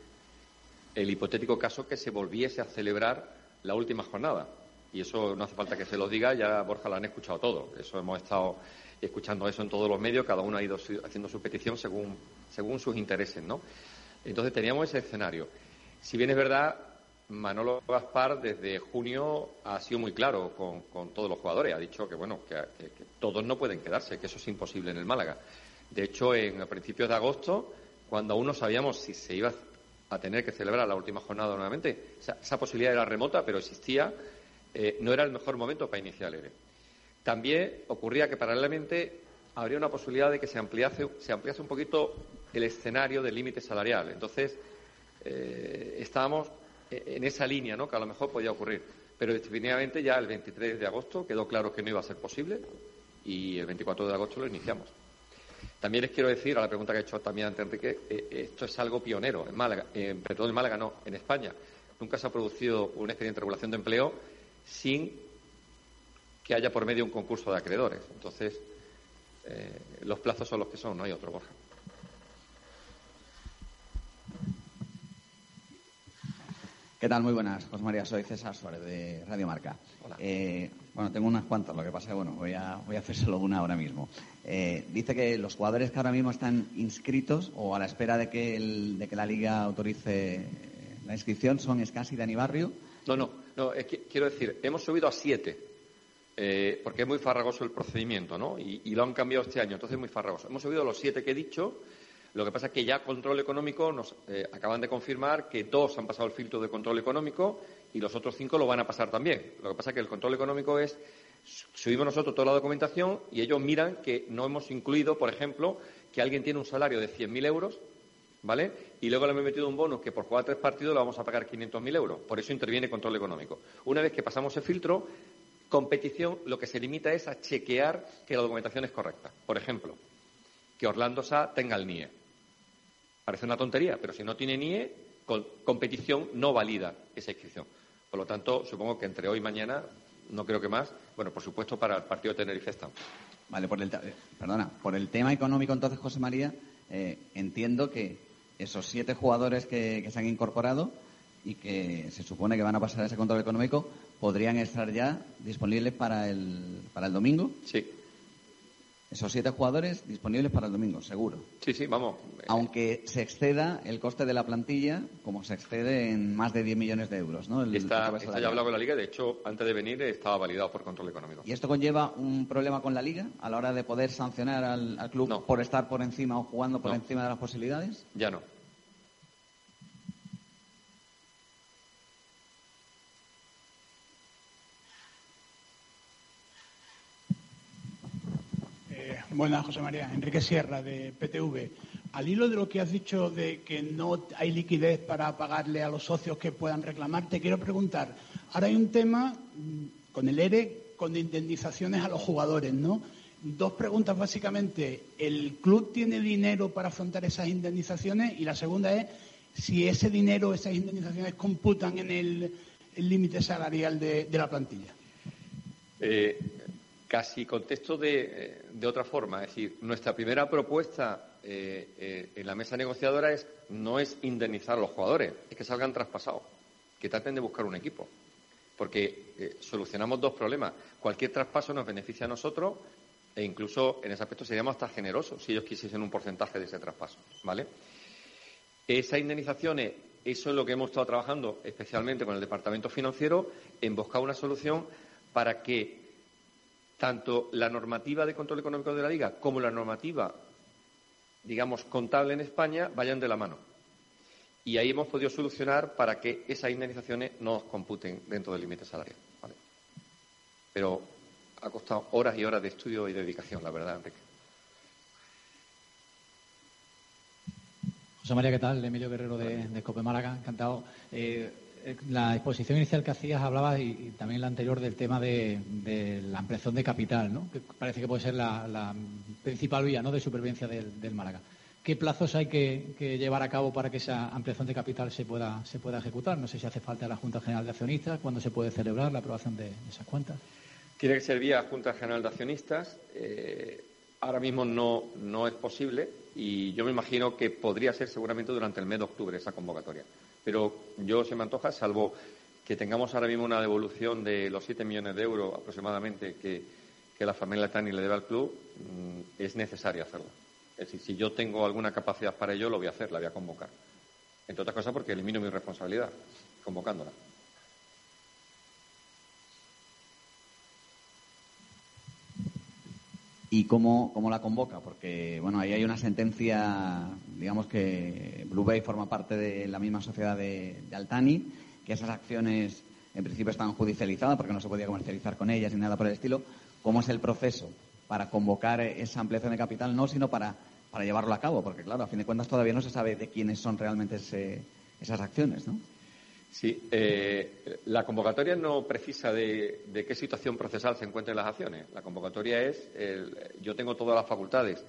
el hipotético caso que se volviese a celebrar la última jornada. Y eso no hace falta que se lo diga, ya Borja lo han escuchado todo. Eso hemos estado escuchando eso en todos los medios, cada uno ha ido haciendo su petición según, según sus intereses, ¿no? Entonces teníamos ese escenario. Si bien es verdad, Manolo Gaspar desde junio ha sido muy claro con, todos los jugadores. Ha dicho que bueno que, todos no pueden quedarse, que eso es imposible en el Málaga. De hecho, en principios de agosto, cuando aún no sabíamos si se iba a tener que celebrar la última jornada nuevamente, esa, esa posibilidad era remota, pero existía. eh, no era el mejor momento para iniciar el ERE. También ocurría que paralelamente habría una posibilidad de que se ampliase, se ampliase un poquito el escenario del límite salarial. Entonces, eh, estábamos en esa línea, ¿no? Que a lo mejor podía ocurrir. Pero definitivamente ya el 23 de agosto quedó claro que no iba a ser posible y el 24 de agosto lo iniciamos. También les quiero decir, a la pregunta que ha hecho también ante Enrique, eh, esto es algo pionero en Málaga, eh, en Málaga no, en España. Nunca se ha producido un expediente de regulación de empleo sin que haya por medio un concurso de acreedores. Entonces, eh, los plazos son los que son, no hay otro, Borja. ¿Qué tal? Muy buenas, José María. Soy César Suárez de Radio Marca. Eh, bueno, tengo unas cuantas, lo que pasa es que bueno, voy a, voy a hacer solo una ahora mismo. Eh, dice que los jugadores que ahora mismo están inscritos o a la espera de que, el- de que la Liga autorice la inscripción son Escasi y Dani Barrio. No, no, no, es que quiero decir, hemos subido a siete, eh, porque es muy farragoso el procedimiento, ¿no? Y, y lo han cambiado este año, entonces es muy farragoso. Hemos subido a los siete que he dicho, lo que pasa es que ya Control Económico nos eh, acaban de confirmar que dos han pasado el filtro de Control Económico y los otros cinco lo van a pasar también. Lo que pasa es que el Control Económico es, subimos nosotros toda la documentación y ellos miran que no hemos incluido, por ejemplo, que alguien tiene un salario de 100.000 euros ¿vale? Y luego le hemos metido un bonus que por jugar tres partidos le vamos a pagar 500.000 euros. Por eso interviene control económico. Una vez que pasamos el filtro, competición lo que se limita es a chequear que la documentación es correcta. Por ejemplo, que Orlando Sá tenga el NIE. Parece una tontería, pero si no tiene NIE, con- competición no valida esa inscripción. Por lo tanto, supongo que entre hoy y mañana, no creo que más, bueno, por supuesto, para el partido de Tenerife estamos. Vale, por el, eh, perdona, por el tema económico entonces, José María, eh, entiendo que esos siete jugadores que, que se han incorporado y que se supone que van a pasar ese control económico podrían estar ya disponibles para el, para el domingo. Sí. Esos siete jugadores disponibles para el domingo, seguro. Sí, sí, vamos. Aunque se exceda el coste de la plantilla, como se excede en más de 10 millones de euros, ¿no? El Está, está ya hablado con la Liga, de hecho, antes de venir estaba validado por control económico. ¿Y esto conlleva un problema con la liga a la hora de poder sancionar al, al club por estar por encima o jugando por No. encima de las posibilidades? Ya no. Eh, buenas, José María. Enrique Sierra, de PTV. Al hilo de lo que has dicho de que no hay liquidez para pagarle a los socios que puedan reclamar, te quiero preguntar. Ahora hay un tema mm, con el ERE, con indemnizaciones a los jugadores, ¿no? Dos preguntas básicamente. ¿El club tiene dinero para afrontar esas indemnizaciones? Y la segunda es si ese dinero, esas indemnizaciones computan en el límite salarial de- de la plantilla. Eh, casi contesto de, eh, de otra forma. Es decir, nuestra primera propuesta eh, eh, en la mesa negociadora es no es indemnizar a los jugadores, es que salgan traspasados, que traten de buscar un equipo. Porque solucionamos dos problemas. Cualquier traspaso nos beneficia a nosotros e incluso en ese aspecto seríamos hasta generosos si ellos quisiesen un porcentaje de ese traspaso. ¿Vale? Esas indemnizaciones, eso es lo que hemos estado trabajando especialmente con el Departamento Financiero, en buscar una solución para que tanto la normativa de control económico de la Liga como la normativa, digamos, contable en España vayan de la mano. Y ahí hemos podido solucionar para que esas indemnizaciones no nos computen dentro del límite salarial. Pero ha costado horas y horas de estudio y dedicación, la verdad, Enrique. José María, ¿qué tal? Emilio Guerrero de, de Cope Málaga, encantado. Eh, la exposición inicial que hacías hablaba y, también la anterior del tema de, la ampliación de capital, ¿no? que parece que puede ser la, principal vía ¿no? de supervivencia del, del Málaga. ¿Qué plazos hay que, que llevar a cabo para que esa ampliación de capital se pueda, se pueda ejecutar? No sé si hace falta la Junta General de Accionistas, cuándo se puede celebrar la aprobación de esas cuentas. Tiene que ser vía Junta General de Accionistas. Eh, ahora mismo no, no es posible y yo me imagino que podría ser seguramente durante el mes de octubre esa convocatoria. Pero yo se me antoja, salvo que tengamos ahora mismo una devolución de los 7 millones de euros aproximadamente que, la familia Tani le debe al club, mm, es necesario hacerlo. Es decir, si yo tengo alguna capacidad para ello, lo voy a hacer, la voy a convocar. Entre otras cosas porque elimino mi responsabilidad convocándola. ¿Y cómo, cómo la convoca? Porque, bueno, ahí hay una sentencia, digamos que Blue Bay forma parte de la misma sociedad de, Altani, que esas acciones en principio están judicializadas porque no se podía comercializar con ellas ni nada por el estilo. ¿Cómo es el proceso para convocar esa ampliación de capital? No, sino para, para llevarlo a cabo, porque, claro, a fin de cuentas todavía no se sabe de quiénes son realmente esas acciones, ¿no? Sí, eh, la convocatoria no precisa de, qué situación procesal se encuentren las acciones. La convocatoria es, el- yo tengo todas las facultades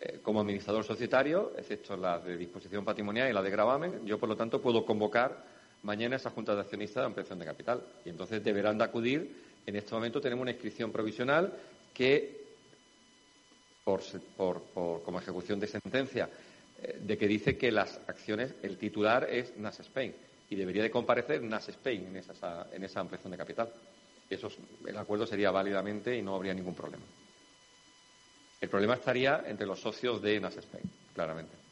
eh, como administrador societario, excepto las de disposición patrimonial y la de gravamen. Yo, por lo tanto, puedo convocar mañana esa junta de accionistas de ampliación de capital. Y entonces deberán de acudir. En este momento tenemos una inscripción provisional que, por- por- como ejecución de sentencia, eh, de que dice que las acciones, el titular es NAS Spain y debería de comparecer NAS Spain en esa, en esa ampliación de capital. Eso es- el acuerdo sería válidamente y no habría ningún problema. El problema estaría entre los socios de NAS Spain, claramente.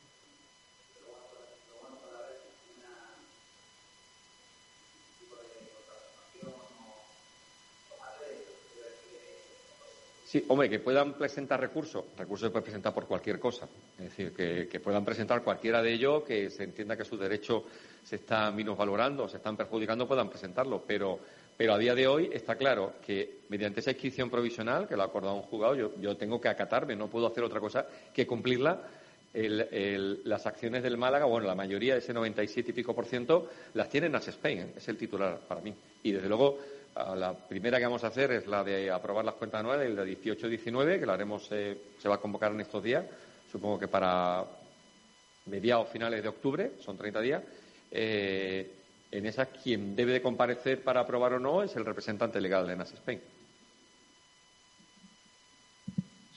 Sí, hombre, que puedan presentar recursos. Recursos se pueden presentar por cualquier cosa. Es decir, que, puedan presentar cualquiera de ellos que se entienda que su derecho se está minusvalorando, se están perjudicando, puedan presentarlo. Pero, pero a día de hoy está claro que mediante esa inscripción provisional, que lo ha acordado un juzgado, yo, tengo que acatarme, no puedo hacer otra cosa que cumplirla. Las acciones del Málaga, bueno, la mayoría, ese 97 y pico por ciento, las tiene Nas Spain, es el titular para mí. Y desde luego, la primera que vamos a hacer es la de aprobar las cuentas anuales, de 18-19, que la haremos, eh, se va a convocar en estos días, supongo que para mediados finales de octubre, son 30 días, eh, en esas quien debe de comparecer para aprobar o no es el representante legal de NAS Spain.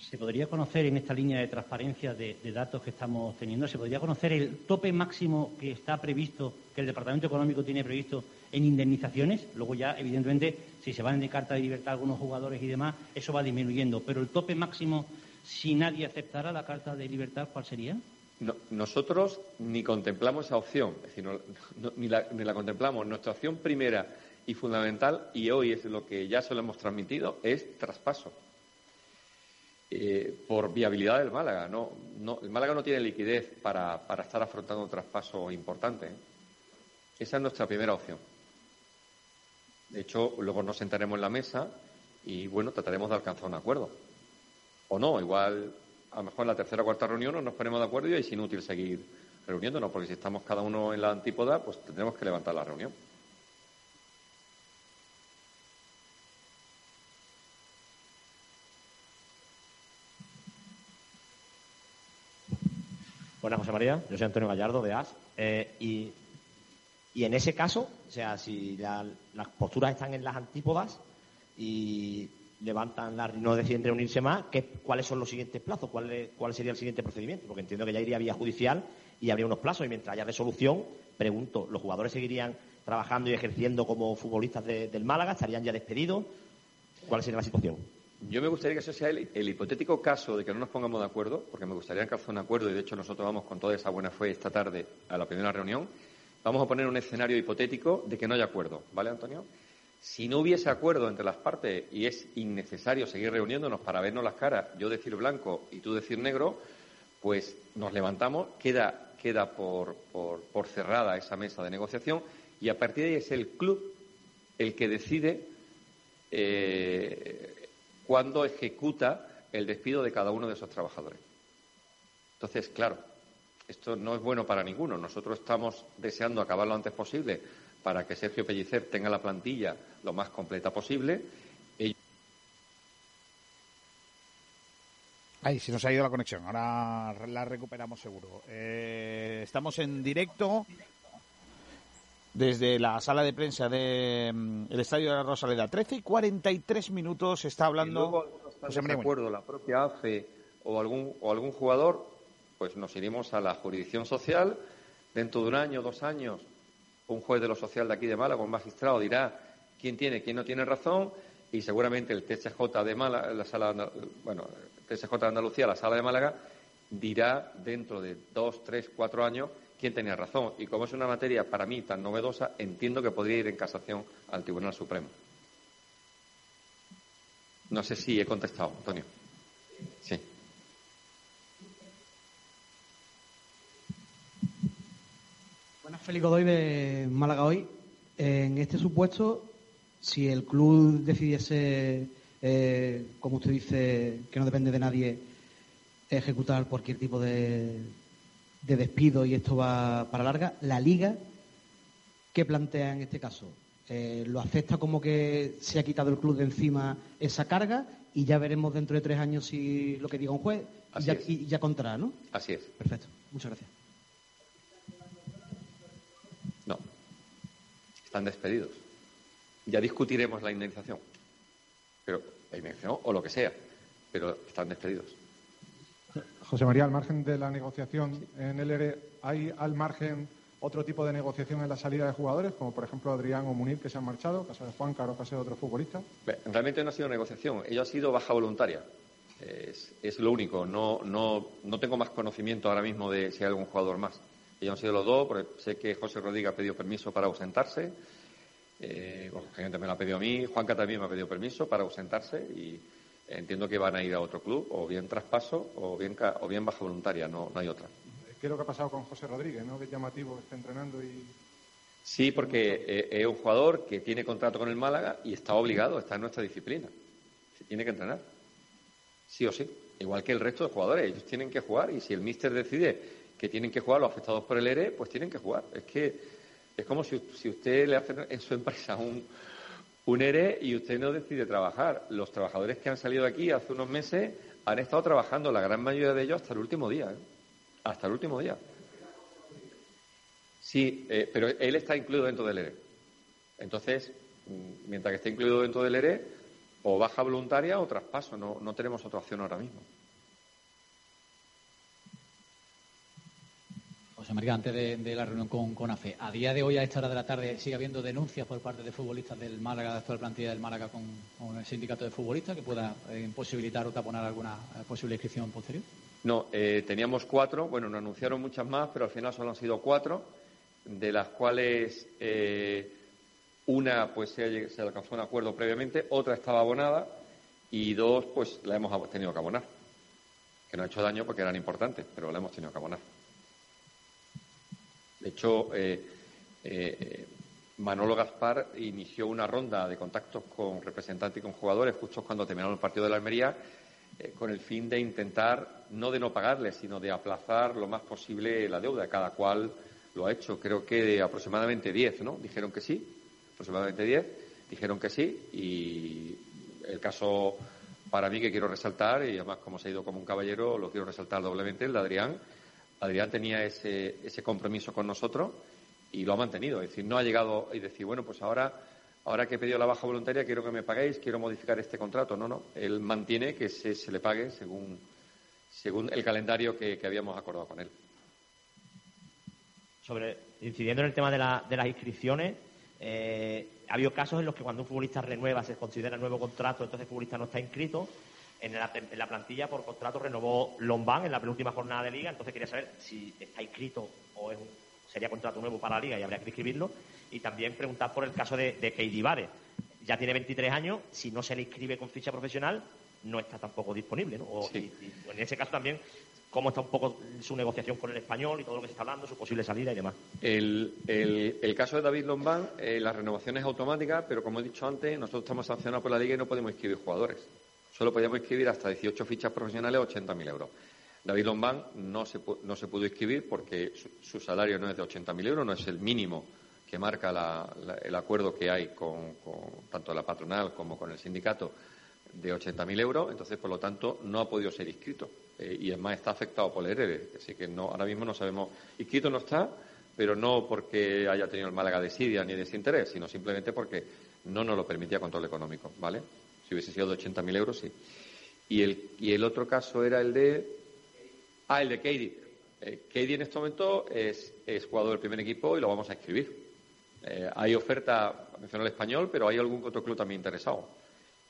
¿Se podría conocer en esta línea de transparencia de, de, datos que estamos teniendo, se podría conocer el tope máximo que está previsto, que el Departamento Económico tiene previsto en indemnizaciones? Luego ya, evidentemente, si se van de carta de libertad algunos jugadores y demás, eso va disminuyendo. Pero el tope máximo, si nadie aceptara la carta de libertad, ¿cuál sería? No, nosotros ni contemplamos esa opción, es decir, no, ni, la, ni la contemplamos. Nuestra opción primera y fundamental, y hoy es lo que ya se lo hemos transmitido, es traspaso. Eh, por viabilidad del Málaga. No, no, el Málaga no tiene liquidez para, para estar afrontando un traspaso importante. ¿eh? Esa es nuestra primera opción. De hecho, luego nos sentaremos en la mesa y, bueno, trataremos de alcanzar un acuerdo. O no, igual, a lo mejor en la tercera o cuarta reunión no nos ponemos de acuerdo y es inútil seguir reuniéndonos, porque si estamos cada uno en la antípoda, pues tendremos que levantar la reunión. Buenas, José María. Yo soy Antonio Gallardo, de AS. Eh, y, y, en ese caso, o sea, si la, las posturas están en las antípodas y levantan la, no deciden reunirse más, ¿qué, ¿cuáles son los siguientes plazos? ¿Cuál, ¿Cuál sería el siguiente procedimiento? Porque entiendo que ya iría vía judicial y habría unos plazos. Y mientras haya resolución, pregunto, ¿los jugadores seguirían trabajando y ejerciendo como futbolistas de, del Málaga? ¿Estarían ya despedidos? ¿Cuál sería la situación? Yo me gustaría que ese sea el, el, hipotético caso de que no nos pongamos de acuerdo, porque me gustaría alcanzar un acuerdo y de hecho nosotros vamos con toda esa buena fe esta tarde a la primera reunión. Vamos a poner un escenario hipotético de que no haya acuerdo, ¿vale, Antonio? Si no hubiese acuerdo entre las partes y es innecesario seguir reuniéndonos para vernos las caras, yo decir blanco y tú decir negro, pues nos levantamos, queda, queda por, por, cerrada esa mesa de negociación y a partir de ahí es el club el que decide eh, cuando ejecuta el despido de cada uno de esos trabajadores. Entonces, claro, esto no es bueno para ninguno. Nosotros estamos deseando acabar lo antes posible para que Sergio Pellicer tenga la plantilla lo más completa posible. Ellos... Ahí, se nos ha ido la conexión. Ahora la recuperamos seguro. Eh, estamos en directo desde la sala de prensa del de, Estadio de la Rosaleda. 13 y 43 minutos está hablando. Y luego, José de acuerdo la propia AFE o algún, o algún jugador, pues nos iremos a la jurisdicción social. Dentro de un año, dos años, un juez de lo social de aquí de Málaga, un magistrado, dirá quién tiene, quién no tiene razón y seguramente el TSJ de Málaga, la sala, bueno, el TSJ de Andalucía, la sala de Málaga, dirá dentro de dos, tres, cuatro años quién tenía razón. Y como es una materia para mí tan novedosa, entiendo que podría ir en casación al Tribunal Supremo. No sé si he contestado, Antonio. Sí. Félix Godoy de Málaga hoy. En este supuesto, si el club decidiese, eh, como usted dice, que no depende de nadie, ejecutar cualquier tipo de, de despido y esto va para larga, la liga, ¿qué plantea en este caso? Eh, ¿Lo acepta como que se ha quitado el club de encima esa carga y ya veremos dentro de tres años si lo que diga un juez ya, y ya, contará, ¿no? Así es. Perfecto. Muchas gracias. No. Están despedidos. Ya discutiremos la indemnización. Pero la indemnización o lo que sea. Pero están despedidos. José María, al margen de la negociación en el ERE, ¿hay al margen otro tipo de negociación en la salida de jugadores, como por ejemplo Adrián o Munir, que se han marchado, caso de Juan Caro, caso de otros futbolistas? Realmente no ha sido negociación, ello ha sido baja voluntaria. Es, es lo único, no, no, no tengo más conocimiento ahora mismo de si hay algún jugador más. Ellos han sido los dos, porque sé que José Rodríguez ha pedido permiso para ausentarse, eh, bueno, gente me lo ha pedido a mí, Juanca también me ha pedido permiso para ausentarse y entiendo que van a ir a otro club, o bien traspaso o bien, o bien baja voluntaria, no, no hay otra. ¿Qué es lo que ha pasado con José Rodríguez, no? Que llamativo está entrenando y... Sí, porque eh, es un jugador que tiene contrato con el Málaga y está obligado, está en nuestra disciplina. Se tiene que entrenar. Sí o sí. Igual que el resto de jugadores, ellos tienen que jugar y si el míster decide que tienen que jugar los afectados por el ERE, pues tienen que jugar. Es que es como si, si usted le hace en su empresa un, un ERE y usted no decide trabajar. Los trabajadores que han salido aquí hace unos meses han estado trabajando, la gran mayoría de ellos, hasta el último día. ¿eh? Hasta el último día. Sí, eh, pero él está incluido dentro del ERE. Entonces, mientras que esté incluido dentro del ERE, o baja voluntaria o traspaso. No, no tenemos otra opción ahora mismo. José María, antes de, la reunión con, con AFE, a día de hoy, a esta hora de la tarde, sigue habiendo denuncias por parte de futbolistas del Málaga, de actual plantilla del Málaga, con, con el sindicato de futbolistas que pueda eh, imposibilitar o taponar alguna eh, posible inscripción posterior. No, eh, teníamos cuatro, bueno, nos anunciaron muchas más, pero al final solo han sido cuatro, de las cuales eh, una pues se, se alcanzó un acuerdo previamente, otra estaba abonada y dos pues la hemos tenido que abonar. Que no ha hecho daño porque eran importantes, pero la hemos tenido que abonar. De hecho, eh, eh, Manolo Gaspar inició una ronda de contactos con representantes y con jugadores justo cuando terminaron el partido de la Almería, eh, con el fin de intentar, no de no pagarles, sino de aplazar lo más posible la deuda. Cada cual lo ha hecho. Creo que aproximadamente 10, ¿no? Dijeron que sí, aproximadamente 10, dijeron que sí, y el caso para mí que quiero resaltar, y además como se ha ido como un caballero, lo quiero resaltar doblemente, el de Adrián. Adrián tenía ese, ese compromiso con nosotros y lo ha mantenido. Es decir, no ha llegado y decir, bueno, pues ahora, ahora que he pedido la baja voluntaria, quiero que me paguéis, quiero modificar este contrato. No, no. Él mantiene que se, se le pague según, según el calendario que, que habíamos acordado con él. Sobre, incidiendo en el tema de, la- de las inscripciones, eh, ha habido casos en los que cuando un futbolista renueva, se considera nuevo contrato, entonces el futbolista no está inscrito. En la, en la plantilla por contrato renovó Lombán en la penúltima jornada de liga, entonces quería saber si está inscrito o es un- sería contrato nuevo para la liga y habría que inscribirlo. Y también preguntar por el caso de, de Vare. Ya tiene 23 años, si no se le inscribe con ficha profesional, no está tampoco disponible. ¿no? O- y- y en ese caso también, cómo está un poco su negociación con el español y todo lo que se está hablando, su posible salida y demás. El, el- el caso de David Lombán, eh, la renovación es automática, pero como he dicho antes, nosotros estamos sancionados por la liga y no podemos inscribir jugadores. Solo podíamos inscribir hasta 18 fichas profesionales, 80.000 euros. David Lombán no se, no se pudo inscribir porque su, salario no es de 80.000 euros, no es el mínimo que marca el acuerdo que hay con, tanto la patronal como con el sindicato de 80.000 euros, entonces, por lo tanto, no ha podido ser inscrito. Eh, y es más, está afectado por el ERE, así que no, ahora mismo no sabemos. Inscrito no está, pero no porque haya tenido el Málaga desidia ni desinterés, sino simplemente porque no nos lo permitía control económico, ¿vale? Si hubiese sido de 80.000 euros, sí. Y el, y el otro caso era el de. Ah, el de Katie. Eh, Katie en este momento es, es jugador del primer equipo y lo vamos a inscribir. Eh, hay oferta, mencionó el español, pero hay algún otro club también interesado.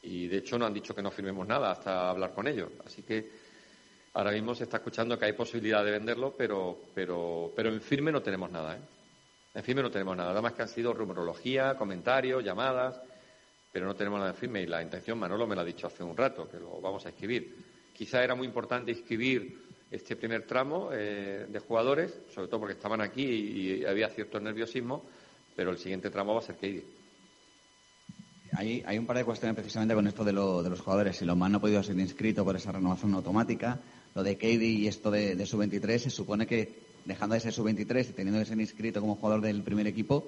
Y de hecho no han dicho que no firmemos nada hasta hablar con ellos. Así que ahora mismo se está escuchando que hay posibilidad de venderlo, pero, pero, pero en firme no tenemos nada. ¿eh? En firme no tenemos nada. Nada más que han sido rumorología, comentarios, llamadas, pero no tenemos nada firme. Y la intención, Manolo me lo ha dicho hace un rato, que lo vamos a escribir. Quizá era muy importante inscribir este primer tramo eh, de jugadores, sobre todo porque estaban aquí y, y había cierto nerviosismo, pero el siguiente tramo va a ser Keidi. Hay, hay un par de cuestiones precisamente con esto de, lo- de los jugadores. Si Lomán no ha podido ser inscrito por esa renovación automática, lo de Katie y esto de, de sub-23, se supone que dejando de ser sub-23 y teniendo que ser inscrito como jugador del primer equipo,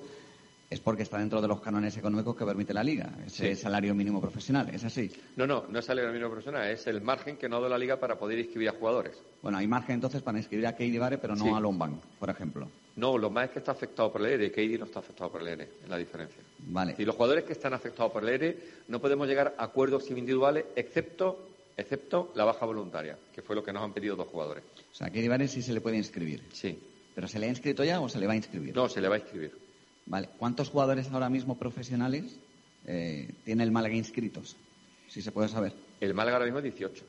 es porque está dentro de los cánones económicos que permite la liga, ese Sí. salario mínimo profesional. ¿Es así? No, no, no es salario mínimo profesional, es el margen que no ha dado la liga para poder inscribir a jugadores. Bueno, hay margen entonces para inscribir a Katie Vare, pero no Sí. a Lombán, por ejemplo. No, lo más es que está afectado por el ERE, Keidi no está afectado por el ERE, es la diferencia. Vale. Y los jugadores que están afectados por el ERE no podemos llegar a acuerdos individuales excepto, excepto la baja voluntaria, que fue lo que nos han pedido dos jugadores. O sea, a Katie Vare sí se le puede inscribir. Sí. ¿Pero se le ha inscrito ya o se le va a inscribir? No, se le va a inscribir. Vale. ¿Cuántos jugadores ahora mismo profesionales eh, tiene el Málaga inscritos? Si se puede saber. El Málaga ahora mismo es 18.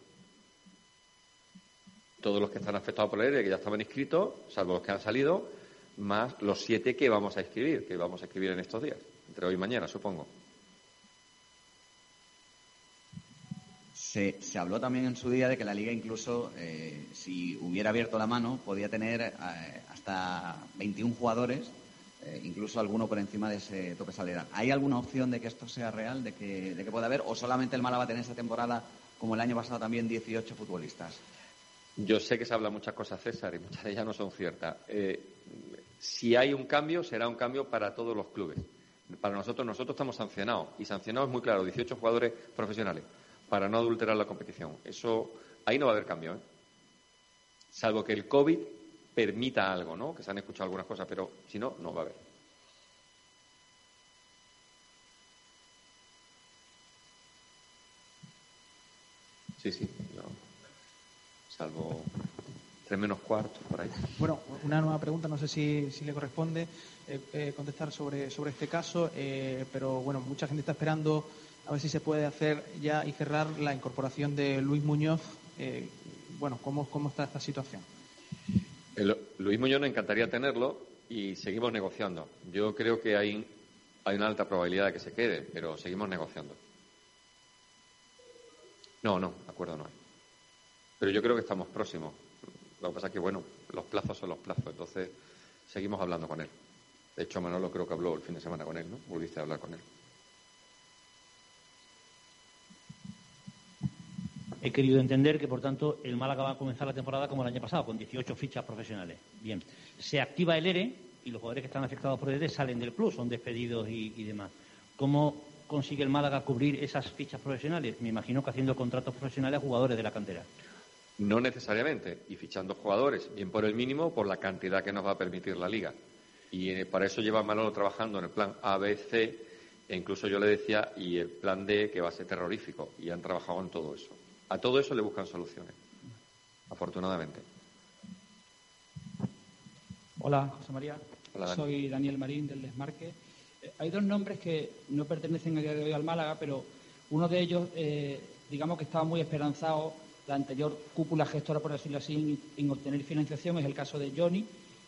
Todos los que están afectados por el ERE, que ya estaban inscritos, salvo los que han salido, más los siete que vamos a inscribir, que vamos a escribir en estos días, entre hoy y mañana, supongo. Se, se habló también en su día de que la liga incluso, eh, si hubiera abierto la mano, podía tener eh, hasta 21 jugadores, eh, incluso alguno por encima de ese tope salarial. ¿Hay alguna opción de que esto sea real, de que, pueda haber, o solamente el Málaga va a tener esta temporada, como el año pasado también, 18 futbolistas? Yo sé que se habla muchas cosas, César, y muchas de ellas no son ciertas. Eh, si hay un cambio, será un cambio para todos los clubes. Para nosotros, nosotros estamos sancionados. Y sancionados muy claro, 18 jugadores profesionales, para no adulterar la competición. Eso, ahí no va a haber cambio, ¿eh? Salvo que el COVID permita algo, ¿no? Que se han escuchado algunas cosas, pero si no, no va a haber. Sí, sí, salvo tres menos cuartos por ahí. Bueno, una nueva pregunta, no sé si, si le corresponde eh, eh, contestar sobre, sobre este caso, eh, pero bueno, mucha gente está esperando a ver si se puede hacer ya y cerrar la incorporación de Luis Muñoz. Bueno, ¿cómo, ¿cómo está esta situación? El- Luis Muñoz nos encantaría tenerlo y seguimos negociando. Yo creo que hay, hay una alta probabilidad de que se quede, pero seguimos negociando. No, no, acuerdo no hay. Pero yo creo que estamos próximos. Lo que pasa es que, bueno, los plazos son los plazos, entonces seguimos hablando con él. De hecho, Manolo creo que habló el fin de semana con él, ¿no? Volviste a hablar con él. He querido entender que, por tanto, el Málaga va a comenzar la temporada como el año pasado, con 18 fichas profesionales. Bien, se activa el ERE y los jugadores que están afectados por el ERE salen del club, son despedidos y, demás. ¿Cómo consigue el Málaga cubrir esas fichas profesionales? Me imagino que haciendo contratos profesionales a jugadores de la cantera. No necesariamente, y fichando jugadores, bien por el mínimo o por la cantidad que nos va a permitir la liga. Y eh, para eso lleva Manolo trabajando en el plan A, B, C, e incluso yo le decía, y el plan D, que va a ser terrorífico, y han trabajado en todo eso. A todo eso le buscan soluciones, afortunadamente. Hola, José María. Hola, Dani. Soy Daniel Marín del Desmarque. Eh, hay dos nombres que no pertenecen a día de hoy al Málaga, pero uno de ellos, eh, digamos que estaba muy esperanzado, la anterior cúpula gestora, por decirlo así, en, en obtener financiación, es el caso de Johnny,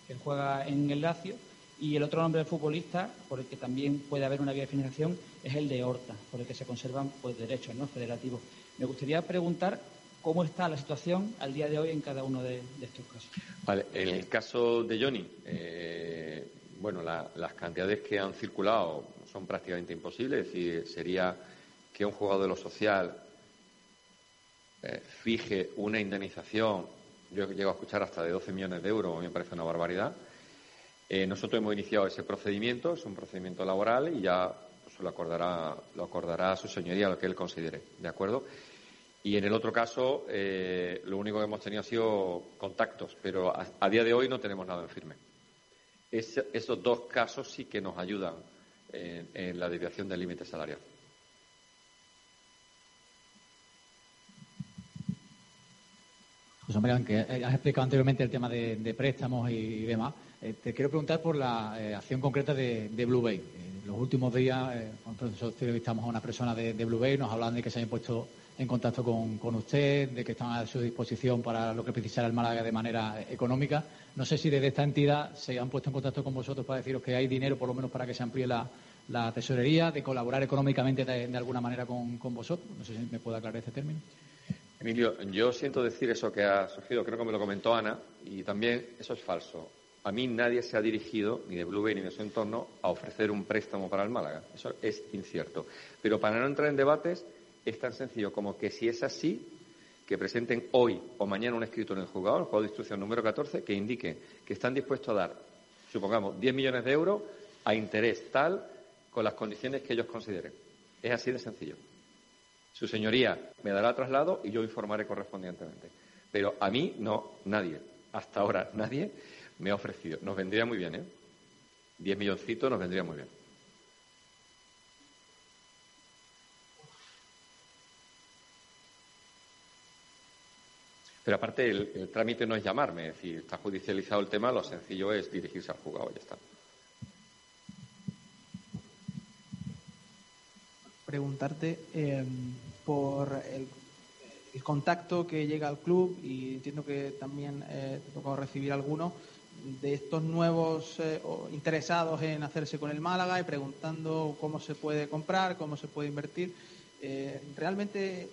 que juega en el Lazio, y el otro nombre de futbolista, por el que también puede haber una vía de financiación, es el de Horta, por el que se conservan pues, derechos ¿no? federativos. Me gustaría preguntar cómo está la situación al día de hoy en cada uno de, estos casos. Vale, en el caso de Johnny, eh, bueno, la- las cantidades que han circulado son prácticamente imposibles. Es decir, sería que un jugador de lo social eh, fije una indemnización, yo llego a escuchar hasta de 12 millones de euros, me parece una barbaridad. Eh, nosotros hemos iniciado ese procedimiento, es un procedimiento laboral y ya pues, lo acordará, lo acordará su señoría lo que él considere, ¿de acuerdo? Y en el otro caso, eh, lo único que hemos tenido ha sido contactos, pero a, día de hoy no tenemos nada en firme. Es- esos dos casos sí que nos ayudan en, la desviación del límite salarial. José María, eh, has explicado anteriormente el tema de, préstamos y, demás, eh, te quiero preguntar por la eh, acción concreta de, de Blue Bay. Los últimos días, nosotros entrevistamos a una persona de, de Blue Bay, nos hablan de que se han puesto en contacto con, con usted, de que están a su disposición para lo que precisara el Málaga de manera económica. No sé si desde esta entidad se han puesto en contacto con vosotros para deciros que hay dinero, por lo menos para que se amplíe la, la tesorería, de colaborar económicamente de, alguna manera con, con vosotros. No sé si me puede aclarar este término. Emilio, yo siento decir eso que ha surgido, creo que me lo comentó Ana, y también eso es falso. A mí nadie se ha dirigido, ni de Blue Bay ni de su entorno, a ofrecer un préstamo para el Málaga. Eso es incierto. Pero para no entrar en debates, es tan sencillo como que si es así, que presenten hoy o mañana un escrito en el juzgado, el juego de instrucción número 14, que indique que están dispuestos a dar, supongamos, 10 millones de euros a interés tal, con las condiciones que ellos consideren. Es así de sencillo. Su señoría me dará traslado y yo informaré correspondientemente. Pero a mí no, nadie, hasta ahora nadie me ha ofrecido. Nos vendría muy bien, ¿eh? Diez milloncitos nos vendría muy bien. Pero aparte, el, trámite no es llamarme, es decir, está judicializado el tema, lo sencillo es dirigirse al juzgado y ya está. preguntarte eh, por el, contacto que llega al club y entiendo que también eh, te tocado recibir alguno de estos nuevos eh, interesados en hacerse con el Málaga y preguntando cómo se puede comprar, cómo se puede invertir. Eh, ¿Realmente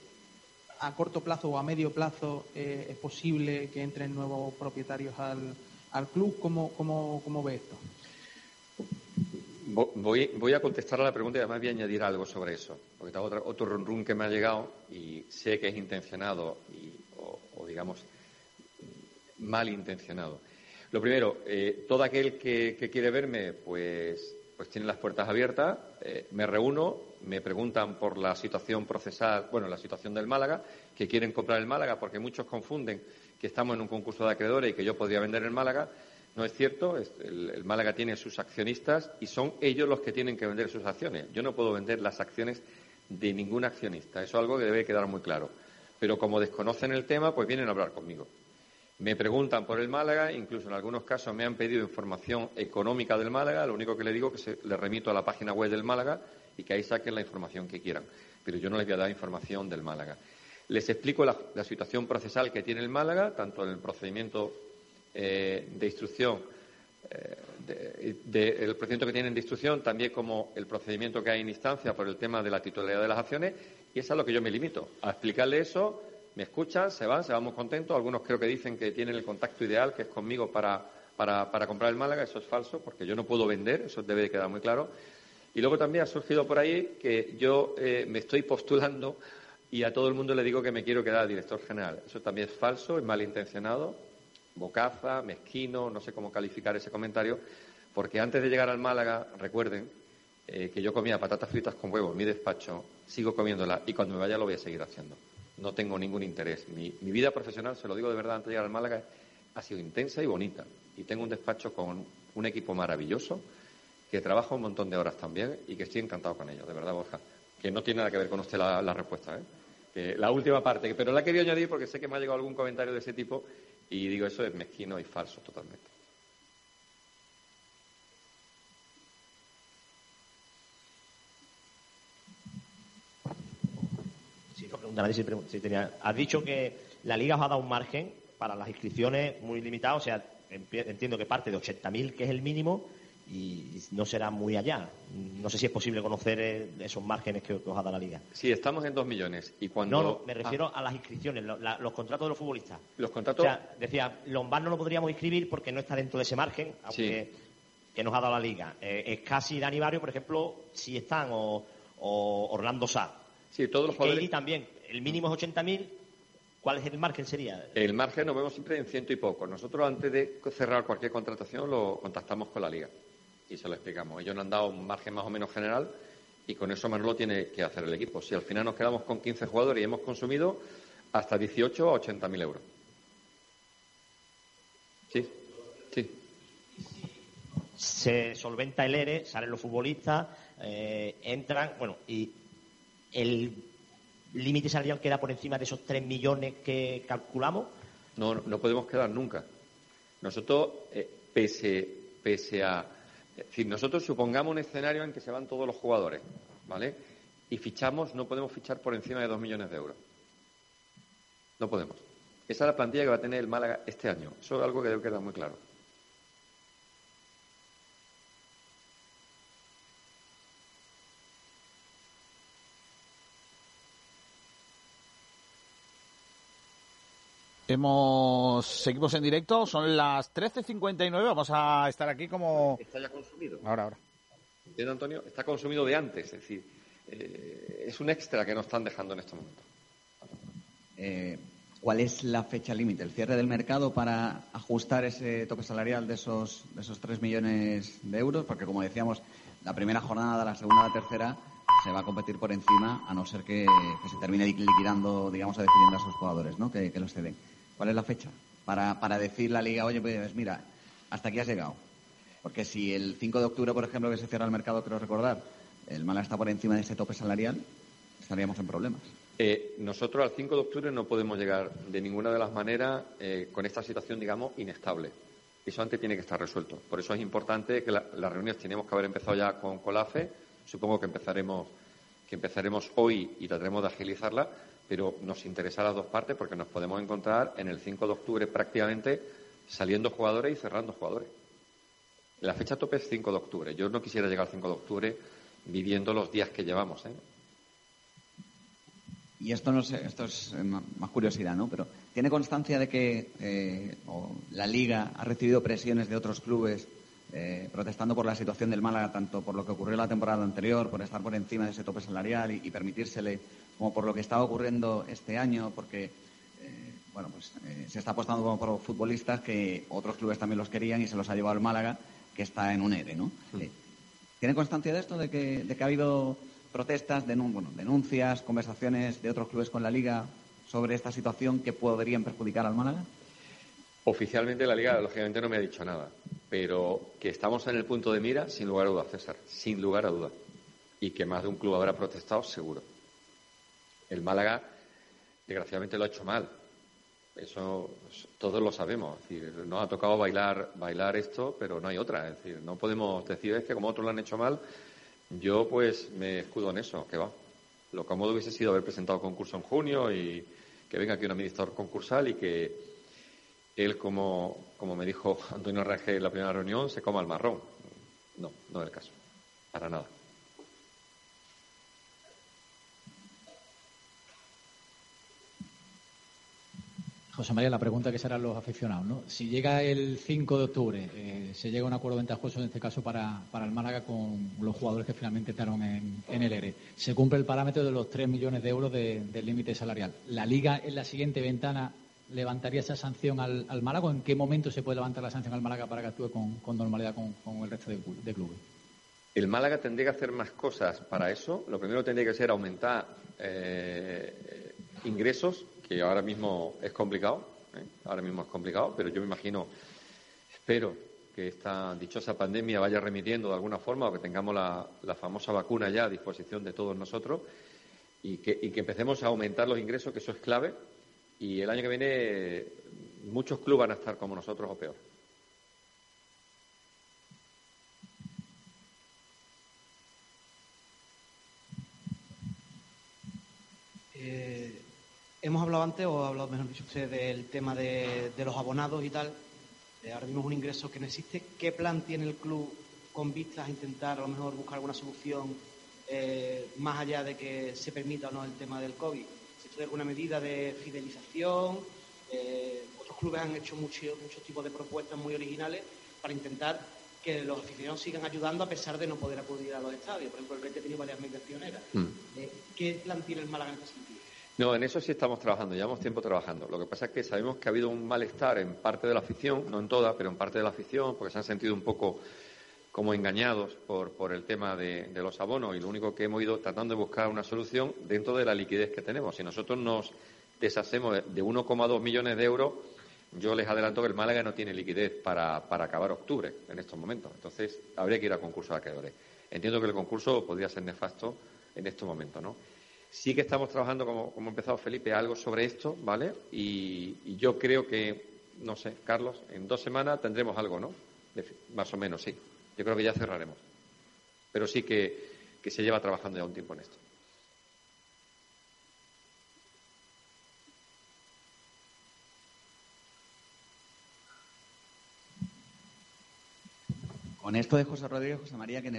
a corto plazo o a medio plazo eh, es posible que entren nuevos propietarios al, al club? ¿Cómo, cómo, ¿Cómo ve esto? Vo- Voy, voy a contestar a la pregunta y además voy a añadir algo sobre eso, porque tengo otra- otro run que me ha llegado y sé que es intencionado o, o, digamos mal intencionado. Lo primero, eh, todo aquel que, que quiere verme, pues pues tienen las puertas abiertas, eh, me reúno, me preguntan por la situación procesal, bueno, la situación del Málaga, que quieren comprar el Málaga, porque muchos confunden que estamos en un concurso de acreedores y que yo podría vender el Málaga. No es cierto, el, el Málaga tiene sus accionistas y son ellos los que tienen que vender sus acciones. Yo no puedo vender las acciones de ningún accionista, eso es algo que debe quedar muy claro. Pero como desconocen el tema, pues vienen a hablar conmigo. Me preguntan por el Málaga, incluso en algunos casos me han pedido información económica del Málaga, lo único que le digo es que se, le remito a la página web del Málaga y que ahí saquen la información que quieran. Pero yo no les voy a dar información del Málaga. Les explico la, situación procesal que tiene el Málaga, tanto en el procedimiento eh, de instrucción, eh, de- el procedimiento que tienen de instrucción, también como el procedimiento que hay en instancia por el tema de la titularidad de las acciones, y es a lo que yo me limito, a explicarle eso, me escuchan, se van, se van muy contentos, algunos creo que dicen que tienen el contacto ideal, que es conmigo para, para, para comprar el Málaga, eso es falso, porque yo no puedo vender, eso debe de quedar muy claro. Y luego también ha surgido por ahí que yo eh, me estoy postulando y a todo el mundo le digo que me quiero quedar director general. Eso también es falso, es malintencionado, bocaza, mezquino, no sé cómo calificar ese comentario, porque antes de llegar al Málaga, recuerden eh, que yo comía patatas fritas con huevo en mi despacho, sigo comiéndola y cuando me vaya lo voy a seguir haciendo. No tengo ningún interés. Mi, mi vida profesional, se lo digo de verdad antes de llegar al Málaga, ha sido intensa y bonita. Y tengo un despacho con un equipo maravilloso que trabaja un montón de horas también y que estoy encantado con ellos, de verdad, Borja. Que no tiene nada que ver con usted la, respuesta, ¿eh? La última parte, pero la querido añadir porque sé que me ha llegado algún comentario de ese tipo y digo, eso es mezquino y falso totalmente. Si, si tenía- Has dicho que la Liga os ha dado un margen para las inscripciones muy limitado, o sea, entiendo que parte de 80.000, que es el mínimo, y no será muy allá. No sé si es posible conocer eh, esos márgenes que, os ha dado la Liga. Sí, estamos en dos millones y cuando... No, no, me Ah, refiero a las inscripciones, lo- la- los contratos de los futbolistas. los contratos... O sea, decía, Lombard no lo podríamos inscribir porque no está dentro de ese margen, aunque que nos ha dado la liga. Eh, es casi Dani Barrio, por ejemplo, si están, o, o Orlando Sá. Sí, todos los jugadores- Kelly también. El mínimo es 80.000. ¿Cuál es el margen sería? El margen nos vemos siempre en ciento y poco. Nosotros antes de cerrar cualquier contratación lo contactamos con la liga y se lo explicamos. Ellos nos han dado un margen más o menos general y con eso Manolo tiene que hacer el equipo. Si al final nos quedamos con 15 jugadores y hemos consumido hasta 18 a 80 mil euros. Sí, sí. Se solventa el ERE, salen los futbolistas, eh, entran, bueno, y el límite salarial queda por encima de esos 3 millones que calculamos. No, no podemos quedar nunca. Nosotros, eh, pese, pese a. Es decir, nosotros supongamos un escenario en que se van todos los jugadores, ¿vale? Y fichamos, no podemos fichar por encima de dos millones de euros. No podemos. Esa es la plantilla que va a tener el Málaga este año. Eso es algo que debe quedar muy claro. Hemos seguimos en directo, son las 13.59, vamos a estar aquí como... Está ya consumido. Ahora, ahora. ¿Entiendes, Antonio? Está consumido de antes. Es decir, eh, es un extra que nos están dejando en este momento. Eh, ¿Cuál es la fecha límite, el cierre del mercado para ajustar ese tope salarial de esos, de esos 3 millones de euros? Porque, como decíamos, la primera jornada, la segunda, la tercera, se va a competir por encima, a no ser que, que se termine liquidando, digamos, o decidiendo a sus jugadores, ¿no? Que, que los ceden. ¿Cuál es la fecha? Para, para decir la liga, oye, pues mira, hasta aquí has llegado. Porque si el 5 de octubre, por ejemplo, que se cierra el mercado, creo recordar, el Málaga está por encima de ese tope salarial, estaríamos en problemas. Eh, nosotros al 5 de octubre no podemos llegar de ninguna de las maneras eh, con esta situación, digamos, inestable. Eso antes tiene que estar resuelto. Por eso es importante que la- las reuniones tenemos que haber empezado ya con COLAFE. Supongo que empezaremos, que empezaremos hoy y trataremos de agilizarla, pero nos interesa las dos partes porque nos podemos encontrar en el 5 de octubre prácticamente saliendo jugadores y cerrando jugadores. La fecha tope es 5 de octubre. Yo no quisiera llegar al 5 de octubre viviendo los días que llevamos. ¿eh? Y esto no sé, esto es eh, más curiosidad, ¿no? Pero ¿tiene constancia de que eh, la Liga ha recibido presiones de otros clubes protestando por la situación del Málaga, tanto por lo que ocurrió la temporada anterior, por estar por encima de ese tope salarial y, y permitírsele, como por lo que está ocurriendo este año, porque eh, bueno, pues eh, se está apostando como por futbolistas que otros clubes también los querían y se los ha llevado el Málaga, que está en un ERE, ¿no? Eh, ¿Tiene constancia de esto, de que, de que ha habido protestas, denun- bueno, denuncias, conversaciones de otros clubes con la Liga sobre esta situación que podrían perjudicar al Málaga? Oficialmente la Liga, lógicamente, no me ha dicho nada, pero que estamos en el punto de mira, sin lugar a duda, César, sin lugar a duda. Y que más de un club habrá protestado, seguro. El Málaga, desgraciadamente, lo ha hecho mal. Eso todos lo sabemos. Es nos ha tocado bailar, bailar esto, pero no hay otra. Es decir, no podemos decir es que como otros lo han hecho mal, yo pues me escudo en eso, que va. Lo cómodo hubiese sido haber presentado concurso en junio y que venga aquí un administrador concursal y que él, como, como me dijo Antonio Raje en la primera reunión, se coma el marrón. No, no es el caso. Para nada. José María, la pregunta que serán los aficionados, ¿no? Si llega el 5 de octubre, eh, se llega a un acuerdo ventajoso en este caso para, para el Málaga con los jugadores que finalmente entraron en, el ERE. Se cumple el parámetro de los 3 millones de euros de- del límite salarial. ¿La Liga en la siguiente ventana levantaría esa sanción al, Málaga o en qué momento se puede levantar la sanción al Málaga para que actúe con, normalidad con, el resto de clubes? El Málaga tendría que hacer más cosas para eso. Lo primero tendría que ser aumentar eh, ingresos, que ahora mismo es complicado. ¿eh? Ahora mismo es complicado, pero yo me imagino, espero que esta dichosa pandemia vaya remitiendo de alguna forma o que tengamos la, la famosa vacuna ya a disposición de todos nosotros y que, y que empecemos a aumentar los ingresos, que eso es clave. Y el año que viene muchos clubes van a estar como nosotros o peor. Eh, hemos hablado antes, o ha hablado, mejor dicho usted, del tema de, de los abonados y tal. Eh, ahora mismo es un ingreso que no existe. ¿Qué plan tiene el club con vistas a intentar a lo mejor buscar alguna solución eh, más allá de que se permita o no el tema del COVID? ¿Se estudia alguna medida de fidelización? Eh, otros clubes han hecho mucho- muchos tipos de propuestas muy originales para intentar que los aficionados sigan ayudando a pesar de no poder acudir a los estadios. Por ejemplo, el Betis ha tenido varias medidas pioneras. Mm. Eh, ¿Qué plan tiene el Málaga en este sentido? No, en eso sí estamos trabajando, llevamos tiempo trabajando. Lo que pasa es que sabemos que ha habido un malestar en parte de la afición, no en toda, pero en parte de la afición, porque se han sentido un poco como engañados por, por el tema de, de los abonos y lo único que hemos ido tratando de buscar una solución dentro de la liquidez que tenemos. Si nosotros nos deshacemos de- de 1,2 millones de euros, yo les adelanto que el Málaga no tiene liquidez para, para acabar octubre en estos momentos. Entonces, habría que ir a concurso de acreedores. Entiendo que el concurso podría ser nefasto en estos momentos, ¿no? Sí que estamos trabajando, como, ha empezado Felipe, algo sobre esto, ¿vale? Y, yo creo que, no sé, Carlos, en dos semanas tendremos algo, ¿no? Más o menos, sí. Yo creo que ya cerraremos. Pero sí que, que se lleva trabajando ya un tiempo en esto. Con esto de José Rodríguez, José María, que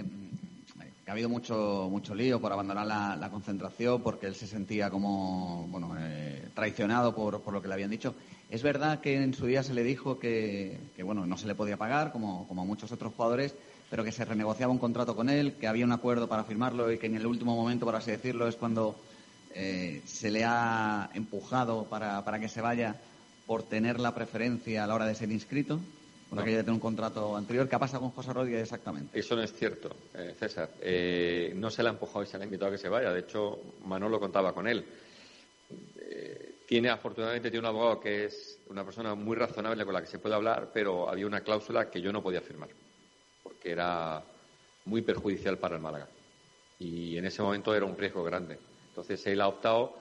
ha habido mucho, mucho lío por abandonar la, concentración, porque él se sentía como bueno, eh, traicionado por, por lo que le habían dicho. Es verdad que en su día se le dijo que, que, bueno, no se le podía pagar, como, como a muchos otros jugadores, pero que se renegociaba un contrato con él, que había un acuerdo para firmarlo y que en el último momento, por así decirlo, es cuando eh, se le ha empujado para, para que se vaya por tener la preferencia a la hora de ser inscrito, por No. de tener un contrato anterior. ¿Qué ha con José Rodríguez exactamente? Eso no es cierto, eh, César. Eh, no se le ha empujado y se le ha invitado a que se vaya. De hecho, Manolo contaba con él. Eh, tiene, afortunadamente, tiene un abogado que es una persona muy razonable con la que se puede hablar, pero había una cláusula que yo no podía firmar, porque era muy perjudicial para el Málaga. Y en ese momento era un riesgo grande. Entonces, él ha optado,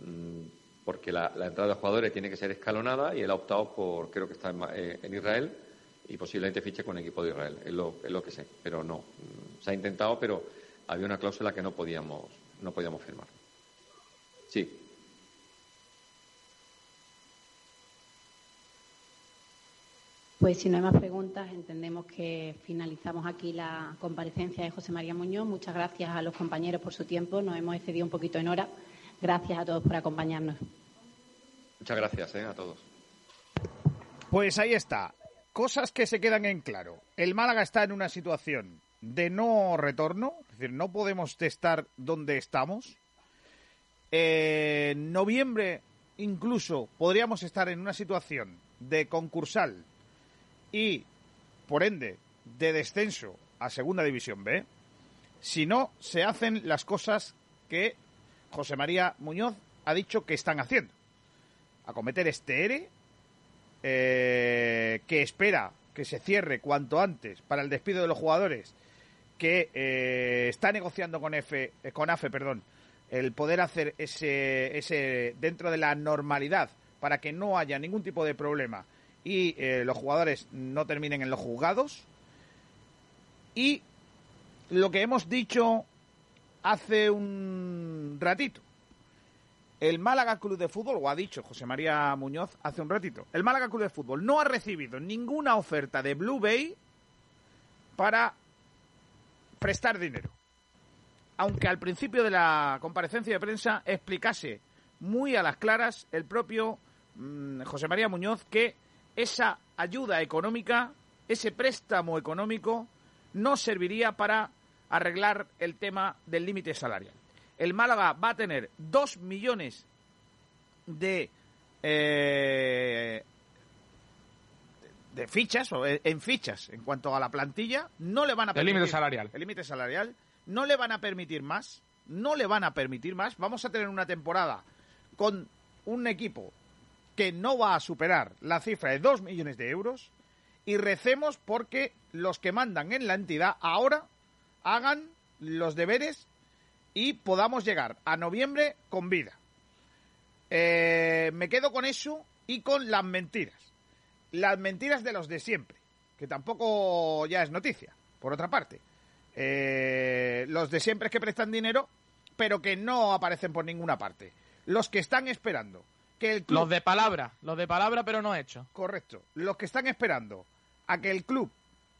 mm, porque la, entrada de jugadores tiene que ser escalonada, y él ha optado por, creo que está en, eh, en Israel, y posiblemente fiche con el equipo de Israel, es lo, es lo que sé. Pero no, mm, se ha intentado, pero había una cláusula que no podíamos, no podíamos firmar. Sí. Pues si no hay más preguntas, entendemos que finalizamos aquí la comparecencia de José María Muñoz. Muchas gracias a los compañeros por su tiempo. Nos hemos excedido un poquito en hora. Gracias a todos por acompañarnos. Muchas gracias eh, a todos. Pues ahí está. Cosas que se quedan en claro. El Málaga está en una situación de no retorno, es decir, no podemos estar donde estamos. En noviembre incluso podríamos estar en una situación de concursal y, por ende, de descenso a Segunda División B si no se hacen las cosas que José María Muñoz ha dicho que están haciendo. Acometer este ERE, eh, que espera que se cierre cuanto antes para el despido de los jugadores, que eh, está negociando con, F, eh, con AFE, perdón, el poder hacer ese, ese dentro de la normalidad para que no haya ningún tipo de problema y eh, los jugadores no terminen en los juzgados. Y lo que hemos dicho hace un ratito. El Málaga Club de Fútbol, o ha dicho José María Muñoz hace un ratito, el Málaga Club de Fútbol no ha recibido ninguna oferta de Blue Bay para prestar dinero. Aunque al principio de la comparecencia de prensa explicase muy a las claras el propio mm, José María Muñoz que esa ayuda económica, ese préstamo económico, no serviría para arreglar el tema del límite salarial. El Málaga va a tener dos millones de, eh, de fichas, o en fichas, en cuanto a la plantilla, no le van a El permitir... límite salarial. El límite salarial. No le van a permitir más, no le van a permitir más. Vamos a tener una temporada con un equipo que no va a superar la cifra de 2 millones de euros y recemos porque los que mandan en la entidad ahora hagan los deberes y podamos llegar a noviembre con vida. Eh, me quedo con eso y con las mentiras. Las mentiras de los de siempre, que tampoco ya es noticia, por otra parte. Eh, los de siempre que prestan dinero, pero que no aparecen por ninguna parte. Los que están esperando que el club... Los de palabra, los de palabra pero no hechos. Correcto. Los que están esperando a que el club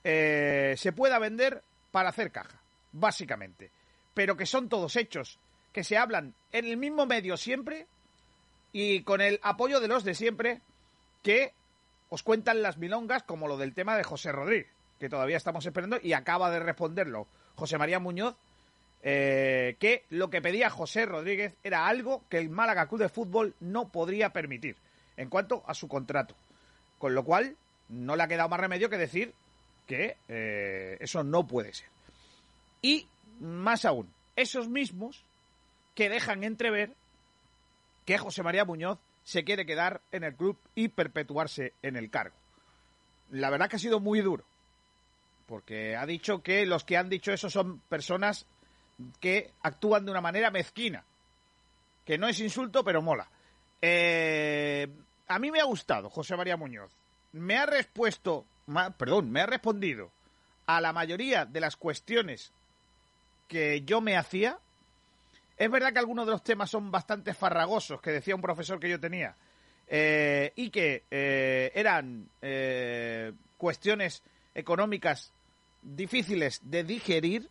eh, se pueda vender para hacer caja, básicamente. Pero que son todos hechos, que se hablan en el mismo medio siempre y con el apoyo de los de siempre que os cuentan las milongas como lo del tema de José Rodríguez, que todavía estamos esperando y acaba de responderlo José María Muñoz, eh, que lo que pedía José Rodríguez era algo que el Málaga Club de Fútbol no podría permitir en cuanto a su contrato. Con lo cual, no le ha quedado más remedio que decir que eh, eso no puede ser. Y más aún, esos mismos que dejan entrever que José María Muñoz se quiere quedar en el club y perpetuarse en el cargo. La verdad que ha sido muy duro, porque ha dicho que los que han dicho eso son personas que actúan de una manera mezquina, que no es insulto, pero mola. Eh, a mí me ha gustado José María Muñoz. Me ha respuesto, perdón, me ha respondido a la mayoría de las cuestiones que yo me hacía. Es verdad que algunos de los temas son bastante farragosos, que decía un profesor que yo tenía, eh, y que eh, eran eh, cuestiones económicas difíciles de digerir,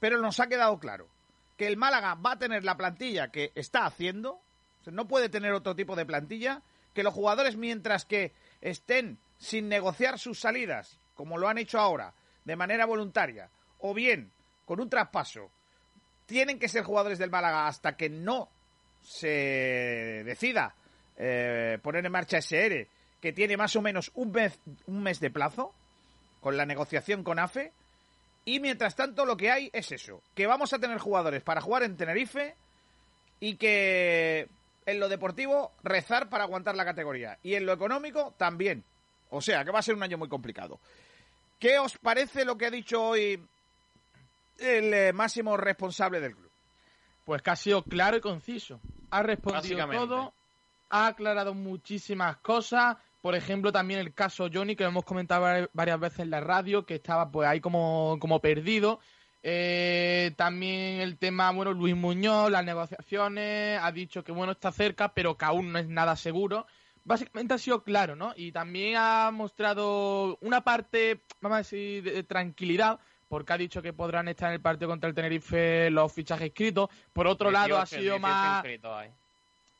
pero nos ha quedado claro que el Málaga va a tener la plantilla que está haciendo, no puede tener otro tipo de plantilla, que los jugadores mientras que estén sin negociar sus salidas, como lo han hecho ahora, de manera voluntaria, o bien con un traspaso, tienen que ser jugadores del Málaga hasta que no se decida eh, poner en marcha ese ERE, que tiene más o menos un mes, un mes de plazo, con la negociación con AFE, y mientras tanto lo que hay es eso, que vamos a tener jugadores para jugar en Tenerife y que en lo deportivo rezar para aguantar la categoría y en lo económico también. O sea, que va a ser un año muy complicado. ¿Qué os parece lo que ha dicho hoy el eh, máximo responsable del club? Pues que ha sido claro y conciso. Ha respondido todo, ha aclarado muchísimas cosas. Por ejemplo, también el caso Johnny, que lo hemos comentado vari- varias veces en la radio, que estaba pues ahí como, como perdido. Eh, también el tema, bueno, Luis Muñoz, las negociaciones, ha dicho que bueno, está cerca, pero que aún no es nada seguro. Básicamente ha sido claro, ¿no? Y también ha mostrado una parte, vamos a decir, de tranquilidad, porque ha dicho que podrán estar en el partido contra el Tenerife los fichajes escritos. Por otro lado, ha 18, sido 18 más...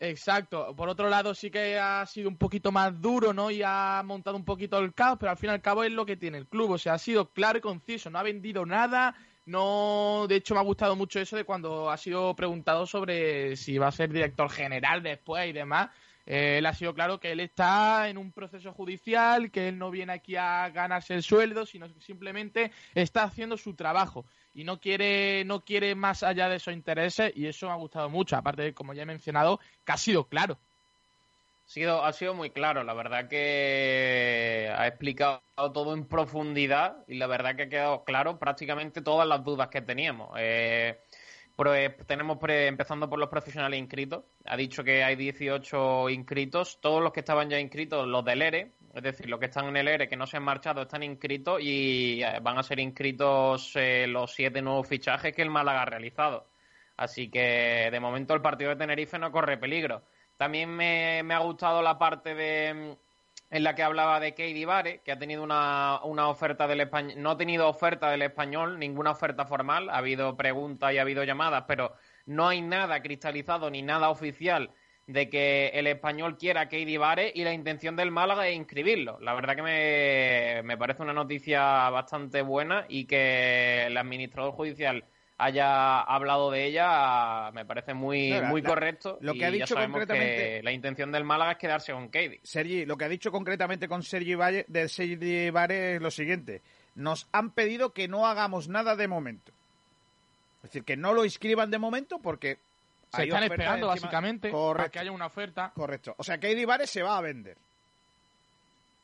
Exacto. Por otro lado, sí que ha sido un poquito más duro, ¿no? Y ha montado un poquito el caos, pero al fin y al cabo es lo que tiene el club. O sea, ha sido claro y conciso. No ha vendido nada. No, de hecho, me ha gustado mucho eso de cuando ha sido preguntado sobre si va a ser director general después y demás. Eh, él ha sido claro que él está en un proceso judicial, que él no viene aquí a ganarse el sueldo, sino que simplemente está haciendo su trabajo y no quiere, no quiere más allá de esos intereses y eso me ha gustado mucho. Aparte, como ya he mencionado, que ha sido claro. Sido, ha sido muy claro, la verdad que ha explicado todo en profundidad y la verdad que ha quedado claro prácticamente todas las dudas que teníamos. Eh, pues, tenemos empezando por los profesionales inscritos. Ha dicho que hay 18 inscritos. Todos los que estaban ya inscritos, los del ERE, es decir, los que están en el ERE que no se han marchado, están inscritos y eh, van a ser inscritos eh, los siete nuevos fichajes que el Málaga ha realizado. Así que de momento el partido de Tenerife no corre peligro. También me, ha gustado la parte de mm, en la que hablaba de Keidi Vare, que ha tenido una, una oferta del español, no ha tenido oferta del español, ninguna oferta formal, ha habido preguntas y ha habido llamadas, pero no hay nada cristalizado ni nada oficial de que el español quiera a Keidi Vare y la intención del Málaga es inscribirlo. La verdad que me, me parece una noticia bastante buena y que el administrador judicial haya hablado de ella me parece muy, muy correcto. Lo que ha dicho concretamente. la intención del Málaga es quedarse con Katie. Sergi, lo que ha dicho concretamente con Sergi Valle, de Sergi Valle es lo siguiente. Nos han pedido que no hagamos nada de momento. Es decir, que no lo inscriban de momento porque. Se están esperando, básicamente, para que haya una oferta. Correcto. O sea, Katie Valle se va a vender.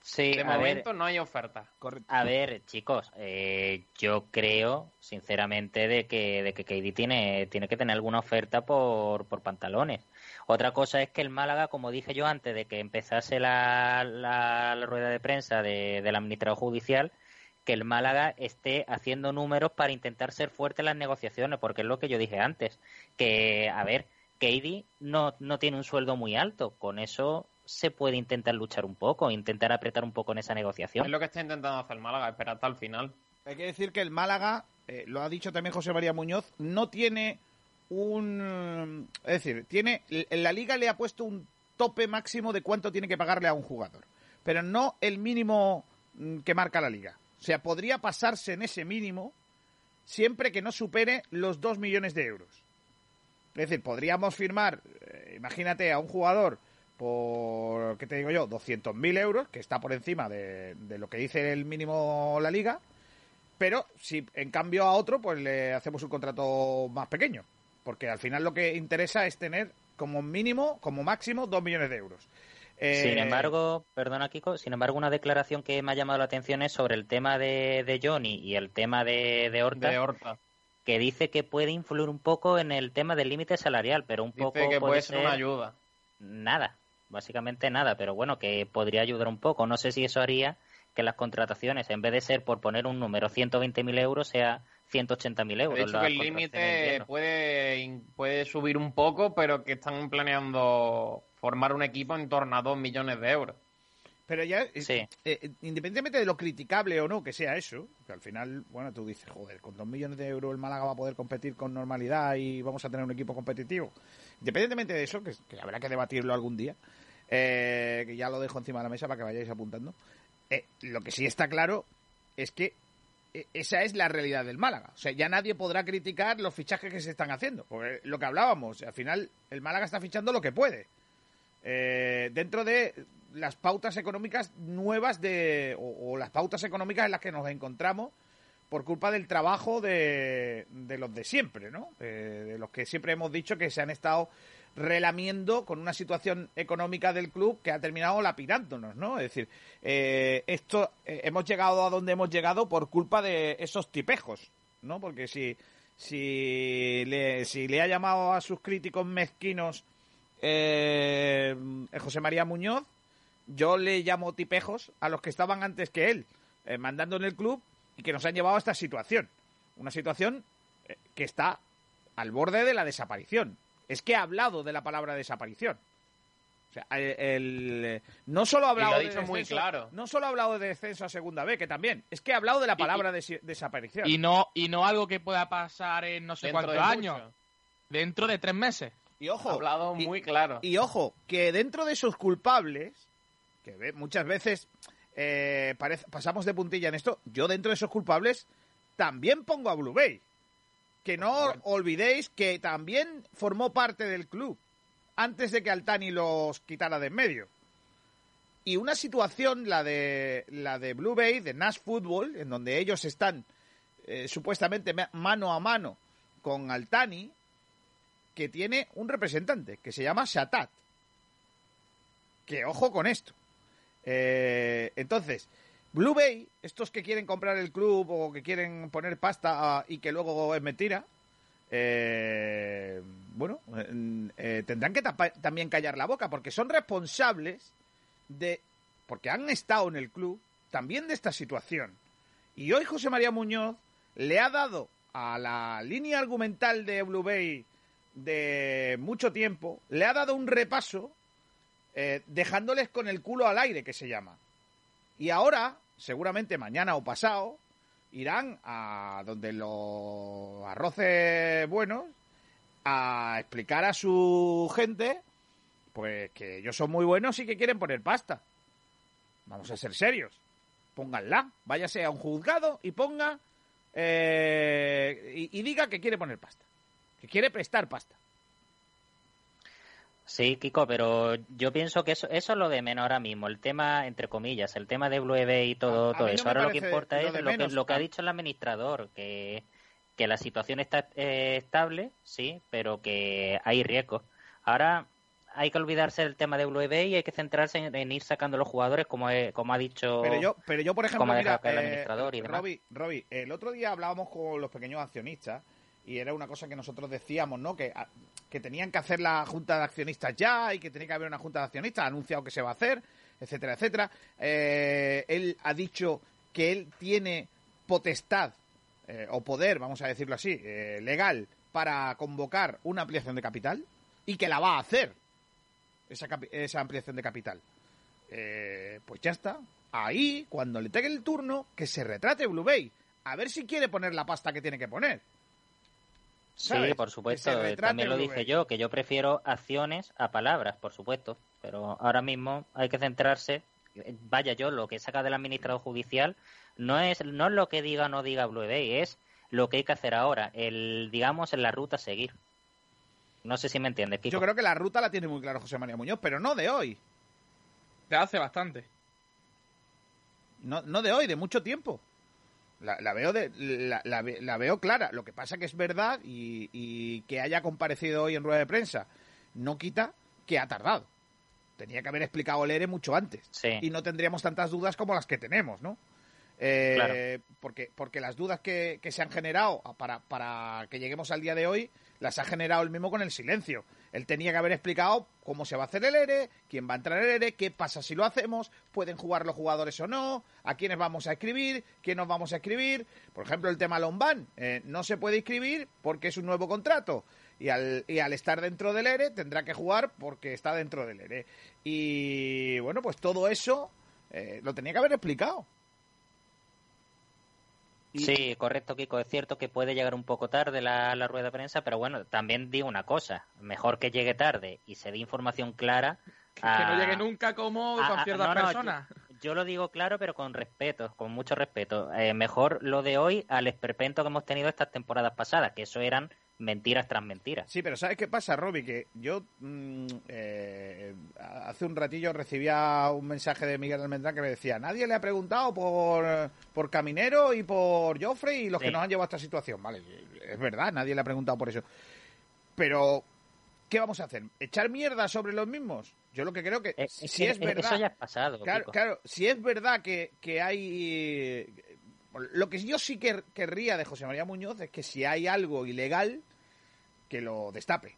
Sí, de momento no hay oferta. A ver, chicos, eh, yo creo, sinceramente, de que, de que KD tiene, tiene que tener alguna oferta por, por pantalones. Otra cosa es que el Málaga, como dije yo antes de que empezase la, la, rueda de prensa de, del administrador judicial, que el Málaga esté haciendo números para intentar ser fuerte en las negociaciones, porque es lo que yo dije antes, que, a ver, KD no, no tiene un sueldo muy alto, con eso se puede intentar luchar un poco, intentar apretar un poco en esa negociación. Es lo que está intentando hacer el Málaga, esperar hasta el final. Hay que decir que el Málaga, eh, lo ha dicho también José María Muñoz, no tiene un... Es decir, tiene en la liga le ha puesto un tope máximo de cuánto tiene que pagarle a un jugador, pero no el mínimo mm, que marca la liga. O sea, podría pasarse en ese mínimo siempre que no supere los 2 millones de euros. Es decir, podríamos firmar, eh, imagínate, a un jugador por, ¿qué te digo yo? 200.000 euros, que está por encima de, lo que dice el mínimo la liga, pero si en cambio a otro, pues le hacemos un contrato más pequeño, porque al final lo que interesa es tener como mínimo, como máximo, 2 millones de euros. Sin eh, embargo, perdona Kiko, sin embargo una declaración que me ha llamado la atención es sobre el tema de, de Johnny y el tema de, de Horta. que dice que puede influir un poco en el tema del límite salarial, pero un dice poco que puede ser una ayuda. Nada, básicamente nada, pero bueno, que podría ayudar un poco. No sé si eso haría que las contrataciones, en vez de ser por poner un número 120.000 euros, sea 180.000 euros. De hecho, que el límite puede, puede subir un poco, pero que están planeando formar un equipo en torno a 2 millones de euros. Pero ya, eh, eh, independientemente de lo criticable o no que sea eso, que al final, bueno, tú dices, joder, con 2 millones de euros el Málaga va a poder competir con normalidad y vamos a tener un equipo competitivo. Independientemente de eso, que, que habrá que debatirlo algún día, eh, que ya lo dejo encima de la mesa para que vayáis apuntando. Eh, lo que sí está claro es que eh, esa es la realidad del Málaga. O sea, ya nadie podrá criticar los fichajes que se están haciendo. Porque lo que hablábamos, al final el Málaga está fichando lo que puede. dentro de las pautas económicas nuevas de, o, las pautas económicas en las que nos encontramos por culpa del trabajo de, de los de siempre, ¿no? de los que siempre hemos dicho que se han estado relamiendo con una situación económica del club que ha terminado lapidándonos, ¿no? Es decir, eh, esto eh, hemos llegado a donde hemos llegado por culpa de esos tipejos, ¿no? Porque si si le, si le ha llamado a sus críticos mezquinos eh, José María Muñoz, yo le llamo tipejos a los que estaban antes que él, mandando en el club y que nos han llevado a esta situación. Una situación que está al borde de la desaparición es que ha hablado de la palabra desaparición. O sea, el, no solo ha hablado de descenso, muy claro. no solo ha hablado de descenso a segunda B, que también, es que ha hablado de la palabra desaparición. Y no, y no algo que pueda pasar en no sé cuántos años, dentro de tres meses. Y ojo, ha hablado muy claro. Y ojo, que dentro de esos culpables, que muchas veces eh, pasamos de puntilla en esto, yo dentro de esos culpables también pongo a Blue Bay que no olvidéis que también formó parte del club antes de que Altani los quitara de en medio. Y una situación, la de, la de Blue Bay, de Nash Football, en donde ellos están eh, supuestamente ma- mano a mano con Altani, que tiene un representante que se llama Shatat. Que ojo con esto. Eh, entonces, Blue Bay, estos que quieren comprar el club o que quieren poner pasta ah, y que luego es mentira, eh, bueno, eh, eh, tendrán que también callar la boca porque son responsables de, porque han estado en el club, también de esta situación. Y hoy José María Muñoz le ha dado a la línea argumental de Blue Bay de mucho tiempo, le ha dado un repaso eh, dejándoles con el culo al aire, que se llama. Y ahora, seguramente mañana o pasado, irán a donde los arroces buenos a explicar a su gente pues que ellos son muy buenos y que quieren poner pasta. Vamos a ser serios. Pónganla. Váyase a un juzgado y ponga eh, y, y diga que quiere poner pasta. Que quiere prestar pasta. Sí, Kiko, pero yo pienso que eso, eso es lo de menos ahora mismo. El tema, entre comillas, el tema de Blue EV y todo, A- todo eso. Ahora lo que importa lo es lo que, lo que ha Ah. dicho el administrador, que, que la situación está eh, estable, sí, pero que hay riesgos. Ahora hay que olvidarse del tema de Blue EV y hay que centrarse en, en ir sacando los jugadores, como, he- como ha dicho. Pero yo, pero yo por ejemplo, como ha mira, el eh, administrador y demás. Robbie, Robbie, el otro día hablábamos con los pequeños accionistas y era una cosa que nosotros decíamos, ¿no? Que, que tenían que hacer la junta de accionistas ya y que tenía que haber una junta de accionistas, ha anunciado que se va a hacer, etcétera, etcétera. Eh, él ha dicho que él tiene potestad eh, o poder, vamos a decirlo así, eh, legal para convocar una ampliación de capital y que la va a hacer esa, esa ampliación de capital. Pues ya está. Ahí, cuando le pegue el turno, que se retrate Blue Bay. A ver si quiere poner la pasta que tiene que poner. Sí, por supuesto. También lo dije yo, que yo prefiero acciones a palabras, por supuesto. Pero ahora mismo hay que centrarse. Vaya yo, lo que saca del administrador judicial no es, no es lo que diga o no diga Blue Bay, es lo que hay que hacer ahora. El, digamos, en la ruta a seguir. No sé si me entiendes, Kiko. Yo creo que la ruta la tiene muy claro José María Muñoz, pero no de hoy. Te hace bastante. No, no de hoy, de mucho tiempo. La, la veo de, la, la la veo clara. Lo que pasa que es verdad y, y que haya comparecido hoy en rueda de prensa no quita que ha tardado. Tenía que haber explicado el ERE mucho antes. Y no tendríamos tantas dudas como las que tenemos, ¿no? Eh, Claro. porque, porque las dudas que, que se han generado para, para que lleguemos al día de hoy las ha generado él mismo con el silencio. Él tenía que haber explicado cómo se va a hacer el ERE, quién va a entrar el ERE, qué pasa si lo hacemos, pueden jugar los jugadores o no, a quiénes vamos a escribir, quién nos vamos a escribir. Por ejemplo, el tema Lombán, eh, no se puede inscribir porque es un nuevo contrato. Y al, estar dentro del ERE tendrá que jugar porque está dentro del ERE. Y bueno, pues todo eso eh, lo tenía que haber explicado. Sí, correcto, Kiko. Es cierto que puede llegar un poco tarde la, la rueda de prensa, pero bueno, también digo una cosa. Mejor que llegue tarde y se dé información clara. Que no llegue nunca como a- ciertas no. Yo, yo lo digo claro, pero con respeto, con mucho respeto. Eh, mejor lo de hoy al esperpento que hemos tenido estas temporadas pasadas, que eso eran mentiras tras mentiras. Sí, pero ¿sabes qué pasa, Robbie? Que yo mm, eh, hace un ratillo recibía un mensaje de Miguel Almendrán que me decía, nadie le ha preguntado por, por Caminero y por Joffrey y los Sí. que nos han llevado a esta situación. Vale, es verdad, nadie le ha preguntado por eso. Pero, ¿qué vamos a hacer? ¿Echar mierda sobre los mismos? Yo lo que creo que, si que es verdad... Eso ya es pasado. Claro, Kiko. claro, si es verdad que, que hay... Lo que yo sí que querría de José María Muñoz es que si hay algo ilegal, que lo destape.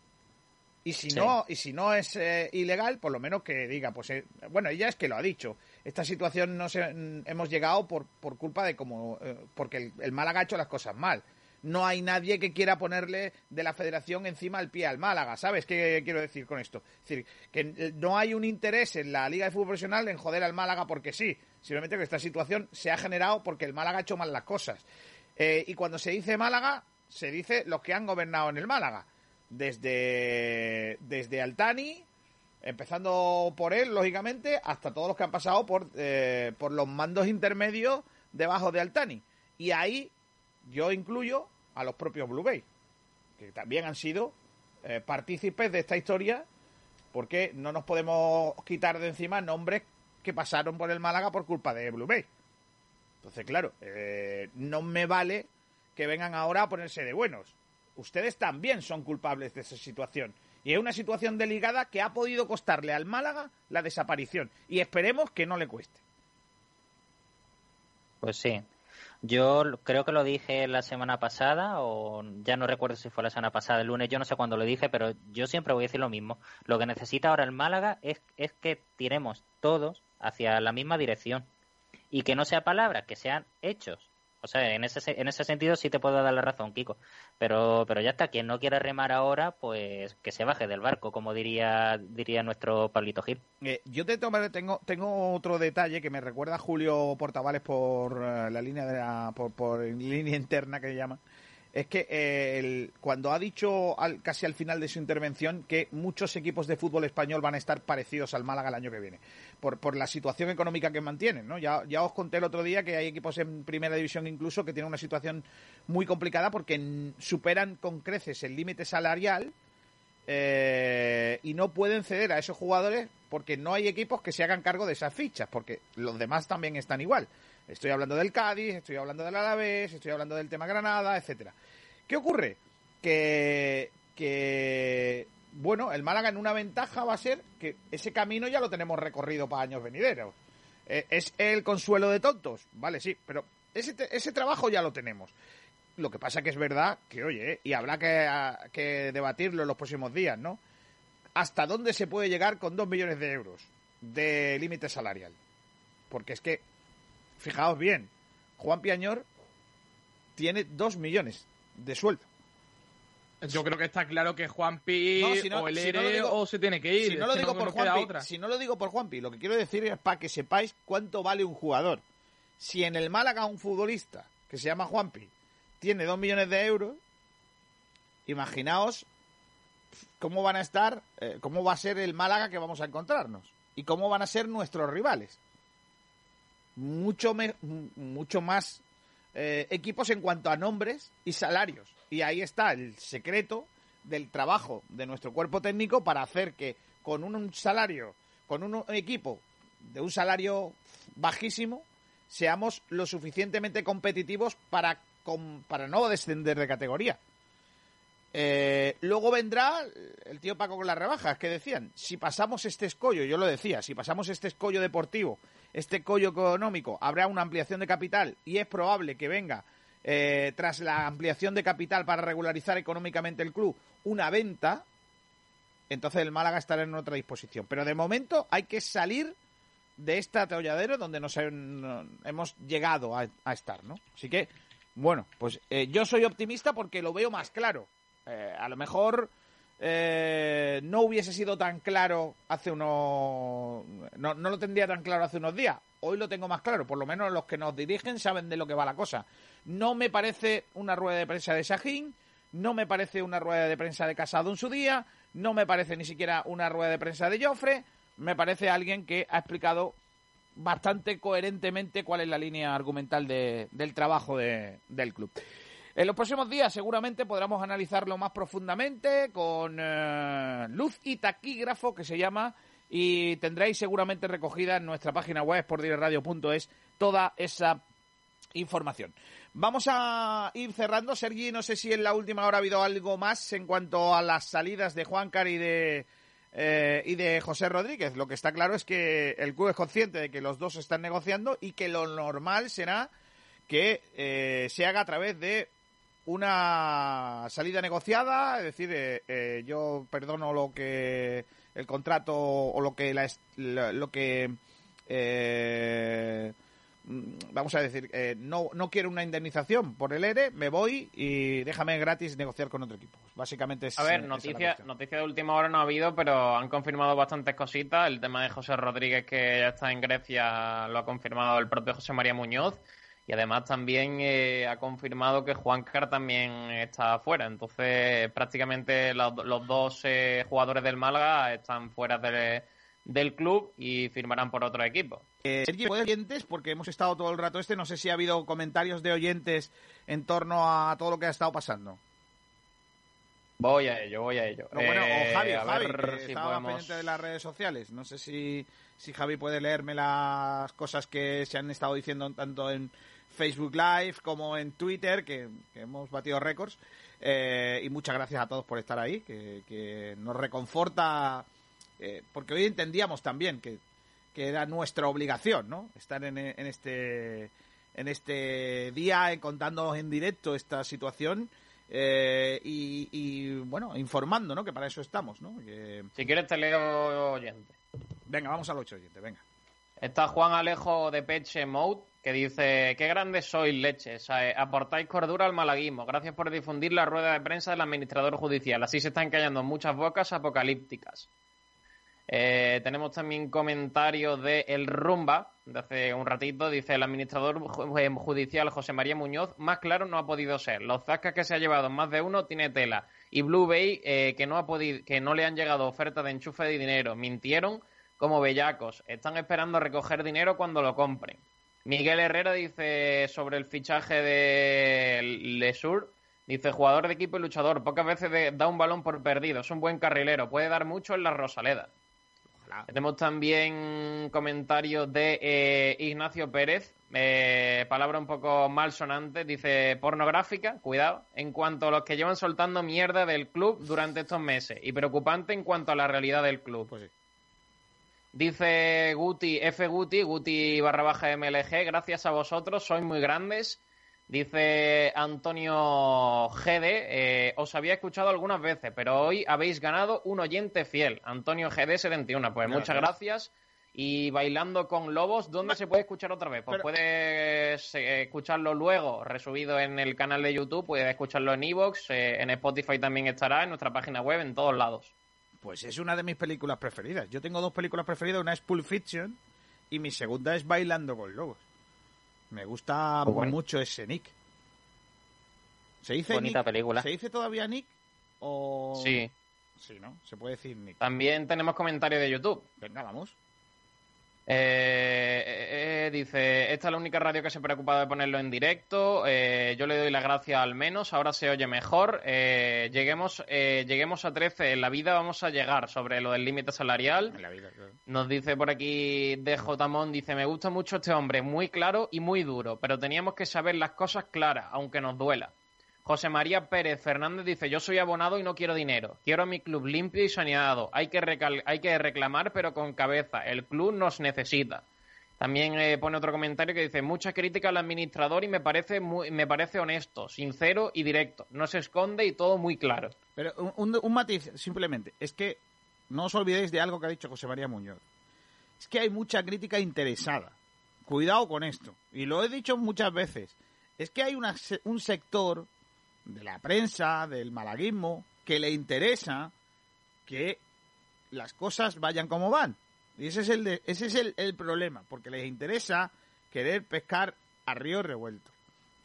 Y si Sí. no, y si no es eh, ilegal, por lo menos que diga, pues eh, bueno, ella es que lo ha dicho. Esta situación no se, hemos llegado por, por culpa de como eh, porque el, el Málaga ha hecho las cosas mal. No hay nadie que quiera ponerle de la federación encima el pie al Málaga, ¿sabes qué quiero decir con esto? Es decir, que no hay un interés en la Liga de Fútbol Profesional en joder al Málaga porque sí, simplemente que esta situación se ha generado porque el Málaga ha hecho mal las cosas. Eh, y cuando se dice Málaga, se dice los que han gobernado en el Málaga. Desde, desde Altani, empezando por él, lógicamente, hasta todos los que han pasado por, eh, por los mandos intermedios debajo de Altani. Y ahí yo incluyo a los propios Blue Bay, que también han sido eh, partícipes de esta historia porque no nos podemos quitar de encima nombres que pasaron por el Málaga por culpa de Blue Bay. Entonces, claro, eh, no me vale que vengan ahora a ponerse de buenos. Ustedes también son culpables de esa situación. Y es una situación delicada que ha podido costarle al Málaga la desaparición. Y esperemos que no le cueste. Pues sí. Yo creo que lo dije la semana pasada, o ya no recuerdo si fue la semana pasada, el lunes, yo no sé cuándo lo dije, pero yo siempre voy a decir lo mismo. Lo que necesita ahora el Málaga es, es que tiremos todos hacia la misma dirección. Y que no sea palabras, que sean hechos. O sea, en ese, en ese sentido sí te puedo dar la razón, Kiko. Pero, pero ya está, quien no quiera remar ahora, pues que se baje del barco, como diría, diría nuestro Pablito Gil. Eh, yo te tomaré, tengo, tengo otro detalle que me recuerda a Julio Portavales por eh, la línea de la, por, por línea interna que llama. Es que eh, el- cuando ha dicho al- casi al final de su intervención que muchos equipos de fútbol español van a estar parecidos al Málaga el año que viene, por, la situación económica que mantienen, ¿no? Ya, ya os conté el otro día que hay equipos en primera división incluso que tienen una situación muy complicada porque superan con creces el límite salarial eh, y no pueden ceder a esos jugadores porque no hay equipos que se hagan cargo de esas fichas, porque los demás también están igual. Estoy hablando del Cádiz, estoy hablando del Alavés, estoy hablando del tema Granada, etcétera. ¿Qué ocurre? Que, que bueno, el Málaga en una ventaja va a ser que ese camino ya lo tenemos recorrido para años venideros. Eh, es el consuelo de tontos, vale, sí, pero ese, ese trabajo ya lo tenemos. Lo que pasa que es verdad que, oye, y habrá que, que debatirlo en los próximos días, ¿no? ¿Hasta dónde se puede llegar con dos millones de euros de límite salarial? Porque es que, fijaos bien, Juan Piañor tiene dos millones de sueldo. Yo creo que está claro que Juanpi No, si no- o el si no digo- o se tiene que ir. Si no lo digo por Juanpi, si no lo digo por Juanpi, lo que quiero decir es para que sepáis cuánto vale un jugador. Si en el Málaga un futbolista que se llama Juanpi tiene dos millones de euros, imaginaos cómo van a estar, eh, cómo va a ser el Málaga que vamos a encontrarnos y cómo van a ser nuestros rivales. Mucho, me- mucho más eh, equipos en cuanto a nombres y salarios. Y ahí está el secreto del trabajo de nuestro cuerpo técnico para hacer que con un, salario, con un equipo de un salario bajísimo, seamos lo suficientemente competitivos para, para no descender de categoría. Eh, luego vendrá el tío Paco con las rebajas, que decían, si pasamos este escollo, yo lo decía, si pasamos este escollo deportivo, este escollo económico, habrá una ampliación de capital y es probable que venga, eh, tras la ampliación de capital para regularizar económicamente el club, una venta, entonces el Málaga estará en otra disposición. Pero de momento hay que salir de este atolladero donde nos hem- hemos llegado a, a estar, ¿no? Así que, bueno, pues eh, yo soy optimista porque lo veo más claro. Eh, a lo mejor eh, no hubiese sido tan claro hace unos... No, no lo tendría tan claro hace unos días. Hoy lo tengo más claro. Por lo menos los que nos dirigen saben de lo que va la cosa. No me parece una rueda de prensa de Sajín. No me parece una rueda de prensa de Casado en su día. No me parece ni siquiera una rueda de prensa de Joffre. Me parece alguien que ha explicado bastante coherentemente cuál es la línea argumental de- del trabajo de- del club. En los próximos días seguramente podremos analizarlo más profundamente con eh, luz y taquígrafo que se llama y tendréis seguramente recogida en nuestra página web sportdireradio.es toda esa información. Vamos a ir cerrando. Sergi, no sé si en la última hora ha habido algo más en cuanto a las salidas de Juancar y de, eh, y de José Rodríguez. Lo que está claro es que el club es consciente de que los dos están negociando y que lo normal será que eh, se haga a través de una salida negociada, es decir, eh, eh, yo perdono lo que el contrato o lo que la, lo, que eh, mm, vamos a decir, eh, no, no quiero una indemnización por el ERE, me voy y déjame gratis negociar con otro equipo. Básicamente es A ver, noticia, noticia de última hora no ha habido, pero han confirmado bastantes cositas. El tema de José Rodríguez, que ya está en Grecia, lo ha confirmado el propio José María Muñoz. Y además también eh, ha confirmado que Juan Car también está fuera. Entonces, prácticamente los, los dos eh, jugadores del Málaga están fuera del- del club y firmarán por otro equipo. Eh, Sergi, ¿puedes oyentes? Porque hemos estado todo el rato este, no sé si ha habido comentarios de oyentes en torno a todo lo que ha estado pasando. Voy a ello, voy a ello. No, bueno, Eh, o Javi, a Javi, ver que si estaba podemos- pendiente de las redes sociales. No sé si, si Javi puede leerme las cosas que se han estado diciendo tanto en Facebook Live como en Twitter, que, que hemos batido récords. Eh, y muchas gracias a todos por estar ahí, que, que nos reconforta, eh, porque hoy entendíamos también que, que era nuestra obligación, ¿no? Estar en, en este en este día eh, contándonos en directo esta situación eh, y, y, bueno, informando, ¿no? Que para eso estamos, ¿no? Que- Si quieres te leo oyente. Venga, vamos al 8 oyente, venga. Está Juan Alejo de Peche Mode, que dice, qué grandes sois leches, eh, aportáis cordura al malaguismo, gracias por difundir la rueda de prensa del administrador judicial, así se están callando muchas bocas apocalípticas. Eh, tenemos también comentarios de El Rumba, de hace un ratito, dice el administrador eh, judicial José María Muñoz, más claro no ha podido ser. Los zascas que se ha llevado más de uno tiene tela. Y Blue Bay, eh, que, no ha podido, que no le han llegado ofertas de enchufe de dinero. Mintieron como bellacos. Están esperando recoger dinero cuando lo compren. Miguel Herrera dice sobre el fichaje de Lesur, dice jugador de equipo y luchador, pocas veces da un balón por perdido, es un buen carrilero, puede dar mucho en la Rosaleda. Tenemos también comentarios de eh, Ignacio Pérez, eh, palabra un poco malsonante, dice pornográfica, cuidado, en cuanto a los que llevan soltando mierda del club durante estos meses y preocupante en cuanto a la realidad del club. Dice Guti, F Guti, Guti barra baja MLG, gracias a vosotros, sois muy grandes. Dice Antonio GD, eh, os había escuchado algunas veces, pero hoy habéis ganado un oyente fiel, Antonio GD71. Pues muchas gracias. Y Bailando con Lobos, ¿dónde se puede escuchar otra vez? Pues Pero- puedes eh, escucharlo luego, resubido en el canal de YouTube, puedes escucharlo en Evox, en Spotify también estará, en nuestra página web, en todos lados. Pues es una de mis películas preferidas. Yo tengo dos películas preferidas, una es Pulp Fiction y mi segunda es Bailando con Lobos. Me gusta bueno. mucho ese Nick. ¿Se dice Bonita Nick? película. ¿Se dice todavía Nick? O... Sí. Sí, ¿no? Se puede decir Nick. También tenemos comentarios de YouTube. Venga, vamos. Eh, eh, eh, dice, esta es la única radio que se ha preocupado de ponerlo en directo. eh, yo le doy las gracias al menos, ahora se oye mejor. eh, lleguemos, eh, lleguemos a 13, en la vida vamos a llegar sobre lo del límite salarial. En la vida, claro. Nos dice por aquí DJ Mon, dice, me gusta mucho este hombre, muy claro y muy duro, pero teníamos que saber las cosas claras, aunque nos duela. José María Pérez Fernández dice, yo soy abonado y no quiero dinero. Quiero mi club limpio y saneado. Hay que, reclamar, pero con cabeza. El club nos necesita. También eh, pone otro comentario que dice, mucha crítica al administrador y me parece, muy, me parece honesto, sincero y directo. No se esconde y todo muy claro. Pero un, un- un matiz, simplemente, es que no os olvidéis de algo que ha dicho José María Muñoz. Es que hay mucha crítica interesada. Cuidado con esto. Y lo he dicho muchas veces. Es que hay un sector de la prensa, del malaguismo, que le interesa que las cosas vayan como van. Y ese es el, de- ese es el, el problema, porque les interesa querer pescar a río revuelto.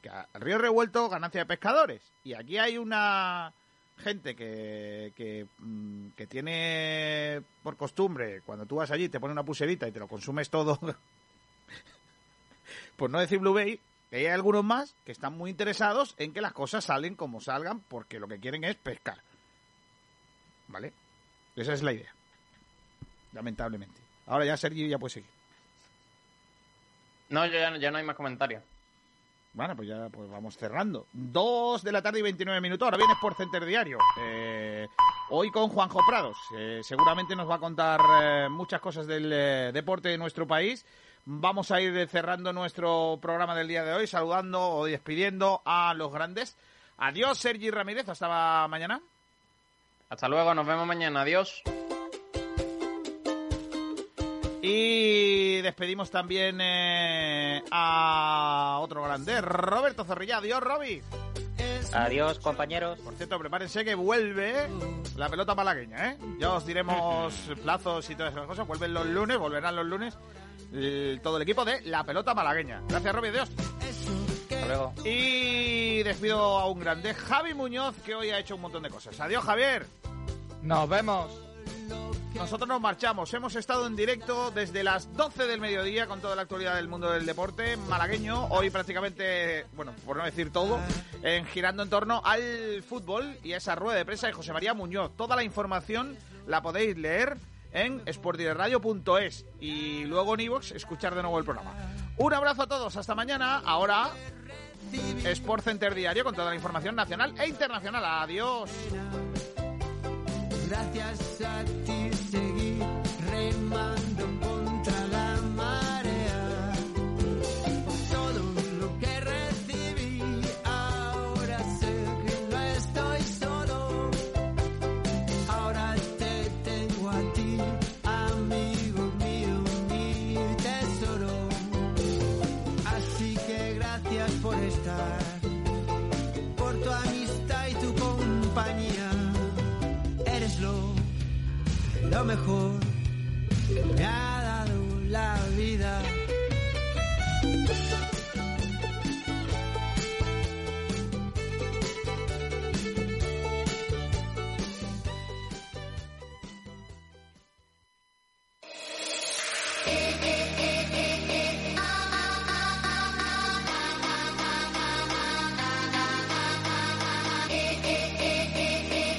Que a, río revuelto, ganancia de pescadores. Y aquí hay una gente que, que, mm, que tiene por costumbre, cuando tú vas allí, te pone una pulserita y te lo consumes todo, por no decir Blue Bay, hay algunos más que están muy interesados en que las cosas salen como salgan, porque lo que quieren es pescar. ¿Vale? Esa es la idea. Lamentablemente. Ahora ya Sergio ya puede seguir. No, ya, ya no hay más comentarios. Bueno, pues ya pues vamos cerrando. Dos de la tarde y 29 minutos. Ahora vienes por Center Diario. Eh, hoy con Juanjo Prados. Eh, seguramente nos va a contar eh, muchas cosas del eh, deporte de nuestro país. Vamos a ir cerrando nuestro programa del día de hoy, saludando o despidiendo a los grandes. Adiós, Sergi Ramírez. Hasta mañana. Hasta luego, nos vemos mañana. Adiós. Y despedimos también eh, a otro grande, Roberto Zorrilla. Adiós, Roby. Adiós, compañeros. Por cierto, prepárense que vuelve la pelota malagueña, ¿eh? Ya os diremos plazos y todas esas cosas. Vuelven los lunes, volverán los lunes todo el equipo de la pelota malagueña. Gracias. Hasta luego. Y despido a un grande, Javi Muñoz, que hoy ha hecho un montón de cosas. Adiós, Javier. Nos vemos. nosotros nos marchamos. Hemos estado en directo desde las 12 del mediodía con toda la actualidad del mundo del deporte malagueño. Hoy prácticamente, bueno, por no decir todo, en girando en torno al fútbol y a esa rueda de prensa de José María Muñoz. Toda la información la podéis leer en sportdireradio.es y luego en iVoox escuchar de nuevo el programa. Un abrazo a todos, hasta mañana. Ahora, Sport Center Diario con toda la información nacional e internacional. Adiós. Gracias a ti remando lo mejor